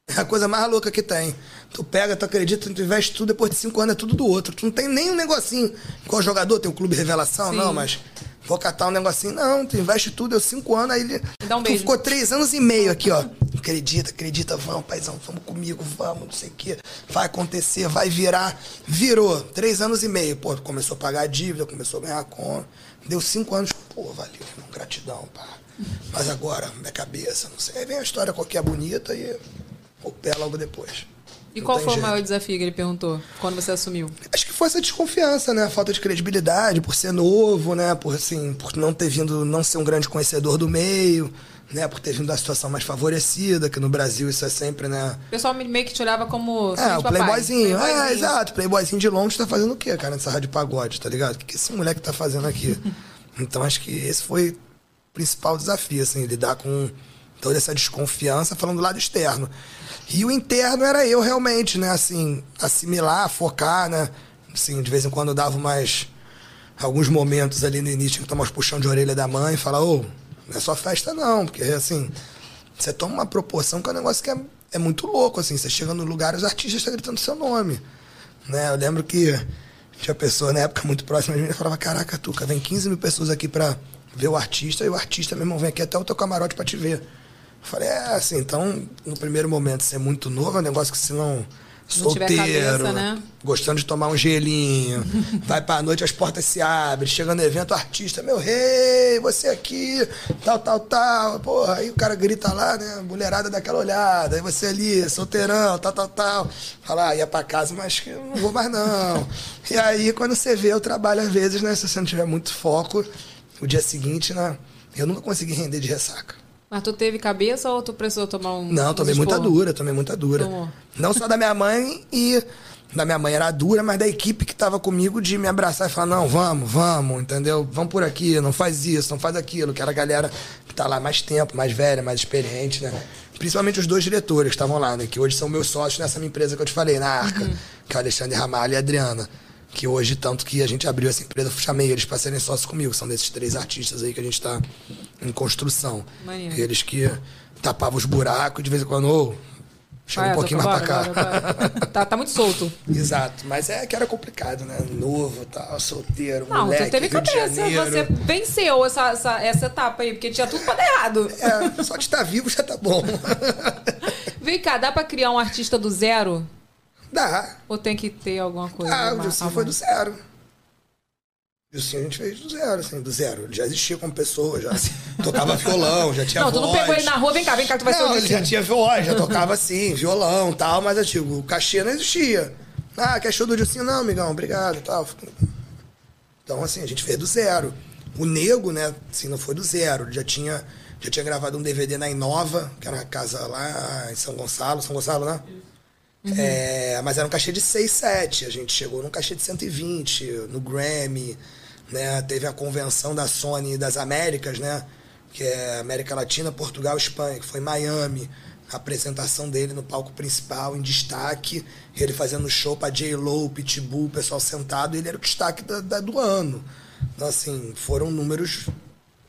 É a coisa mais louca que tem. Tu pega, tu acredita, tu investe tudo, depois de cinco anos é tudo do outro. Tu não tem nem um negocinho. Qual jogador tem o um clube revelação? Sim. Não, mas vou catar um negocinho. Não, tu investe tudo, deu cinco anos, aí ele. Dá um tu ficou três anos e meio aqui, ó. Acredita, acredita, vamos, paizão, vamos comigo, vamos, não sei o quê. Vai acontecer, vai virar. Virou. Três anos e meio. Pô, começou a pagar a dívida, começou a ganhar conta. Deu cinco anos. Pô, valeu, irmão, gratidão, pá. Mas agora, minha cabeça, não sei. Aí vem a história qualquer bonita e o pé logo depois. E qual foi jeito. o maior desafio que ele perguntou quando você assumiu? Acho que foi essa desconfiança, né? A falta de credibilidade, por ser novo, né? Por, assim, por não ter vindo, não ser um grande conhecedor do meio, né? Por ter vindo da situação mais favorecida, que no Brasil isso é sempre, né? O pessoal meio que te olhava como. É, o papai. playboyzinho. É, Playboyzinho. exato. Playboyzinho de Londres tá fazendo o quê, cara, nessa rádio pagode, tá ligado? O que, que esse moleque tá fazendo aqui? então, acho que esse foi o principal desafio, assim, lidar com toda essa desconfiança, falando do lado externo. E o interno era eu, realmente, né, assim, assimilar, focar, né? Assim, de vez em quando eu dava mais... Alguns momentos ali no início, que tomar uns puxão de orelha da mãe e falar, ô, não é só festa não, porque, assim, você toma uma proporção que é um negócio que é, é muito louco, assim. Você chega no lugar, os artistas estão gritando seu nome. Né? Eu lembro que tinha pessoa na época muito próxima de mim falava, caraca, Tuca, vem 15 mil pessoas aqui pra ver o artista, e o artista, meu irmão, vem aqui até o teu camarote pra te ver. Eu falei, é, assim, então, no primeiro momento, ser muito novo é um negócio que se não... Solteiro, cabeça, né? gostando de tomar um gelinho, vai pra noite, as portas se abrem, chega no evento, o artista, meu rei, você aqui, tal, tal, tal. Porra, aí o cara grita lá, né? Mulherada daquela olhada, aí você ali, solteirão, tal, tal, tal. Fala, ah, ia pra casa, mas que eu não vou mais não. E aí, quando você vê o trabalho, às vezes, né? Se você não tiver muito foco, o dia seguinte, né? Eu nunca consegui render de ressaca. Mas tu teve cabeça ou tu precisou tomar um. Não, tomei muita dura, tomei muita dura. Tomou. Não só da minha mãe e da minha mãe era dura, mas da equipe que tava comigo de me abraçar e falar, não, vamos, vamos, entendeu? Vamos por aqui, não faz isso, não faz aquilo, que era a galera que tá lá mais tempo, mais velha, mais experiente, né? Principalmente os dois diretores que estavam lá, né? Que hoje são meus sócios nessa minha empresa que eu te falei, na Arca, que é o Alexandre Ramalho e a Adriana. Que hoje, tanto que a gente abriu essa empresa, eu chamei eles para serem sócios comigo. São desses três artistas aí que a gente tá em construção. Maneiro. Eles que tapavam os buracos e de vez em quando, ô, chega Vai, um pouquinho mais pra cá. tá, tá muito solto. Exato, mas é que era complicado, né? Novo, tal, solteiro, Não, moleque, tu teve Rio cabeça. Você venceu essa, essa, essa etapa aí, porque tinha tudo pra dar errado. É, só de estar vivo já tá bom. Vem cá, dá pra criar um artista do zero? Dá. Ou tem que ter alguma coisa? Ah, o Dilcinho foi do zero. O Dilcinho a gente fez do zero, assim, do zero. Ele já existia como pessoa, já tocava violão, já tinha Não, tu voz. não pegou ele na rua, vem cá, vem cá, tu vai ser Não, o ele já tinha voz, já tocava assim, violão e tal, mas eu digo, o cachê não existia. Ah, quer show do Dilcinho? Não, amigão, obrigado e tal. Então, assim, a gente fez do zero. O Nego, né, assim, não foi do zero. Ele já tinha, já tinha gravado um DVD na Inova, que era uma casa lá em São Gonçalo, São Gonçalo, né? É, mas era um cachê de 6, 7. A gente chegou num cachê de 120, no Grammy, né? Teve a convenção da Sony das Américas, né? Que é América Latina, Portugal, Espanha, que foi em Miami. A apresentação dele no palco principal, em destaque. Ele fazendo show pra J-Lo, Pitbull, o pessoal sentado. Ele era o destaque da- da- do ano. Então, assim, foram números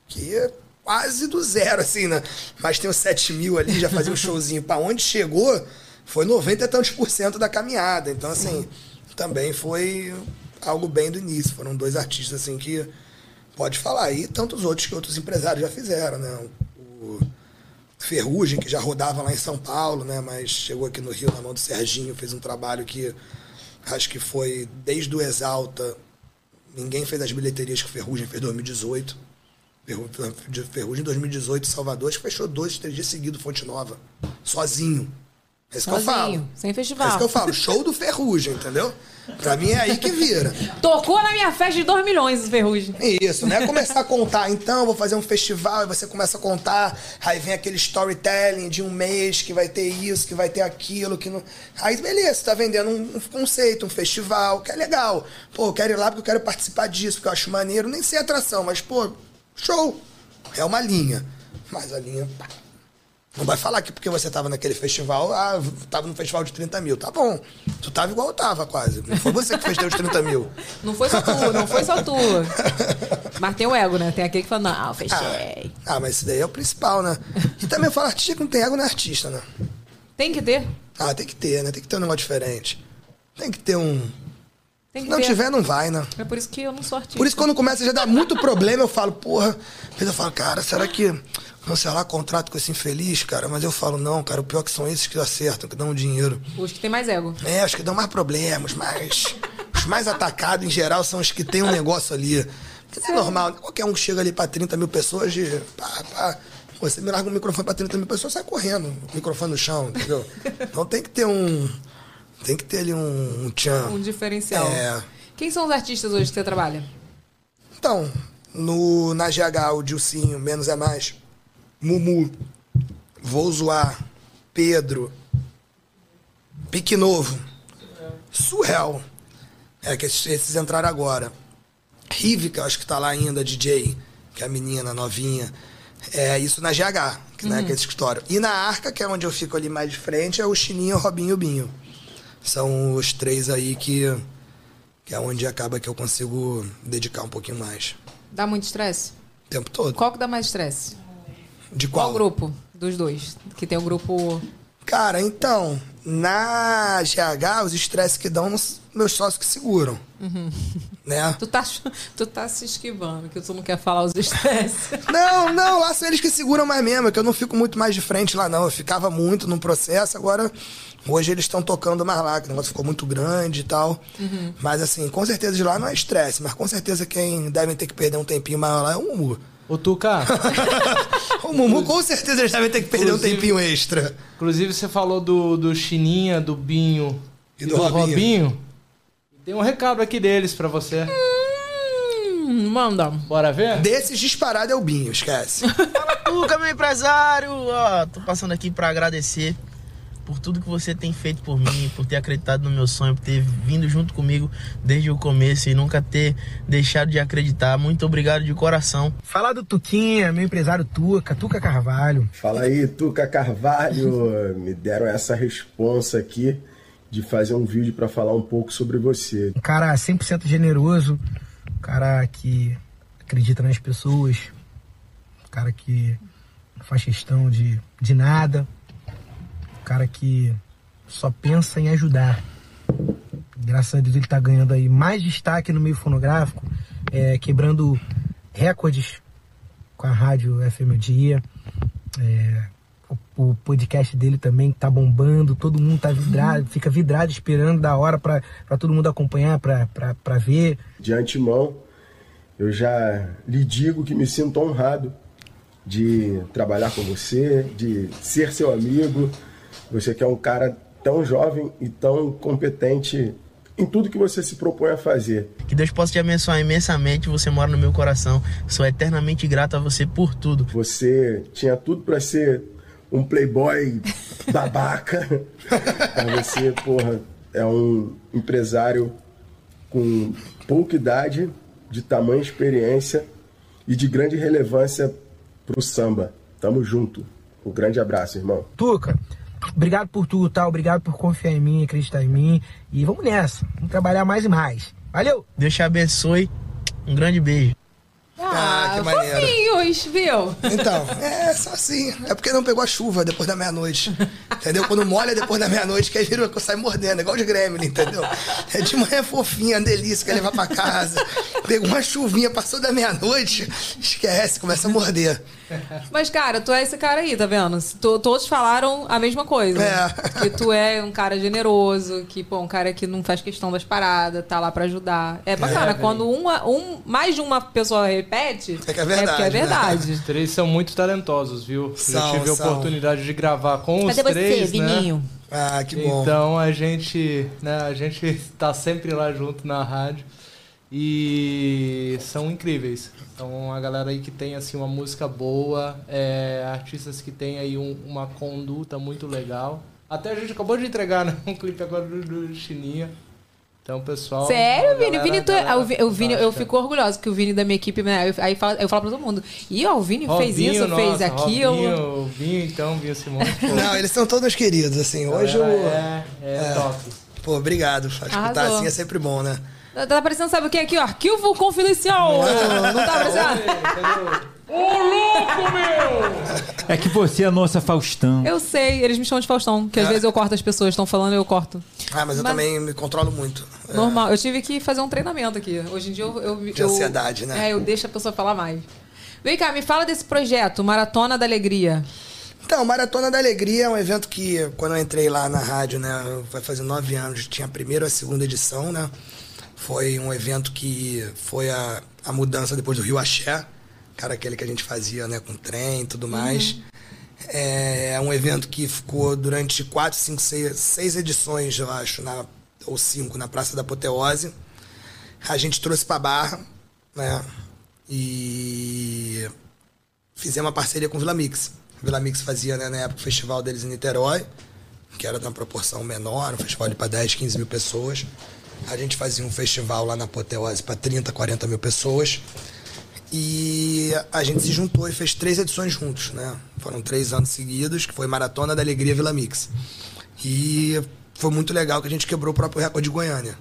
que é quase do zero, assim, né? Mas tem os 7 mil ali, já fazia um showzinho. Pra onde chegou, foi 90 e tantos por cento da caminhada. Então, assim, também foi algo bem do início. Foram dois artistas, assim, que pode falar. E tantos outros que outros empresários já fizeram, né? O Ferrugem, que já rodava lá em São Paulo, né? Mas chegou aqui no Rio na mão do Serginho, fez um trabalho que acho que foi desde o Exalta. Ninguém fez as bilheterias que o Ferrugem fez em 2018. Ferru- Ferrugem em 2018, Salvador, acho que fechou dois, três dias seguidos, Fonte Nova. Sozinho. É isso que eu falo. Sozinho, sem É festival. isso que eu falo. Show do Ferrugem, entendeu? Pra mim é aí que vira. Tocou na minha festa de 2 milhões, os Ferrugem. Isso, não é começar a contar, então, vou fazer um festival, e você começa a contar, aí vem aquele storytelling de um mês que vai ter isso, que vai ter aquilo, que não. Aí, beleza, você tá vendendo um, um conceito, um festival, que é legal. Pô, eu quero ir lá porque eu quero participar disso, porque eu acho maneiro, nem sei atração, mas, pô, show. É uma linha. Mas a linha. pá, Não vai falar que porque você tava naquele festival, ah, tava no festival de 30 mil. Tá bom. Tu tava igual eu tava, quase. Não foi você que fez os 30 mil. Não foi só tu, não foi só tu. Mas tem o ego, né? Tem aquele que fala, não, fechei. Ah, mas isso daí é o principal, né? E também eu falo, artista que não tem ego não é artista, né? Tem que ter. Ah, tem que ter, né? Tem que ter um negócio diferente. Tem que ter um. Se não ter. tiver, não vai, né? É por isso que eu não sou artista. Por isso, quando começa a já dar muito problema, eu falo, porra. Às vezes eu falo, cara, será que cancelar contrato com esse infeliz, cara? Mas eu falo, não, cara, o pior é que são esses que acertam, que dão dinheiro. Os que tem mais ego. É, os que dão mais problemas, mas os mais atacados, em geral, são os que têm um negócio ali. Porque é normal, né? qualquer um que chega ali pra 30 mil pessoas, de, pá, pá, você me larga um microfone pra 30 mil pessoas, sai correndo, microfone no chão, entendeu? Então tem que ter um, Tem que ter ali um, um tchan. Um diferencial. É. Quem são os artistas hoje que você trabalha? Então, no, na GH, o Dilcinho, Menos é Mais, Mumu, Vou Zoar, Pedro, Pique Novo, Surreal, é que esses, esses entraram agora. Eu acho que tá lá ainda, DJ, que é a menina novinha. É isso na GH, que, né, que é esse escritório. E na Arca, que é onde eu fico ali mais de frente, é o Chininho, o Robinho e o Binho. São os três aí que, que é onde acaba que eu consigo dedicar um pouquinho mais. Dá muito estresse? O tempo todo. Qual que dá mais estresse? De Qual qual? grupo dos dois? Que tem o grupo. Cara, então, na GH, os estresses que dão meus sócios que seguram. Né? Tu tá, tu tá se esquivando, que tu não quer falar os estresses. Não, não, lá são eles que seguram mais mesmo, é que eu não fico muito mais de frente lá, não. Eu ficava muito no processo, agora hoje eles estão tocando mais lá, que o negócio ficou muito grande e tal. Mas assim, com certeza de lá não é estresse, mas com certeza quem devem ter que perder um tempinho maior lá é o Mumu. Ô, Tuca, O Mumu, com certeza, eles devem ter que perder um tempinho extra. inclusive você falou do, do Chininha, do Binho E do Robinho. Robinho. Tem um recado aqui deles pra você. Hum, manda. Bora ver? Desses disparado é o Binho, esquece. Tuca, meu empresário! Ó, tô passando aqui pra agradecer por tudo que você tem feito por mim, por ter acreditado no meu sonho, por ter vindo junto comigo desde o começo e nunca ter deixado de acreditar. Muito obrigado de coração. Falar do Tuquinha, meu empresário Tuca, Tuca Carvalho. Fala aí, Tuca Carvalho. Me deram essa responsa aqui de fazer um vídeo para falar um pouco sobre você. Um cara 100% generoso, um cara que acredita nas pessoas, um cara que não faz questão de, de nada, um cara que só pensa em ajudar. Graças a Deus ele tá ganhando aí mais destaque no meio fonográfico, é, quebrando recordes com a rádio FM Dia. É, o, podcast dele também tá bombando, todo mundo tá vidrado, fica vidrado esperando da hora pra pra todo mundo acompanhar, pra, pra, pra ver. De antemão, eu já lhe digo que me sinto honrado de trabalhar com você, de ser seu amigo. Você que é um cara tão jovem e tão competente em tudo que você se propõe a fazer. Que Deus possa te abençoar imensamente. Você mora no meu coração. Sou eternamente grato a você por tudo. Você tinha tudo para ser um playboy babaca. Mas você, porra, é um empresário com pouca idade, de tamanha experiência e de grande relevância pro samba. Tamo junto. Um grande abraço, irmão. Tuca, obrigado por tudo, tá? Obrigado por confiar em mim, acreditar em mim. E vamos nessa, vamos trabalhar mais e mais. Valeu! Deus te abençoe. Um grande beijo. Ah, que maneiro. fofinhos, viu? Então, é só assim. É porque não pegou a chuva depois da meia-noite. Entendeu? Quando molha depois da meia-noite, que aí vira que sai mordendo, igual de Gremlin, entendeu? É de manhã é fofinha, delícia, quer levar pra casa. Pegou uma chuvinha, passou da meia-noite, esquece, começa a morder. Mas, cara, tu é esse cara aí, tá vendo? To- todos falaram a mesma coisa. É. Que tu é um cara generoso, que, pô, um cara que não faz questão das paradas, tá lá pra ajudar. É bacana. Quando uma, um, mais de uma pessoa repete, É que é verdade, porque é né? verdade. Os três são muito talentosos, viu? Já São, tive a são. oportunidade de gravar com os Cadê três, você, né? Vininho? Ah, que bom. Então a gente, né, a gente tá sempre lá junto na rádio e são incríveis. São a galera aí que tem assim uma música boa, é, artistas que tem aí um- uma conduta muito legal. Até a gente acabou de entregar né, um clipe agora do, do Chininha. Então, pessoal. Sério, Vini? galera- Vini, tu é- galera o Vi- o Vini, eu fico orgulhosa que o Vini da minha equipe, né? eu- Aí fala- eu falo pra todo mundo. Ih, ó, o Vini fez Robinho, isso, fez nossa, aquilo. Robinho, Vinho, então, Vinho pô, Não, eles são todos queridos, assim. Hoje eu. galera É, é, É. top. Pô, obrigado. Escutar Arrasou. assim é sempre bom, né? Tá tá parecendo, sabe o que aqui, ó? Arquivo confidencial. Não tá parecendo? É que você é a nossa Faustão. Eu sei, eles me chamam de Faustão, que às vezes eu corto as pessoas, estão falando, eu corto. Ah, mas eu Mas- também me controlo muito. É. Normal. Eu tive que fazer um treinamento aqui. Hoje em dia eu. eu De eu- ansiedade, né? É, eu deixo a pessoa falar mais. Vem cá, me fala desse projeto, Maratona da Alegria. Então, Maratona da Alegria é um evento que, quando eu entrei lá na rádio, né, vai fazer nove anos, tinha a primeira e a segunda edição, né? Foi um evento que foi a, a mudança depois do Rio Axé, cara, aquele que a gente fazia, né, com trem e tudo mais. É um evento que ficou durante quatro, cinco, seis, seis edições, eu acho, na, ou cinco, na Praça da Apoteose. A gente trouxe pra Barra, né? E fizemos uma parceria com o Vila Mix. Vila Mix fazia, né, na época, o festival deles em Niterói, que era de uma proporção menor, um festival para 10, 15 mil pessoas. A gente fazia um festival lá na Apoteose para 30, 40 mil pessoas. E a gente se juntou e fez três edições juntos, né? Foram três anos seguidos, que foi Maratona da Alegria Vila Mix. E foi muito legal que a gente quebrou o próprio recorde de Goiânia.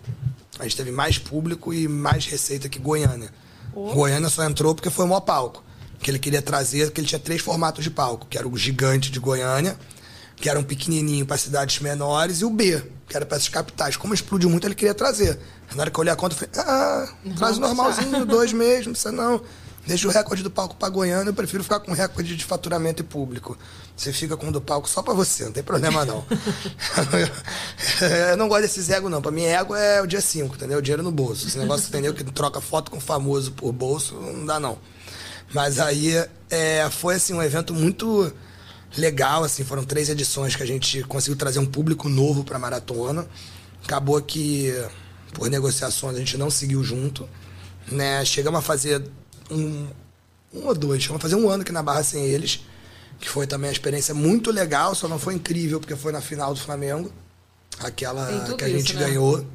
A gente teve mais público e mais receita que Goiânia. Goiânia só entrou porque foi o maior palco. Que ele queria trazer, que ele tinha três formatos de palco, que era o gigante de Goiânia, que era um pequenininho para cidades menores, e o B, que era para essas capitais. Como explodiu muito, ele queria trazer. Na hora que eu olhei a conta, eu falei, ah, traz o normalzinho, dois mesmo, não precisa não. Deixa o recorde do palco para Goiânia, eu prefiro ficar com o recorde de faturamento e público. Você fica com o do palco só para você, não tem problema não. eu não gosto desses ego não. Para mim, ego é o dia 5, entendeu? O dinheiro no bolso. Esse negócio, entendeu? Que troca foto com famoso por bolso, não dá não. Mas aí é, foi assim um evento muito legal, assim, foram três edições que a gente conseguiu trazer um público novo para maratona. Acabou que por negociações a gente não seguiu junto, né? Chegamos a fazer um, um ou dois, chegamos a fazer um ano aqui na Barra sem eles, que foi também uma experiência muito legal, só não foi incrível porque foi na final do Flamengo, aquela que a gente isso, né? ganhou.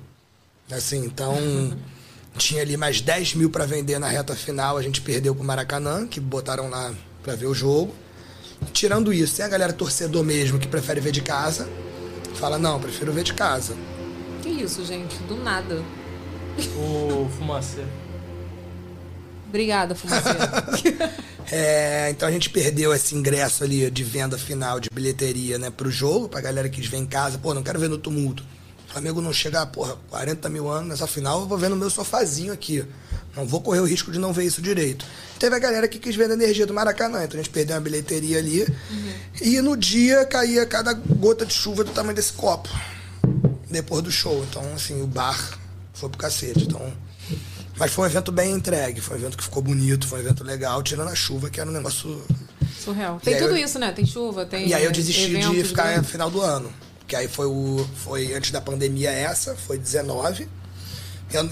Assim, então tinha ali mais 10 mil para vender na reta final, a gente perdeu pro Maracanã, que botaram lá para ver o jogo. Tirando isso, tem a galera torcedor mesmo que prefere ver de casa, fala, não, prefiro ver de casa. Que isso, gente? Do nada. O Fumacê. Obrigada, fumaceiro. É, então a gente perdeu esse ingresso ali de venda final de bilheteria, né, pro jogo, pra galera que vem em casa, pô, não quero ver no tumulto. Flamengo não chega, porra, 40 mil anos nessa final, eu vou ver no meu sofazinho aqui. Não vou correr o risco de não ver isso direito. Teve a galera que quis ver a energia do Maracanã, então a gente perdeu uma bilheteria ali. E no dia caía cada gota de chuva do tamanho desse copo. Depois do show. Então, assim, o bar foi pro cacete. Então, mas foi um evento bem entregue, foi um evento que ficou bonito, foi um evento legal, tirando a chuva, que era um negócio. Surreal. E Tem tudo eu- isso, né? Tem chuva, tem. E aí eu desisti de ficar no grandes. final do ano. Que aí foi o. Foi antes da pandemia essa, foi 19.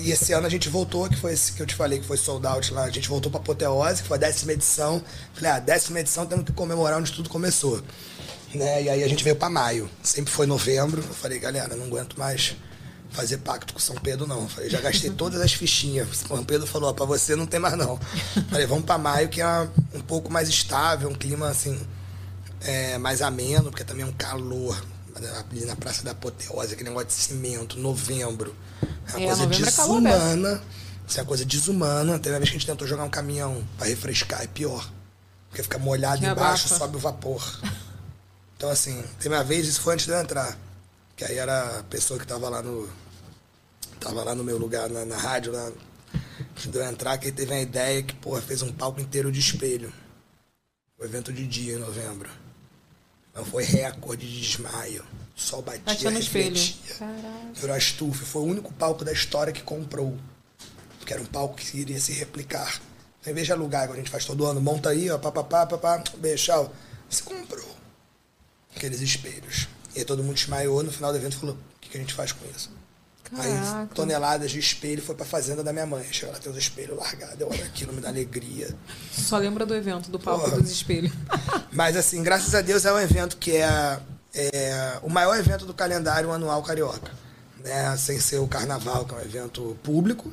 E esse ano a gente voltou, que foi esse que eu te falei, que foi sold out lá. A gente voltou pra Apoteose, que foi a décima edição. Falei, ah, décima edição temos que comemorar onde tudo começou. Né? E aí a gente veio pra maio. Sempre foi novembro. Eu falei, galera, não aguento mais fazer pacto com São Pedro, não. Eu Falei, já gastei todas as fichinhas. São Pedro falou, ó, pra você não tem mais não. Falei, vamos pra maio, que é um pouco mais estável, um clima assim, é, mais ameno, porque também é um calor. Ali na Praça da Apoteose, aquele negócio de cimento, novembro. É uma É, coisa é desumana. Isso é uma coisa desumana. Teve uma vez que a gente tentou jogar um caminhão pra refrescar, é pior. Porque fica molhado Que embaixo, abafa. sobe o vapor. Então, assim, teve uma vez, isso foi antes de eu entrar. Que aí era a pessoa que tava lá no. Tava lá no meu lugar, na, na rádio, lá. Antes de eu entrar, que ele teve uma ideia que, porra, fez um palco inteiro de espelho. O evento de dia em novembro. Então foi recorde de desmaio. Sol batia, Batia no espelho. refletia. Virou a estufa. Foi o único palco da história que comprou. Porque era um palco que iria se replicar. Então, em vez de alugar, igual a gente faz todo ano, monta aí, ó, papapá, papá, beijo, tchau. Você comprou aqueles espelhos. E aí todo mundo desmaiou no final do evento e falou: o que, que a gente faz com isso? Aí toneladas de espelho foi pra fazenda da minha mãe. Chega lá, tem os espelhos largados. Eu olho aquilo, me dá alegria. Só lembra do evento, do palco Porra. dos espelhos. Mas assim, graças a Deus é um evento que é, é o maior evento do calendário anual carioca. Né? Sem ser o carnaval, que é um evento público.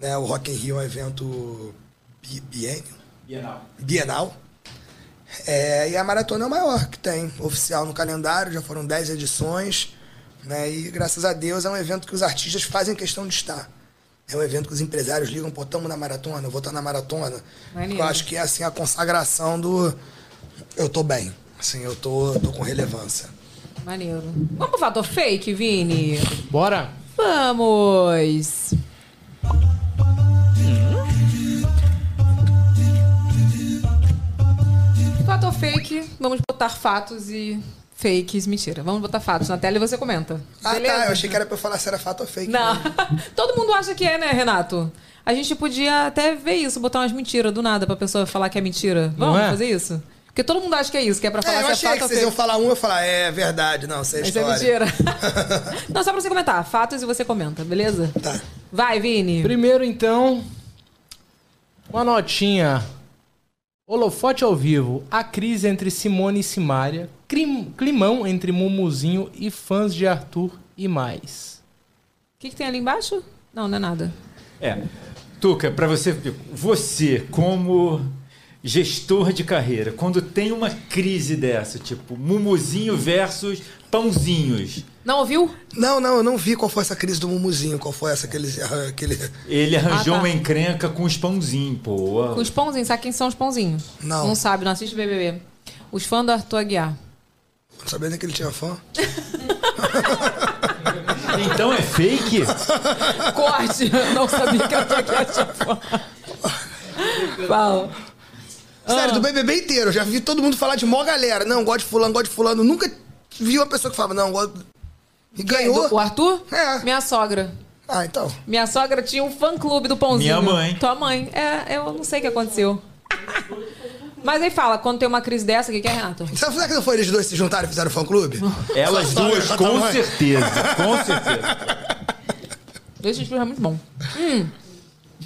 Né? O Rock in Rio é um evento bi- bienio, Bienal. bienal. É, e a maratona é o maior que tem, oficial no calendário, já foram 10 edições. Né? E graças a Deus é um evento que os artistas fazem questão de estar. É um evento que os empresários ligam, pô, tamo na maratona, eu vou estar na maratona. Maneiro. Eu acho que é assim a consagração do eu tô bem. Assim, eu tô, tô com relevância. Maneiro. Vamos pro fator fake, Vini? Bora! Vamos! Fator fake, vamos botar fatos e fakes. Mentira, vamos botar fatos na tela e você comenta. Ah, Beleza? tá. Eu achei que era pra eu falar se era fato ou fake. Não. Todo mundo acha que é, né, Renato? A gente podia até ver isso, botar umas mentiras do nada pra pessoa falar que é mentira. Vamos é? fazer isso? Porque todo mundo acha que é isso, que é pra falar É, eu se é achei fato que ou vocês iam fake. falar um, eu falar, é verdade, não, isso é Isso é história. mentira. Não, só pra você comentar. Fatos e você comenta, beleza? Tá. Vai, Vini. Primeiro, então, uma notinha. Holofote ao vivo. A crise entre Simone e Simária. Crim- Climão entre Mumuzinho e fãs de Arthur e mais. O que, que tem ali embaixo? Não, não é nada. É. Tuca, para você, você como gestor de carreira, quando tem uma crise dessa, tipo Mumuzinho versus Pãozinhos, Não ouviu? Não, não, eu não vi qual foi essa crise do Mumuzinho, qual foi essa que ele. Aquele... ele arranjou Ah, tá. uma encrenca com os pãozinhos, pô. Com os pãozinhos, sabe quem são os pãozinhos? Não. Não sabe, não assiste BBB. Os fãs do Arthur Aguiar. Sabendo que ele tinha fã? Então é fake? Corte! Não sabia que Aguiar tinha fã. Fala. Sério, Ah. do BBB inteiro. Eu já vi todo mundo falar de mó galera. Não, gosto de fulano, gosto de fulano. Nunca vi uma pessoa que falava, não, gosto. E ganhou. O Arthur? É. Minha sogra. Ah, então. Minha sogra tinha um fã-clube do pãozinho. Minha mãe. Tua mãe. É, eu não sei o que aconteceu. Mas aí fala, quando tem uma crise dessa, o que, que é, Renato? Será que não foi eles dois se juntaram e fizeram fã clube? Elas Só- só- duas, só com tamanho. certeza. Com certeza. Dois churros é muito bom. Hum.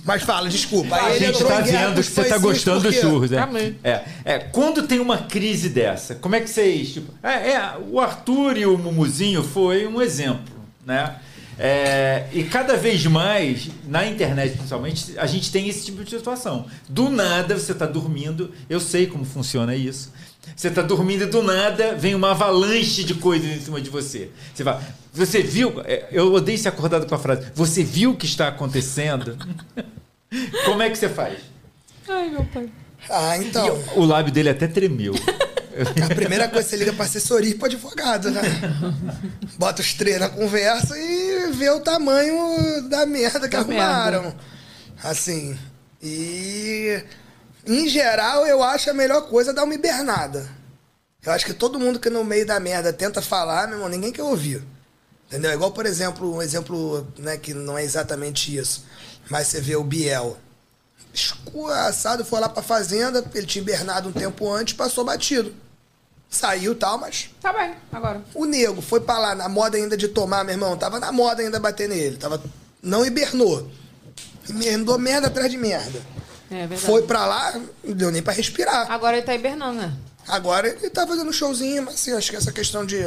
Mas fala, desculpa. A gente tá vendo que os você tá gostando dos churros, né? Amei. É, é, quando tem uma crise dessa, como é que vocês. Tipo, é, é, o Arthur e o Mumuzinho foi um exemplo, né? É, e cada vez mais, na internet principalmente, a gente tem esse tipo de situação. Do nada, você tá dormindo, eu sei como funciona isso. Você tá dormindo e do nada vem uma avalanche de coisas em cima de você. Você fala, você viu? é, Eu odeio ser acordado com a frase. Você viu o que está acontecendo? Como é que você faz? Ai, meu pai. Ah, então. O lábio dele até tremeu. A primeira coisa que você liga pra assessoria e pro advogado, né? Bota os três na conversa e vê o tamanho da merda que Da arrumaram. merda. Assim. E. Em geral, eu acho a melhor coisa dar uma hibernada. Eu acho que todo mundo que no meio da merda tenta falar, meu irmão, ninguém quer ouvir. Entendeu? É igual, por exemplo, um exemplo né, que não é exatamente isso. Mas você vê o Biel. Escoaçado, foi lá pra fazenda, ele tinha hibernado um tempo antes, passou batido. Saiu e tal, mas Tá bem, agora. o nego foi pra lá, na moda ainda de tomar, meu irmão. Tava na moda ainda bater nele. Tava, não hibernou. Hibernou merda atrás de merda. É verdade. Foi pra lá, não deu nem pra respirar. Agora ele tá hibernando, né? Agora ele tá fazendo um showzinho, mas assim, acho que essa questão de.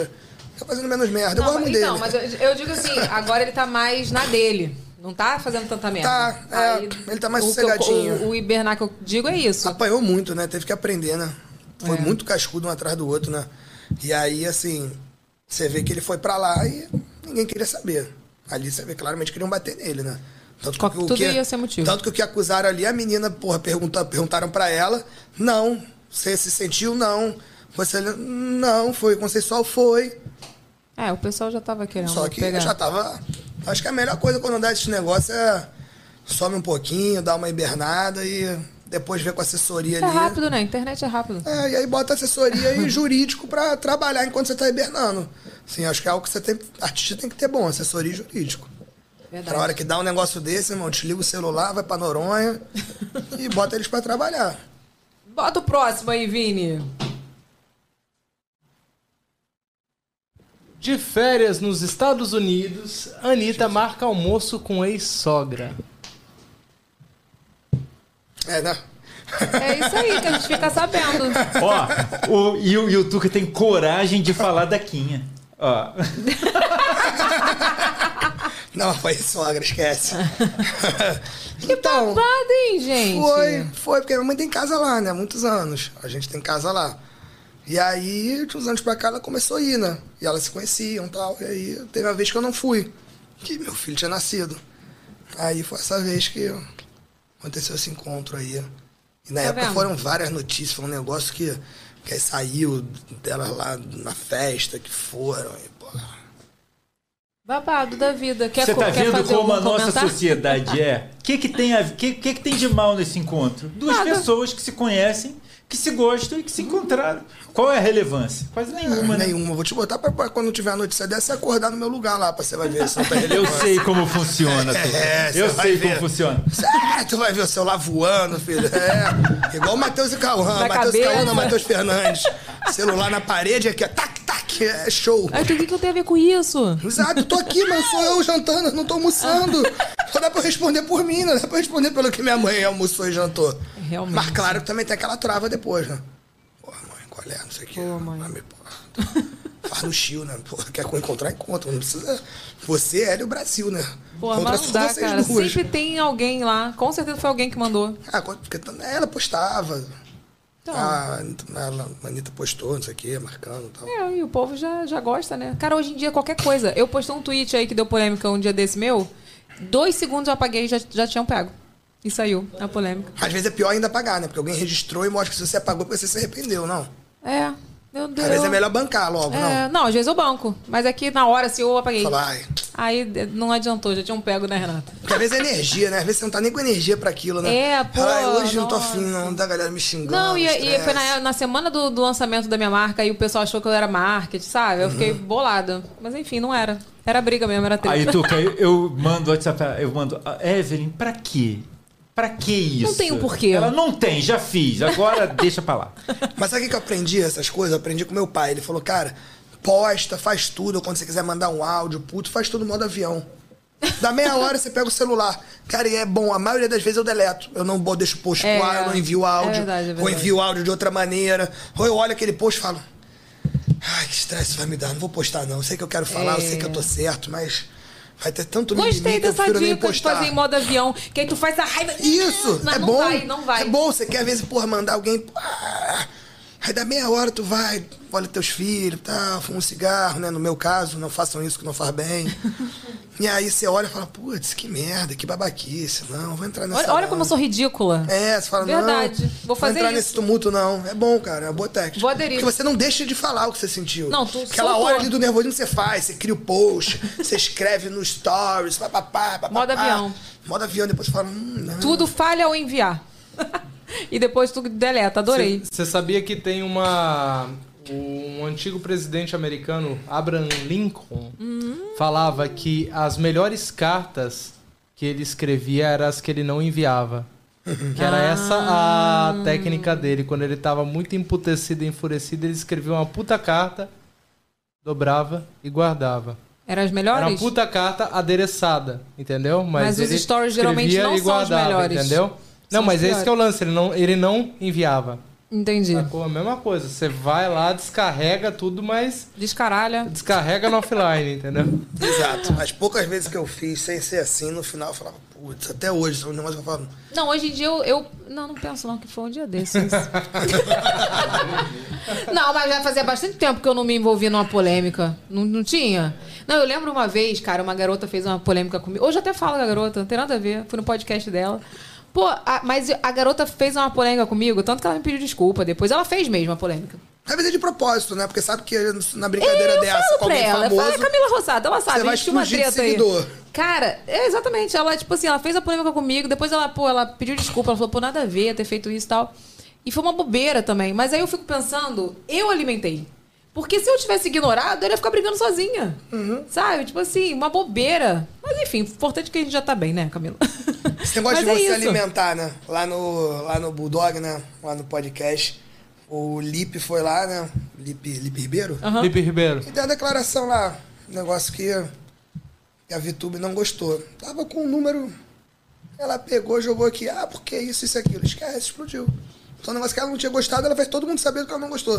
Tá fazendo menos merda. Eu Não, gosto mas, dele. mas eu, eu digo assim, agora ele tá mais na dele. Não tá fazendo tanta merda. Tá, é, ele tá mais o que eu- sossegadinho. O, o hibernar que eu digo é isso. Apanhou muito, né? Teve que aprender, né? Foi É. muito cascudo um atrás do outro, né? E aí, assim, você vê que ele foi pra lá e ninguém queria saber. Ali você vê claramente que queriam bater nele, né? Tanto Qual- tudo ia ser motivo. Tanto que o que acusaram ali, a menina, porra, pergunta, perguntaram pra ela, não. Você se sentiu? Não. Você não, foi consensual, foi. É, o pessoal já tava querendo Só que pegar. já tava. Acho que a melhor coisa quando dá esse negócio é some um pouquinho, dá uma hibernada e depois vê com a assessoria É ali. rápido, né? A internet é rápido. É, e aí bota assessoria e jurídico pra trabalhar enquanto você tá hibernando. Sim, acho que é algo que você tem. Artista tem que ter bom, assessoria e jurídico. Verdade. Pra hora que dá um negócio desse, irmão, desliga o celular, vai pra Noronha e bota eles pra trabalhar. Bota o próximo aí, Vini. De férias nos Estados Unidos, Anitta marca almoço com ex-sogra. É, né? É isso aí que a gente fica sabendo. Ó, o, e, o, e o Tuca tem coragem de falar da Quinha. Ó. Não, foi sogra, esquece. então, Babado, hein, gente? Foi, foi, porque minha mãe tem casa lá, né? Muitos anos. A gente tem casa lá. E aí, de uns anos pra cá, ela começou a ir, né? E elas se conheciam e tal. E aí, teve uma vez que eu não fui. Que meu filho tinha nascido. Aí foi essa vez que aconteceu esse encontro aí. E na Tá época vendo? foram várias notícias, foi um negócio que, que aí saiu delas lá na festa que foram. E, pô, Babado da vida. Quer, Você tá quer vendo como a nossa sociedade é? O que, que, tem a- que, que, que tem de mal nesse encontro? Duas Nada. pessoas que se conhecem, que se gostam e que se encontraram. Qual é a relevância? Quase nenhuma, né? Nenhuma. Vou te botar pra, pra quando tiver a notícia dessa, você acordar no meu lugar lá, pra você vai ver se não tá Eu relevante. sei como funciona. É, você Eu sei ver. como funciona. É, tu vai ver o celular voando, filho. É. Igual o Matheus e Cauã. Matheus e. Cauã Matheus Fernandes. Celular na parede aqui, ó. Tac, tac. É show. Aí, o que, que eu tenho a ver com isso? Exato, tô aqui, mas sou eu jantando, não tô almoçando. Só dá pra eu responder por mim, não dá pra eu responder pelo que minha mãe almoçou e jantou. Realmente. Mas claro que também tem aquela trava depois, né? Porra, mãe, qual é? Não sei o quê. Pô, mãe. porra, faz no chill, né? Porra, quer encontrar, encontra. Não precisa. Você, Hélio, o Brasil, né? Pô, mas não dá, cara. duas. Sempre tem alguém lá. Com certeza foi alguém que mandou. Ah, porque ela postava. Então. Ah, a Anitta postou, não sei o quê, marcando e tal. É, e o povo já, já gosta, né? Cara, hoje em dia qualquer coisa. Eu postei um tweet aí que deu polêmica um dia desse meu. Dois segundos eu apaguei e já, já tinham pego. E saiu a polêmica. Às vezes é pior ainda apagar, né? Porque alguém registrou e mostra que se você apagou porque você se arrependeu, não. É, meu Deus. Às vezes é melhor bancar logo, É, não, às vezes eu banco. Mas aqui na hora, se eu apaguei. Fala, ai. Aí eh, não adiantou, já tinham pego, né, Renata? Porque às vezes é energia, né? Às vezes você não tá nem com energia pra aquilo, né? É, pô, Fala, "Ai, hoje não tô nossa. afim, não, da galera me xingando. Não, e, e estresse." foi na, na semana do, do lançamento da minha marca e o pessoal achou que eu era marketing, sabe? Eu fiquei Uhum. bolada. Mas enfim, não era. Era briga mesmo, era treta. Aí, Tuca, eu, eu mando WhatsApp, eu mando, "Ah, Evelyn, pra quê? Pra que isso? Não tem um porquê. Ela não tem, já fiz, agora deixa pra lá. Mas sabe o que eu aprendi essas coisas? Eu aprendi com meu pai. Ele falou, cara, posta, faz tudo. Ou quando você quiser mandar um áudio, puto, faz tudo no modo avião. Da meia hora você pega o celular. Cara, e é bom. A maioria das vezes eu deleto. Eu não deixo o post É, pro ar, eu não envio áudio. é verdade, é Ou verdade. envio áudio de outra maneira. Ou eu olho aquele post e falo. Ai, que estresse vai me dar. Não vou postar, não. Eu sei que eu quero falar, eu sei que eu tô certo, mas vai ter tanto Gostei dessa dica de fazer em modo avião, que aí tu faz a raiva. Isso, não, é não bom. vai, não vai. É bom, você quer às vezes, porra, mandar alguém. ah, Aí dá meia hora, tu vai, olha teus filhos, tá, fuma um cigarro, né? No meu caso, não façam isso que não faz bem. e aí você olha e fala, putz, que merda, que babaquice. Não, vou entrar nessa. Olha, olha como eu sou ridícula. É, você fala, Verdade. não. Vou fazer entrar isso. nesse tumulto, não. É bom, cara, é uma boa técnica. Vou aderir. Porque você não deixa de falar o que você sentiu. Não, tu Aquela soltou. hora ali do nervosismo você faz, você cria o post, você escreve no stories, papapá, papapá. Modo avião. Modo avião, depois você fala, hum, não. Tudo falha ao enviar. e depois tu deleta, adorei. Você sabia que tem uma. Um antigo presidente americano, Abraham Lincoln, Uhum. falava que as melhores cartas que ele escrevia eram as que ele não enviava. Que era essa Ah. a técnica dele. Quando ele tava muito emputecido e enfurecido, ele escrevia uma puta carta, dobrava e guardava. Eram as Era melhores? uma puta carta adereçada, entendeu? Mas os ele stories geralmente não são os guardava, melhores. Entendeu? São Não, mas os esse que é o lance, ele não, ele não enviava. Entendi. Sacou? A mesma coisa. Você vai lá, descarrega tudo, mas. Descaralha. Descarrega no offline, entendeu? Exato. As poucas vezes que eu fiz sem ser assim, no final eu falava, putz, até hoje, são negócio que eu falo. Não, hoje em dia eu, eu- Não, não penso não, que foi um dia desses. não, mas já fazia bastante tempo que eu não me envolvi numa polêmica. Não, não tinha? Não, eu lembro uma vez, cara, uma garota fez uma polêmica comigo. Hoje eu até falo da garota, não tem nada a ver. Fui no podcast dela. Pô, a- mas a garota fez uma polêmica comigo, tanto que ela me pediu desculpa. Depois ela fez mesmo a polêmica. Às vezes é de propósito, né? Porque sabe que na brincadeira eu dessa, falo com pra alguém ela, famoso. fala, Camila Rossada, ela sabe, tinha uma treta aí. Cara, é exatamente, ela, tipo assim, ela fez a polêmica comigo, depois ela, pô, ela pediu desculpa, ela falou, pô, nada a ver ter feito isso e tal. E foi uma bobeira também. Mas aí eu fico pensando, eu alimentei. Porque se eu tivesse ignorado, eu ia ficar brigando sozinha. Uhum. Sabe? Tipo assim, uma bobeira. Mas enfim, importante que a gente já tá bem, né, Camila? Esse negócio Mas de é você isso. alimentar, né? Lá no, lá no Bulldog, né? Lá no podcast. O Lipe foi lá, né? Lipe, Lipe Ribeiro? Lipe Ribeiro. E deu a declaração lá. Um negócio que, que a VTube não gostou. Tava com um número. Ela pegou, jogou aqui. Ah, porque isso, isso e aquilo. Esquece, explodiu. Então, um negócio que ela não tinha gostado, ela fez todo mundo saber que ela não gostou.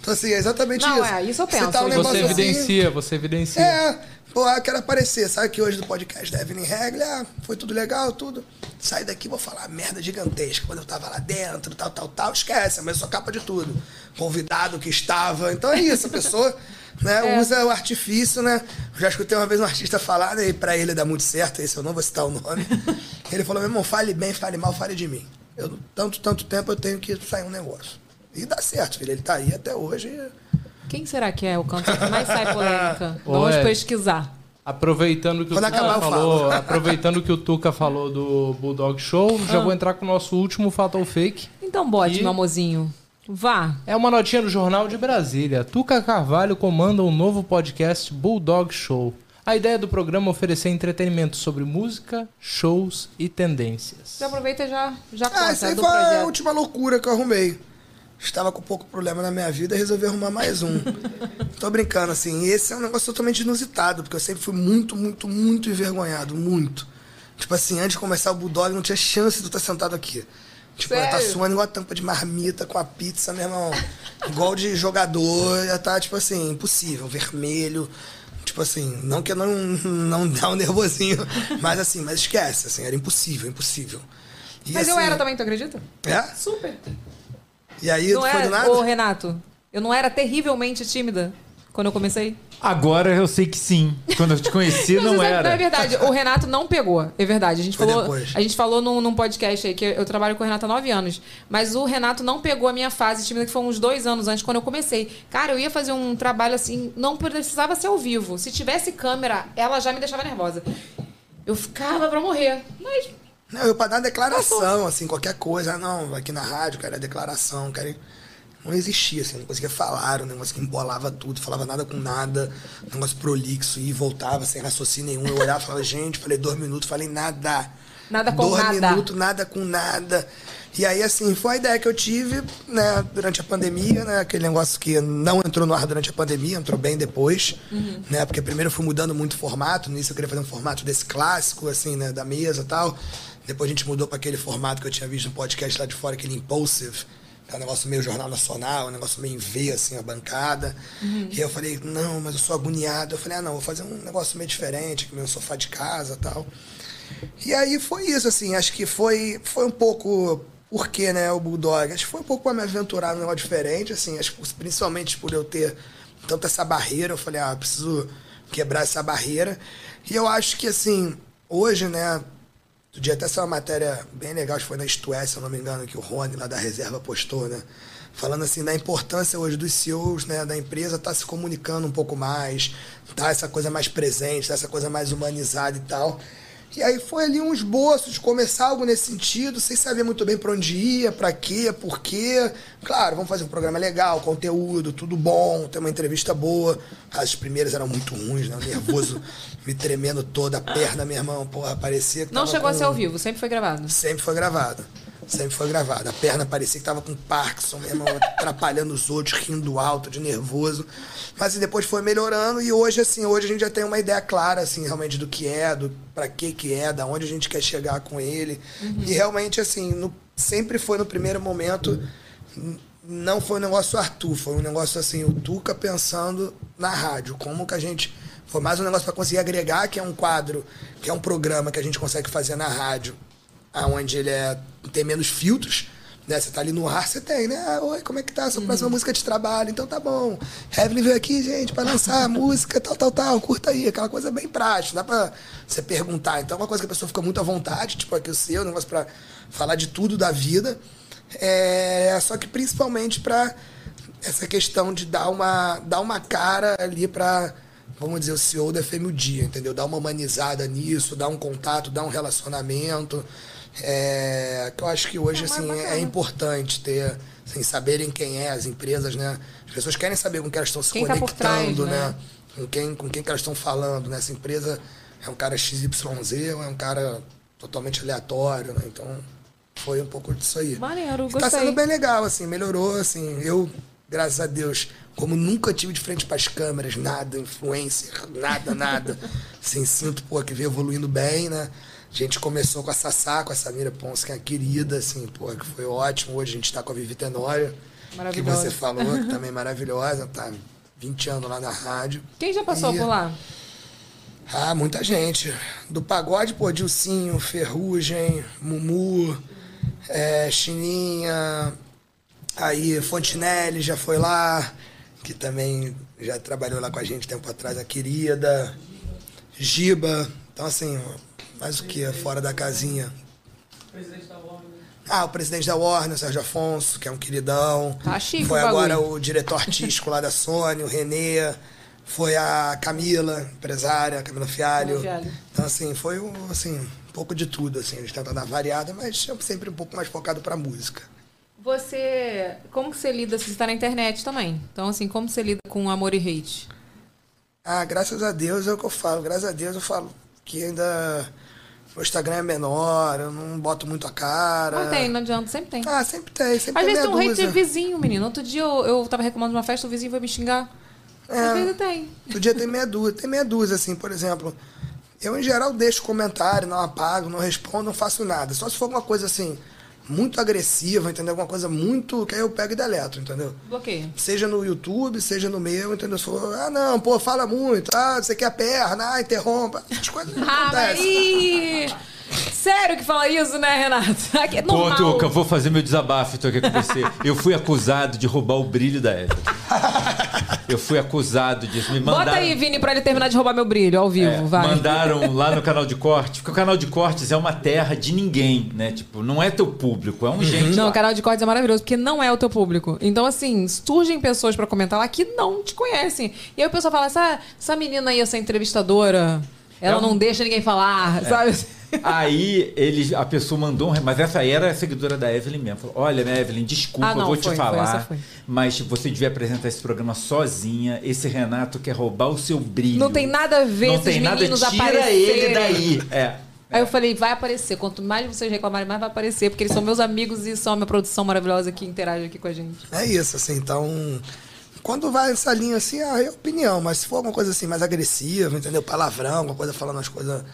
Então, assim, é exatamente Não, isso. é, isso eu Você penso. tá um Você assim, evidencia, você evidencia. é, pô, eu quero aparecer. Sabe que hoje do podcast da Evelyn Regli, ah, foi tudo legal, tudo. Sai daqui, vou falar merda gigantesca. Quando eu tava lá dentro, tal, tal, tal, esquece, mas eu sou capa de tudo. Convidado que estava. Então é isso, a pessoa né, É. usa o artifício, né? Eu já escutei uma vez um artista falar, né, e pra ele dá muito certo, esse eu não vou citar o nome. ele falou, meu irmão, fale bem, fale mal, fale de mim. Eu, tanto, tanto tempo eu tenho que sair um negócio. E dá certo, filho. Ele tá aí até hoje. Quem será que é o cantor que mais sai polêmica? Vamos Ed. pesquisar. Aproveitando que, o Tuca acabar, falou, falo. aproveitando que o Tuca falou do Bulldog Show, já Ah. vou entrar com o nosso último Fatal Fake. Então bote, E- meu amorzinho. Vá. É uma notinha do Jornal de Brasília. Tuca Carvalho comanda um novo podcast Bulldog Show. A ideia do programa é oferecer entretenimento sobre música, shows e tendências. Já aproveita e já, já Ah, conta essa aí do foi a projeto. última loucura que eu arrumei. Estava com pouco problema na minha vida e resolvi arrumar mais um. Tô brincando, assim. Esse é um negócio totalmente inusitado, porque eu sempre fui muito, muito, muito envergonhado. Muito. Tipo assim, antes de começar o Bulldog, não tinha chance de tu estar sentado aqui. Tipo, ia tá Sério? suando igual a tampa de marmita com a pizza, meu irmão. igual de jogador, ia tá, tipo assim, impossível. Vermelho. Tipo assim, não que eu não, não dá um nervosinho, mas assim, mas esquece, assim, era impossível, impossível. E, Mas eu assim, era também, tu acredita? É? Super. E aí, não tu foi era, do nada? Ô, Renato, eu não era terrivelmente tímida quando eu comecei? Agora eu sei que sim. Quando eu te conheci, não, Mas é- era. Não é verdade. O Renato não pegou. É verdade. A gente Foi falou, depois. a gente falou num, num podcast aí que eu trabalho com o Renato há nove anos. Mas o Renato não pegou a minha fase tímida, que foi uns dois anos antes, quando eu comecei. Cara, eu ia fazer um trabalho assim, não precisava ser ao vivo. Se tivesse câmera, ela já me deixava nervosa. Eu ficava pra morrer. Mas Não, eu pra dar declaração, assim, qualquer coisa. Ah, não, aqui na rádio, quero a declaração, quero... Não existia, assim, não conseguia falar, um negócio que embolava tudo, falava nada com nada, um negócio prolixo, e voltava sem raciocínio nenhum. Eu olhava e falava, gente, falei dois minutos, falei nada. Nada com dois nada. minutos, nada com nada. E aí, assim, foi a ideia que eu tive, né, durante a pandemia, né, aquele negócio que não entrou no ar durante a pandemia, entrou bem depois, Uhum. né, porque primeiro eu fui mudando muito o formato, no início eu queria fazer um formato desse clássico, assim, né, da mesa e tal. Depois a gente mudou para aquele formato que eu tinha visto no podcast lá de fora, aquele Impulsive, é um negócio meio jornal nacional, um negócio meio em V, assim, a bancada. Uhum. E eu falei, não, mas eu sou agoniado. Eu falei, ah, não, vou fazer um negócio meio diferente, meu sofá de casa e tal. E aí foi isso, assim, acho que foi, foi um pouco. Por que, né, o Bulldog? Acho que foi um pouco para me aventurar num negócio diferente, assim, acho que principalmente por eu ter tanto essa barreira, eu falei, ah, eu preciso quebrar essa barreira. E eu acho que, assim, hoje, né, Outro dia até saiu uma matéria bem legal, acho que foi na Isto se eu não me engano, que o Rony lá da reserva postou, né? Falando assim da importância hoje dos CEOs né, da empresa estar se comunicando um pouco mais, tá essa coisa mais presente, tá essa coisa mais humanizada e tal. E aí foi ali um esboço de começar algo nesse sentido, sem saber muito bem para onde ia, para quê, por quê. Claro, vamos fazer um programa legal, conteúdo, tudo bom, ter uma entrevista boa. As primeiras eram muito ruins, né? O nervoso me tremendo toda, a perna, meu irmão, porra, parecia que não tava chegou a com- ser ao vivo, sempre foi gravado. Sempre foi gravado. Sempre foi gravado. A perna parecia que tava com Parkinson, meu irmão, atrapalhando os outros, rindo alto, de nervoso. Mas assim, depois foi melhorando e hoje, assim, hoje a gente já tem uma ideia clara, assim, realmente do que é, do pra que que é, da onde a gente quer chegar com ele. E realmente, assim, no- sempre foi no primeiro momento, não foi um negócio Arthur, foi um negócio assim, o Tuca pensando na rádio, como que a gente. Foi mais um negócio para conseguir agregar, que é um quadro, que é um programa que a gente consegue fazer na rádio, aonde ele é, tem menos filtros. Né? Você tá ali no ar, você tem, né? Ah, oi, como é que tá? Sua próxima música de trabalho, então tá bom. Evelyn veio aqui, gente, para lançar a música, tal, tal, tal, curta aí, aquela coisa bem prática, dá pra você perguntar. Então é uma coisa que a pessoa fica muito à vontade, tipo aqui o seu, um negócio pra falar de tudo da vida. É, só que principalmente para essa questão de dar uma, dar uma cara ali para, vamos dizer, o CEO da dia, entendeu? Dar uma humanizada nisso, dar um contato, dar um relacionamento. É, que eu acho que hoje assim, é importante ter, assim, saberem quem é as empresas, né? As pessoas querem saber com quem elas estão se Quem tá conectando, trás, né? né? Com quem, com quem que elas estão falando, né? Essa empresa é um cara XYZ ou é um cara totalmente aleatório, né? Então, foi um pouco disso aí. Maneiro, E tá gostei. sendo bem legal, assim, melhorou, assim. Eu, graças a Deus, como nunca tive de frente para as câmeras, nada, influencer, nada, nada. assim, sinto, pô, que veio evoluindo bem, né? A gente começou com a Sassá, com a Samira Ponce, que é querida, assim, pô, que foi ótimo. Hoje a gente tá com a Vivi Tenório, que você falou, que também é maravilhosa, tá 20 anos lá na rádio. Quem já passou E- por lá? ah, muita gente. Do pagode, pô, Dilcinho, Ferrugem, Mumu, é, Chininha, aí Fontinelli já foi lá, que também já trabalhou lá com a gente tempo atrás, a querida, Giba, então assim, mais o que? Fora da casinha. Ah, o presidente da Warner, Sérgio Afonso, que é um queridão. Tá chique Foi o agora o diretor artístico lá da Sony, o Renê. Foi a Camila, empresária, Camila Fialho. Camila Fialho. Então, assim, foi um, assim, um pouco de tudo, assim. A gente tenta dar variada, mas sempre um pouco mais focado pra música. Você. Como que você lida? Você está na internet também. Então, assim, como você lida com amor e hate? Ah, graças a Deus é o que eu falo. Graças a Deus eu falo que ainda o Instagram é menor, eu não boto muito a cara. Não tem, não adianta, sempre tem. Ah, sempre tem, sempre Às tem vezes tem um hate vizinho, menino. Outro dia eu, eu tava reclamando de uma festa, o vizinho foi me xingar. Às vezes tem. Outro dia tem meia dúzia. Tem meia dúzia, assim, por exemplo. Eu, em geral, deixo comentário, não apago, não respondo, não faço nada. Só se for alguma coisa, assim, muito agressiva, entendeu? Alguma coisa muito... Que aí eu pego e deleto, entendeu? Bloqueio. Seja no YouTube, seja no meu, entendeu? Se for, ah, não, pô, fala muito. Ah, você quer a perna, ah, interrompa. As coisas não Ah, acontecem. Sério que fala isso, né, Renato? Aqui é Pô, normal. Tuca, vou fazer meu desabafo tô aqui com você. Eu fui acusado de roubar o brilho da Evelyn. Eu fui acusado disso. Me mandaram, Bota aí, Vini, pra ele terminar de roubar meu brilho ao vivo, é, vai. mandaram lá no canal de corte, porque o canal de cortes é uma terra de ninguém, né? Tipo, não é teu público, é um gente. Não, lá. o canal de cortes é maravilhoso, porque não é o teu público. Então, assim, surgem pessoas pra comentar lá que não te conhecem. E aí o pessoal fala, essa, essa menina aí, essa entrevistadora, ela É um- não deixa ninguém falar, sabe? Aí ele, a pessoa mandou um. Mas essa aí era a seguidora da Evelyn mesmo. Falou: Olha, né, Evelyn, desculpa, Ah, não, eu vou foi, te falar. foi. Mas você devia apresentar esse programa sozinha. Esse Renato quer roubar o seu brilho. Não tem nada a ver Não esses tem nada, meninos tira aparecerem. ele daí. É. Aí eu falei, vai aparecer. Quanto mais vocês reclamarem, mais vai aparecer. Porque eles são meus amigos e são a minha produção maravilhosa que interage aqui com a gente. É isso, assim, então. Quando vai essa linha assim, ah, é opinião, mas se for alguma coisa assim mais agressiva, entendeu? Palavrão, alguma coisa falando umas coisas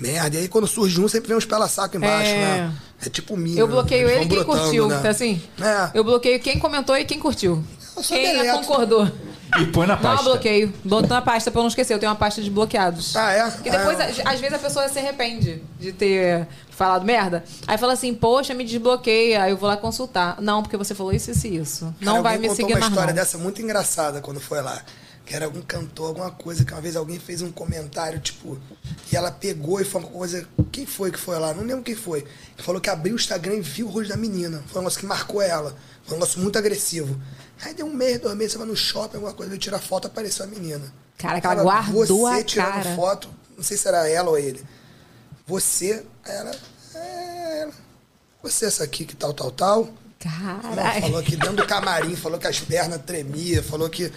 merda. E aí quando surge um, sempre vem uns pela-saco embaixo, É. né? É tipo mim. Eu né? bloqueio Eles ele e quem brotando, curtiu, né? tá assim? É. Eu bloqueio quem comentou e quem curtiu. Quem deleto. concordou. E põe na Não, pasta. bloqueio. Boto na pasta pra eu não esquecer. Eu tenho uma pasta de bloqueados. Ah, é? Porque depois, Ah, às- às vezes, a pessoa se arrepende de ter falado merda. Aí fala assim, poxa, me desbloqueia. Aí eu vou lá consultar. Não, porque você falou isso, isso e isso. Não Cara, vai me seguir uma mais história não. dessa muito engraçada quando foi lá. Que era algum cantor, alguma coisa, que uma vez alguém fez um comentário, tipo, e ela pegou e falou uma coisa. Quem foi que foi lá? Não lembro quem foi. Que falou que abriu o Instagram e viu o rosto da menina. Foi um negócio que marcou ela. Foi um negócio muito agressivo. Aí deu um mês, dois meses, você vai no shopping, alguma coisa, veio tirar foto, apareceu a menina. Cara, que ela Fala, guardou você a tirando cara. foto, não sei se era ela ou ele. Você, ela, é, ela. Você essa aqui que tal, tal, tal. Caralho. falou que dentro do camarim, falou que as pernas tremiam, falou que.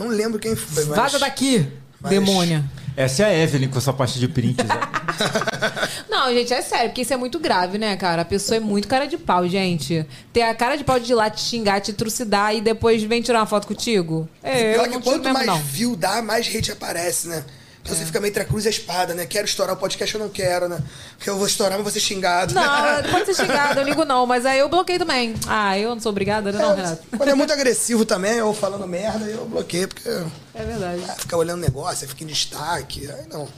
Não lembro quem foi, mas. Vaza daqui, mas- demônia. Essa é a Evelyn com essa pasta de prints. né? Não, gente, é sério, porque isso é muito grave, né, cara? A pessoa é muito cara de pau, gente. Ter a cara de pau de ir lá te xingar, te trucidar e depois vem tirar uma foto contigo. É, Pior eu que não quanto mesmo, mais não. View dá, mais hate aparece, né? Então você fica meio entre a cruz e a espada, né? Quero estourar o podcast, eu não quero, né? Porque eu vou estourar, mas vou ser xingado. Não, pode ser xingado, eu ligo não, mas aí eu bloqueio também. Ah, eu não sou obrigada, né, não, Renato? Quando é muito agressivo também, ou falando merda, eu bloqueio, porque É verdade. ah, fica olhando negócio, aí fica em destaque. Aí não.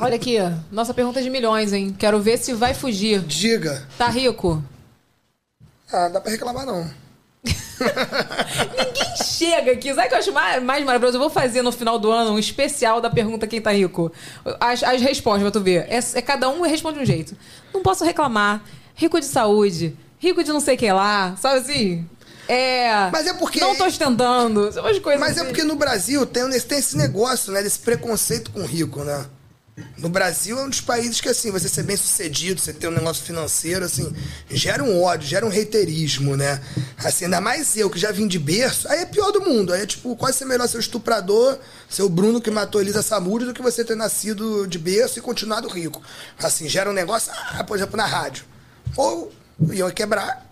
Olha aqui, nossa pergunta é de milhões, hein? Quero ver se vai fugir. Diga. Tá rico? Ah, não dá pra reclamar, não. Ninguém chega aqui. Sabe o que eu acho mais, mais maravilhoso? Eu vou fazer no final do ano um especial da pergunta quem tá rico. As, as respostas, pra tu ver. É, é cada um responde de um jeito. Não posso reclamar. Rico de saúde. Rico de não sei o que lá. Sabe assim? É. Mas é porque- Não tô ostentando. São umas coisas Mas é assim. porque no Brasil tem, tem esse negócio, né? Desse preconceito com o rico, né? No Brasil é um dos países que, assim, você ser bem sucedido, você ter um negócio financeiro, assim, gera um ódio, gera um reiterismo, né? Assim, ainda mais eu, que já vim de berço, aí é pior do mundo. Aí é, tipo, quase ser melhor ser o estuprador, ser o Bruno que matou Elisa Samúdio, do que você ter nascido de berço e continuado rico. Assim, gera um negócio, ah, por exemplo, na rádio. Ou iam quebrar.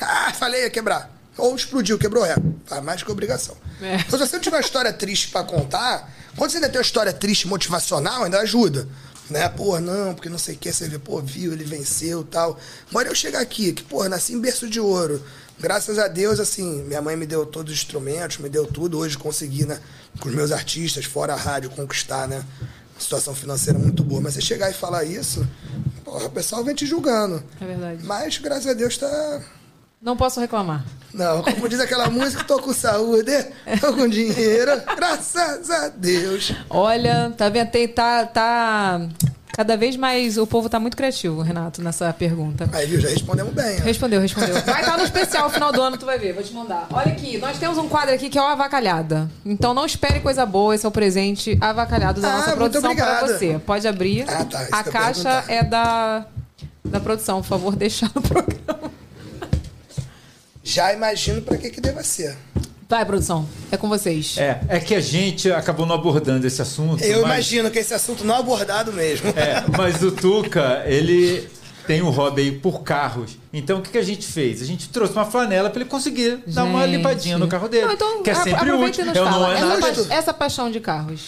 Ah, falei, ia quebrar. Ou explodiu, quebrou ré. Faz mais que obrigação. É. Então, se você não tiver uma história triste pra contar, quando você ainda tem uma história triste motivacional, ainda ajuda. Né? Pô, não, porque não sei o que, você vê, pô, viu, ele venceu e tal. Agora eu chegar aqui, que, pô, nasci em berço de ouro. Graças a Deus, assim, minha mãe me deu todos os instrumentos, me deu tudo. Hoje consegui, né, com os meus artistas, fora a rádio, conquistar, né? Uma situação financeira muito boa. Mas você chegar e falar isso, porra, o pessoal vem te julgando. É verdade. Mas, graças a Deus, tá. Não posso reclamar. Não, como diz aquela música, tô com saúde, tô com dinheiro, graças a Deus. Olha, tá vendo? Tem, tá, tá, Cada vez mais o povo tá muito criativo, Renato, nessa pergunta. Aí, viu? Já respondemos bem. ó. Respondeu, respondeu. Vai estar no especial final do ano, tu vai ver, vou te mandar. Olha aqui, nós temos um quadro aqui que é o Avacalhada. Então não espere coisa boa, esse é o presente avacalhado da Ah, nossa produção para você. Pode abrir. Ah, tá, A caixa é da, da produção, por favor, deixar no programa. Já imagino pra que que deva ser. Vai, produção, é com vocês. É, é que a gente acabou não abordando esse assunto. Eu mas- imagino que esse assunto não é abordado mesmo. É, mas o Tuca, ele tem um hobby aí por carros. Então o que, que a gente fez? A gente trouxe uma flanela para ele conseguir dar uma Gente. limpadinha no carro dele. Não, então, que é sempre útil. Eu não fala. é essa, nada. pa- essa paixão de carros.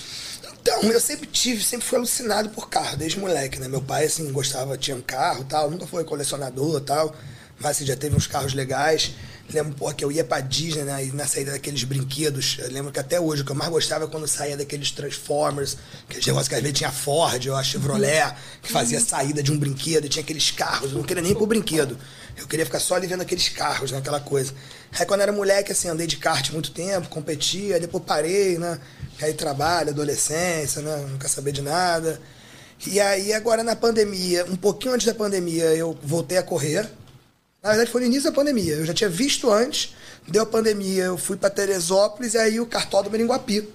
Então, eu sempre tive, sempre fui alucinado por carro, desde moleque, né? Meu pai, assim, gostava, tinha um carro e tal, nunca foi colecionador e tal, mas assim, já teve uns carros legais. Lembro, pô, que eu ia pra Disney, né? E na saída daqueles brinquedos, eu lembro que até hoje o que eu mais gostava é quando saía daqueles Transformers, aqueles negócios que às vezes tinha Ford ou a Chevrolet, que fazia saída de um brinquedo tinha aqueles carros. Eu não queria nem ir pro brinquedo. Eu queria ficar só ali vendo aqueles carros, né? Aquela coisa. Aí quando era moleque, assim, andei de kart muito tempo, competia, depois parei, né? Aí trabalho, adolescência, né? Quer saber de nada. E aí agora na pandemia, um pouquinho antes da pandemia, eu voltei a correr. Na verdade, foi no início da pandemia. Eu já tinha visto antes, deu a pandemia, eu fui para Teresópolis e aí o cartódromo era em Guapi.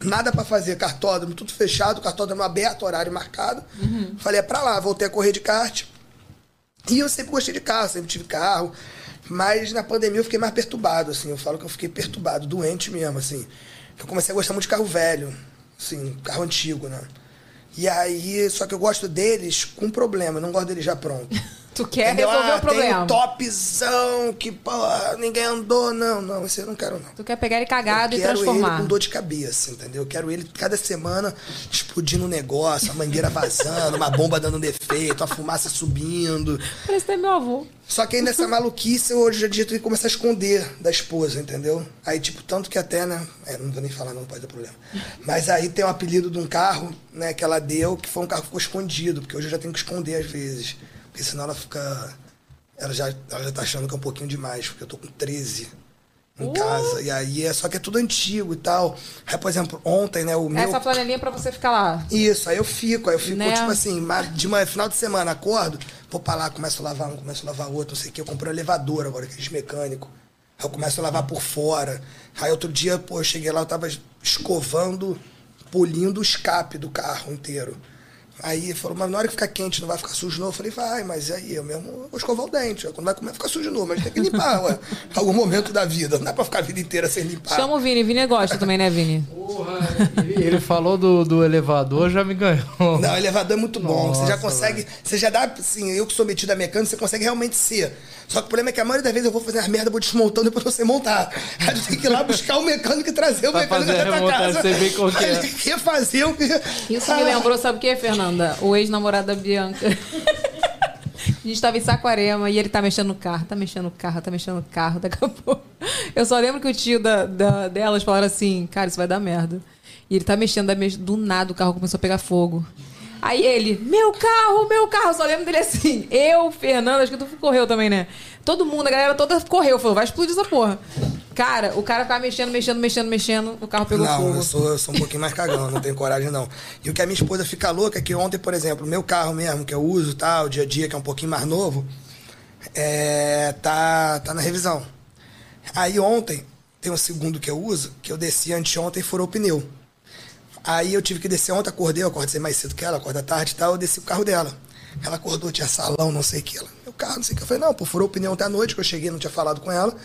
Nada para fazer, cartódromo tudo fechado, cartódromo aberto, horário marcado. Falei, é pra lá, voltei a correr de kart. E eu sempre gostei de carro, sempre tive carro. Mas na pandemia eu fiquei mais perturbado, assim. Eu falo que eu fiquei perturbado, doente mesmo, assim. Eu comecei a gostar muito de carro velho, assim, carro antigo, né? E aí, só que eu gosto deles com problema, eu não gosto deles já pronto. Tu quer Entendeu? resolver Ah, o problema. Tem um topzão que, pô, ninguém andou. Não, não, esse eu não quero, não. Tu quer pegar ele cagado eu e quero transformar. ele com dor de cabeça, entendeu? Eu quero ele cada semana explodindo um negócio, a mangueira vazando, uma bomba dando defeito, a fumaça subindo. Parece até meu avô. Só que aí nessa maluquice eu hoje dia tenho que começar a esconder da esposa, entendeu? Aí, tipo, tanto que até, né? É, não vou nem falar, não pode ter problema. Mas aí tem um apelido de um carro, né, que ela deu, que foi um carro que ficou escondido, porque hoje eu já tenho que esconder às vezes. Porque senão ela fica. Ela já, ela já tá achando que é um pouquinho demais, porque eu tô com 13 em casa. E aí é só que é tudo antigo e tal. Aí, por exemplo, ontem, né, o meu. Essa flanelinha é pra você ficar lá. Isso, aí eu fico, aí eu fico, Né? tipo assim, de uma, final de semana, acordo, vou pra lá, começo a lavar um, começo a lavar outro, não sei o que. Eu comprei um elevador agora, aqueles mecânico. Aí eu começo a lavar por fora. Aí outro dia, pô, eu cheguei lá, eu tava escovando, polindo o escape do carro inteiro. Aí ele falou, mas na hora que ficar quente não vai ficar sujo novo? Eu falei, vai, mas aí eu mesmo vou escovar o dente. Quando vai comer, fica sujo novo, mas tem que limpar, ué. Algum momento da vida. Não dá pra ficar a vida inteira sem limpar. Chama o Vini. Vini gosta também, né, Vini? Ele, ele falou do, do elevador, já me ganhou. Não, o elevador é muito bom. você já Nossa, consegue. Você já dá, assim, eu que sou metido a mecânica, você consegue realmente ser. Só que o problema é que a maioria das vezes eu vou fazer as merda, vou desmontando e depois eu sei montar. Aí eu tenho que ir lá buscar o mecânico e trazer o Pra mecânico fazer da tua casa. bem qual que é. Aí Refazer o que. Isso me lembrou, sabe o que, Fernanda? O ex-namorado da Bianca. A gente tava em Saquarema e ele tá mexendo no carro, tá mexendo no carro, tá mexendo no carro, daqui a pouco. Eu só lembro que o tio da, da- delas falaram assim, cara, isso vai dar merda. E ele tá mexendo, do nada o carro começou a pegar fogo. Aí ele, meu carro, meu carro. Eu só lembro dele assim. Eu, Fernanda, acho que tu correu também, né? Todo mundo, a galera toda correu. Falou, vai explodir essa porra. Cara, o cara ficava mexendo, mexendo, mexendo, mexendo. O carro pegou não, fogo. eu sou, eu sou um pouquinho mais cagão, não tenho coragem não. E o que a minha esposa fica louca é que ontem, por exemplo, o meu carro mesmo, que eu uso, tal, dia a dia, que é um pouquinho mais novo, é, tá, tá na revisão. Aí ontem, tem um segundo que eu uso, que eu desci anteontem e furou o pneu. Aí eu tive que descer ontem, acordei, eu acordei mais cedo que ela, acorda tarde e tal, eu desci o carro dela. Ela acordou, tinha salão, não sei o que. Ela, meu carro, não sei o que. Eu falei, não, pô, furou o pneu ontem à noite, que eu cheguei, não tinha falado com ela.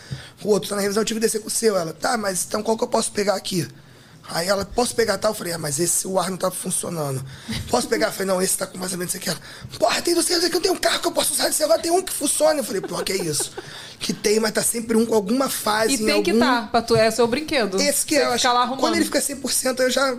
O outro tá na revisão, eu tive que descer com o seu. Ela, tá, mas então qual que eu posso pegar aqui? Aí ela, posso pegar tal? Eu falei, ah, mas esse o ar não tá funcionando. Posso pegar? Eu falei, não, esse tá com mais ou menos isso aqui. Ela, porra, tem você, que eu tenho um carro que eu posso usar desse agora, tem um que funciona. Eu falei, pô, que é isso? Que tem, mas tá sempre um com alguma fase. E em tem que algum... tá, pra tu é seu brinquedo. Esse que Você é, eu acho. lá arrumando. Quando ele fica 100%, eu já,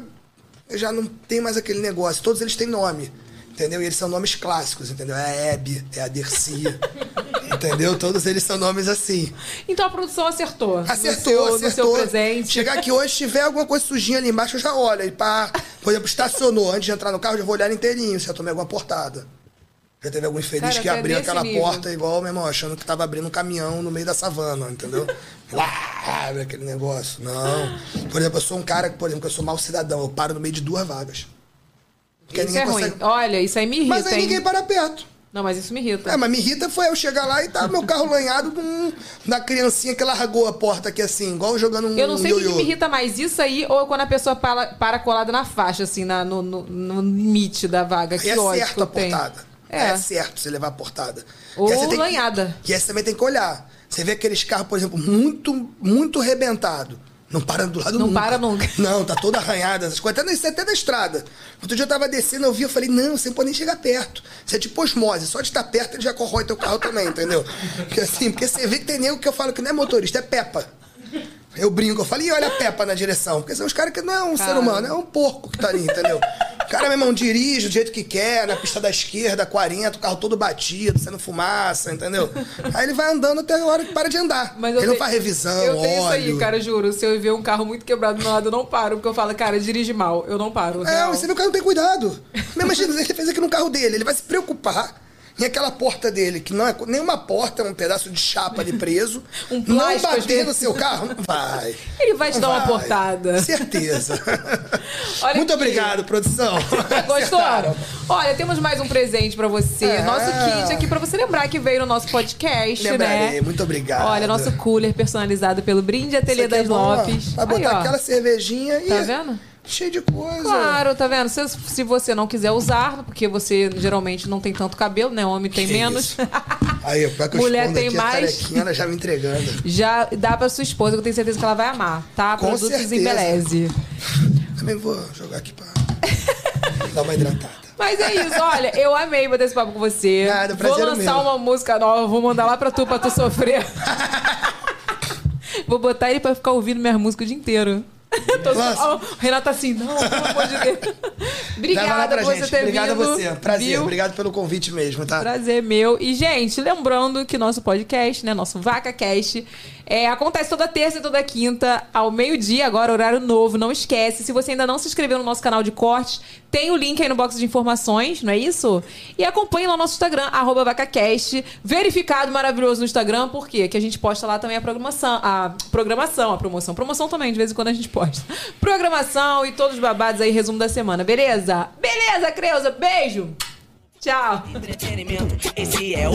já não tenho mais aquele negócio. Todos eles têm nome. Entendeu? E eles são nomes clássicos, entendeu? É a Hebe, é a Dercy. entendeu? Todos eles são nomes assim. Então a produção acertou. Acertou, seu, acertou. Presente. Chegar aqui hoje, se tiver alguma coisa sujinha ali embaixo, eu já olho. E pá, por exemplo, estacionou. Antes de entrar no carro, eu já vou olhar inteirinho se eu tomei alguma portada. Já teve algum infeliz Cara, que abriu aquela nível. porta igual, meu irmão, achando que tava abrindo um caminhão no meio da savana, entendeu? Lá, aquele negócio. Não. Por exemplo, eu sou um cara que, por exemplo, que eu sou mau cidadão. Eu paro no meio de duas vagas. Porque Isso é ruim. consegue- Olha, isso aí me irrita, Mas aí hein? ninguém para perto. Não, mas isso me irrita. É, mas me irrita foi eu chegar lá e tá meu carro lanhado num- na criancinha que largou a porta aqui assim, igual jogando um Eu não sei o que, que me irrita mais, isso aí ou quando a pessoa para, para colada na faixa, assim, na- no, no- no limite da vaga. Que é certo que a portada. É. É. certo você levar a portada. Ou que- lanhada. E aí você também tem que olhar. Você vê aqueles carros, por exemplo, muito, muito rebentado. Não para do lado Não nunca. para nunca. Não, tá toda arranhada, essas coisas. Até, na- até na estrada. Outro dia eu tava descendo, eu vi, eu falei, não, você não pode nem chegar perto. Você é tipo osmose, só de estar perto ele já corrói teu carro também, entendeu? Porque assim, porque você vê que tem nego que eu falo que não é motorista, é Peppa. Eu brinco, eu falo, e olha a Peppa na direção. Porque são os caras que não é um ser Cara. humano, é um porco que tá ali, entendeu? O cara, meu irmão, dirige do jeito que quer, na pista da esquerda, 40, o carro todo batido, sendo fumaça, entendeu? Aí ele vai andando até a hora que para de andar. Mas ele não faz revisão, Eu tenho óleo. isso aí, cara, juro. Se eu ver um carro muito quebrado do meu lado, eu não paro. Porque eu falo, cara, dirige mal. Eu não paro. É, real. você vê o cara não tem cuidado. Mas imagina, ele fez aqui no carro dele, ele vai se preocupar em aquela porta dele, que não é nenhuma porta, é um pedaço de chapa ali preso. Um não bater no seu carro? Não vai. Ele vai te dar uma vai. portada. Certeza. Olha Muito aqui. obrigado, produção. Gostou? Acertaram. Olha, temos mais um presente pra você. É. Nosso kit aqui pra você lembrar que veio no nosso podcast, Lembrarei, né? muito obrigado. Olha, nosso cooler personalizado pelo Brinde Ateliê é das ó. Lopes. Vai botar Aí, aquela cervejinha e. Tá vendo? Cheio de coisa. Claro, tá vendo? Se, se você não quiser usar, porque você geralmente não tem tanto cabelo, né? Homem tem Que menos. Aí, pior que Mulher tem aqui, a mais. carequinha, ela já me entregando. Já dá pra sua esposa, que eu tenho certeza que ela vai amar, tá? Com Produtos certeza. Embeleze. Também vou jogar aqui pra dar uma hidratada. Mas é isso, olha, eu amei bater esse papo com você. Nada, vou é lançar uma música nova, vou mandar lá pra tu, pra tu sofrer. vou botar ele pra ficar ouvindo minhas músicas o dia inteiro. O Renato assim, não, pelo amor de Deus. Obrigada por você gente. ter Obrigado a vindo. você. Prazer. viu? Obrigado pelo convite mesmo, tá? Prazer meu. E, gente, lembrando que nosso podcast, né? Nosso VacaCast, é, acontece toda terça e toda quinta, ao meio-dia, agora, horário novo. Não esquece. Se você ainda não se inscreveu no nosso canal de cortes, tem o link aí no box de informações, não é isso? E acompanhe lá o nosso Instagram, VacaCast. Verificado maravilhoso no Instagram, por quê? Que a gente posta lá também a programação, a programação, a promoção. Promoção também, de vez em quando a gente posta. Programação e todos os babados aí, resumo da semana, beleza? Beleza, Creuza? Beijo! Tchau! Entretenimento, esse é o.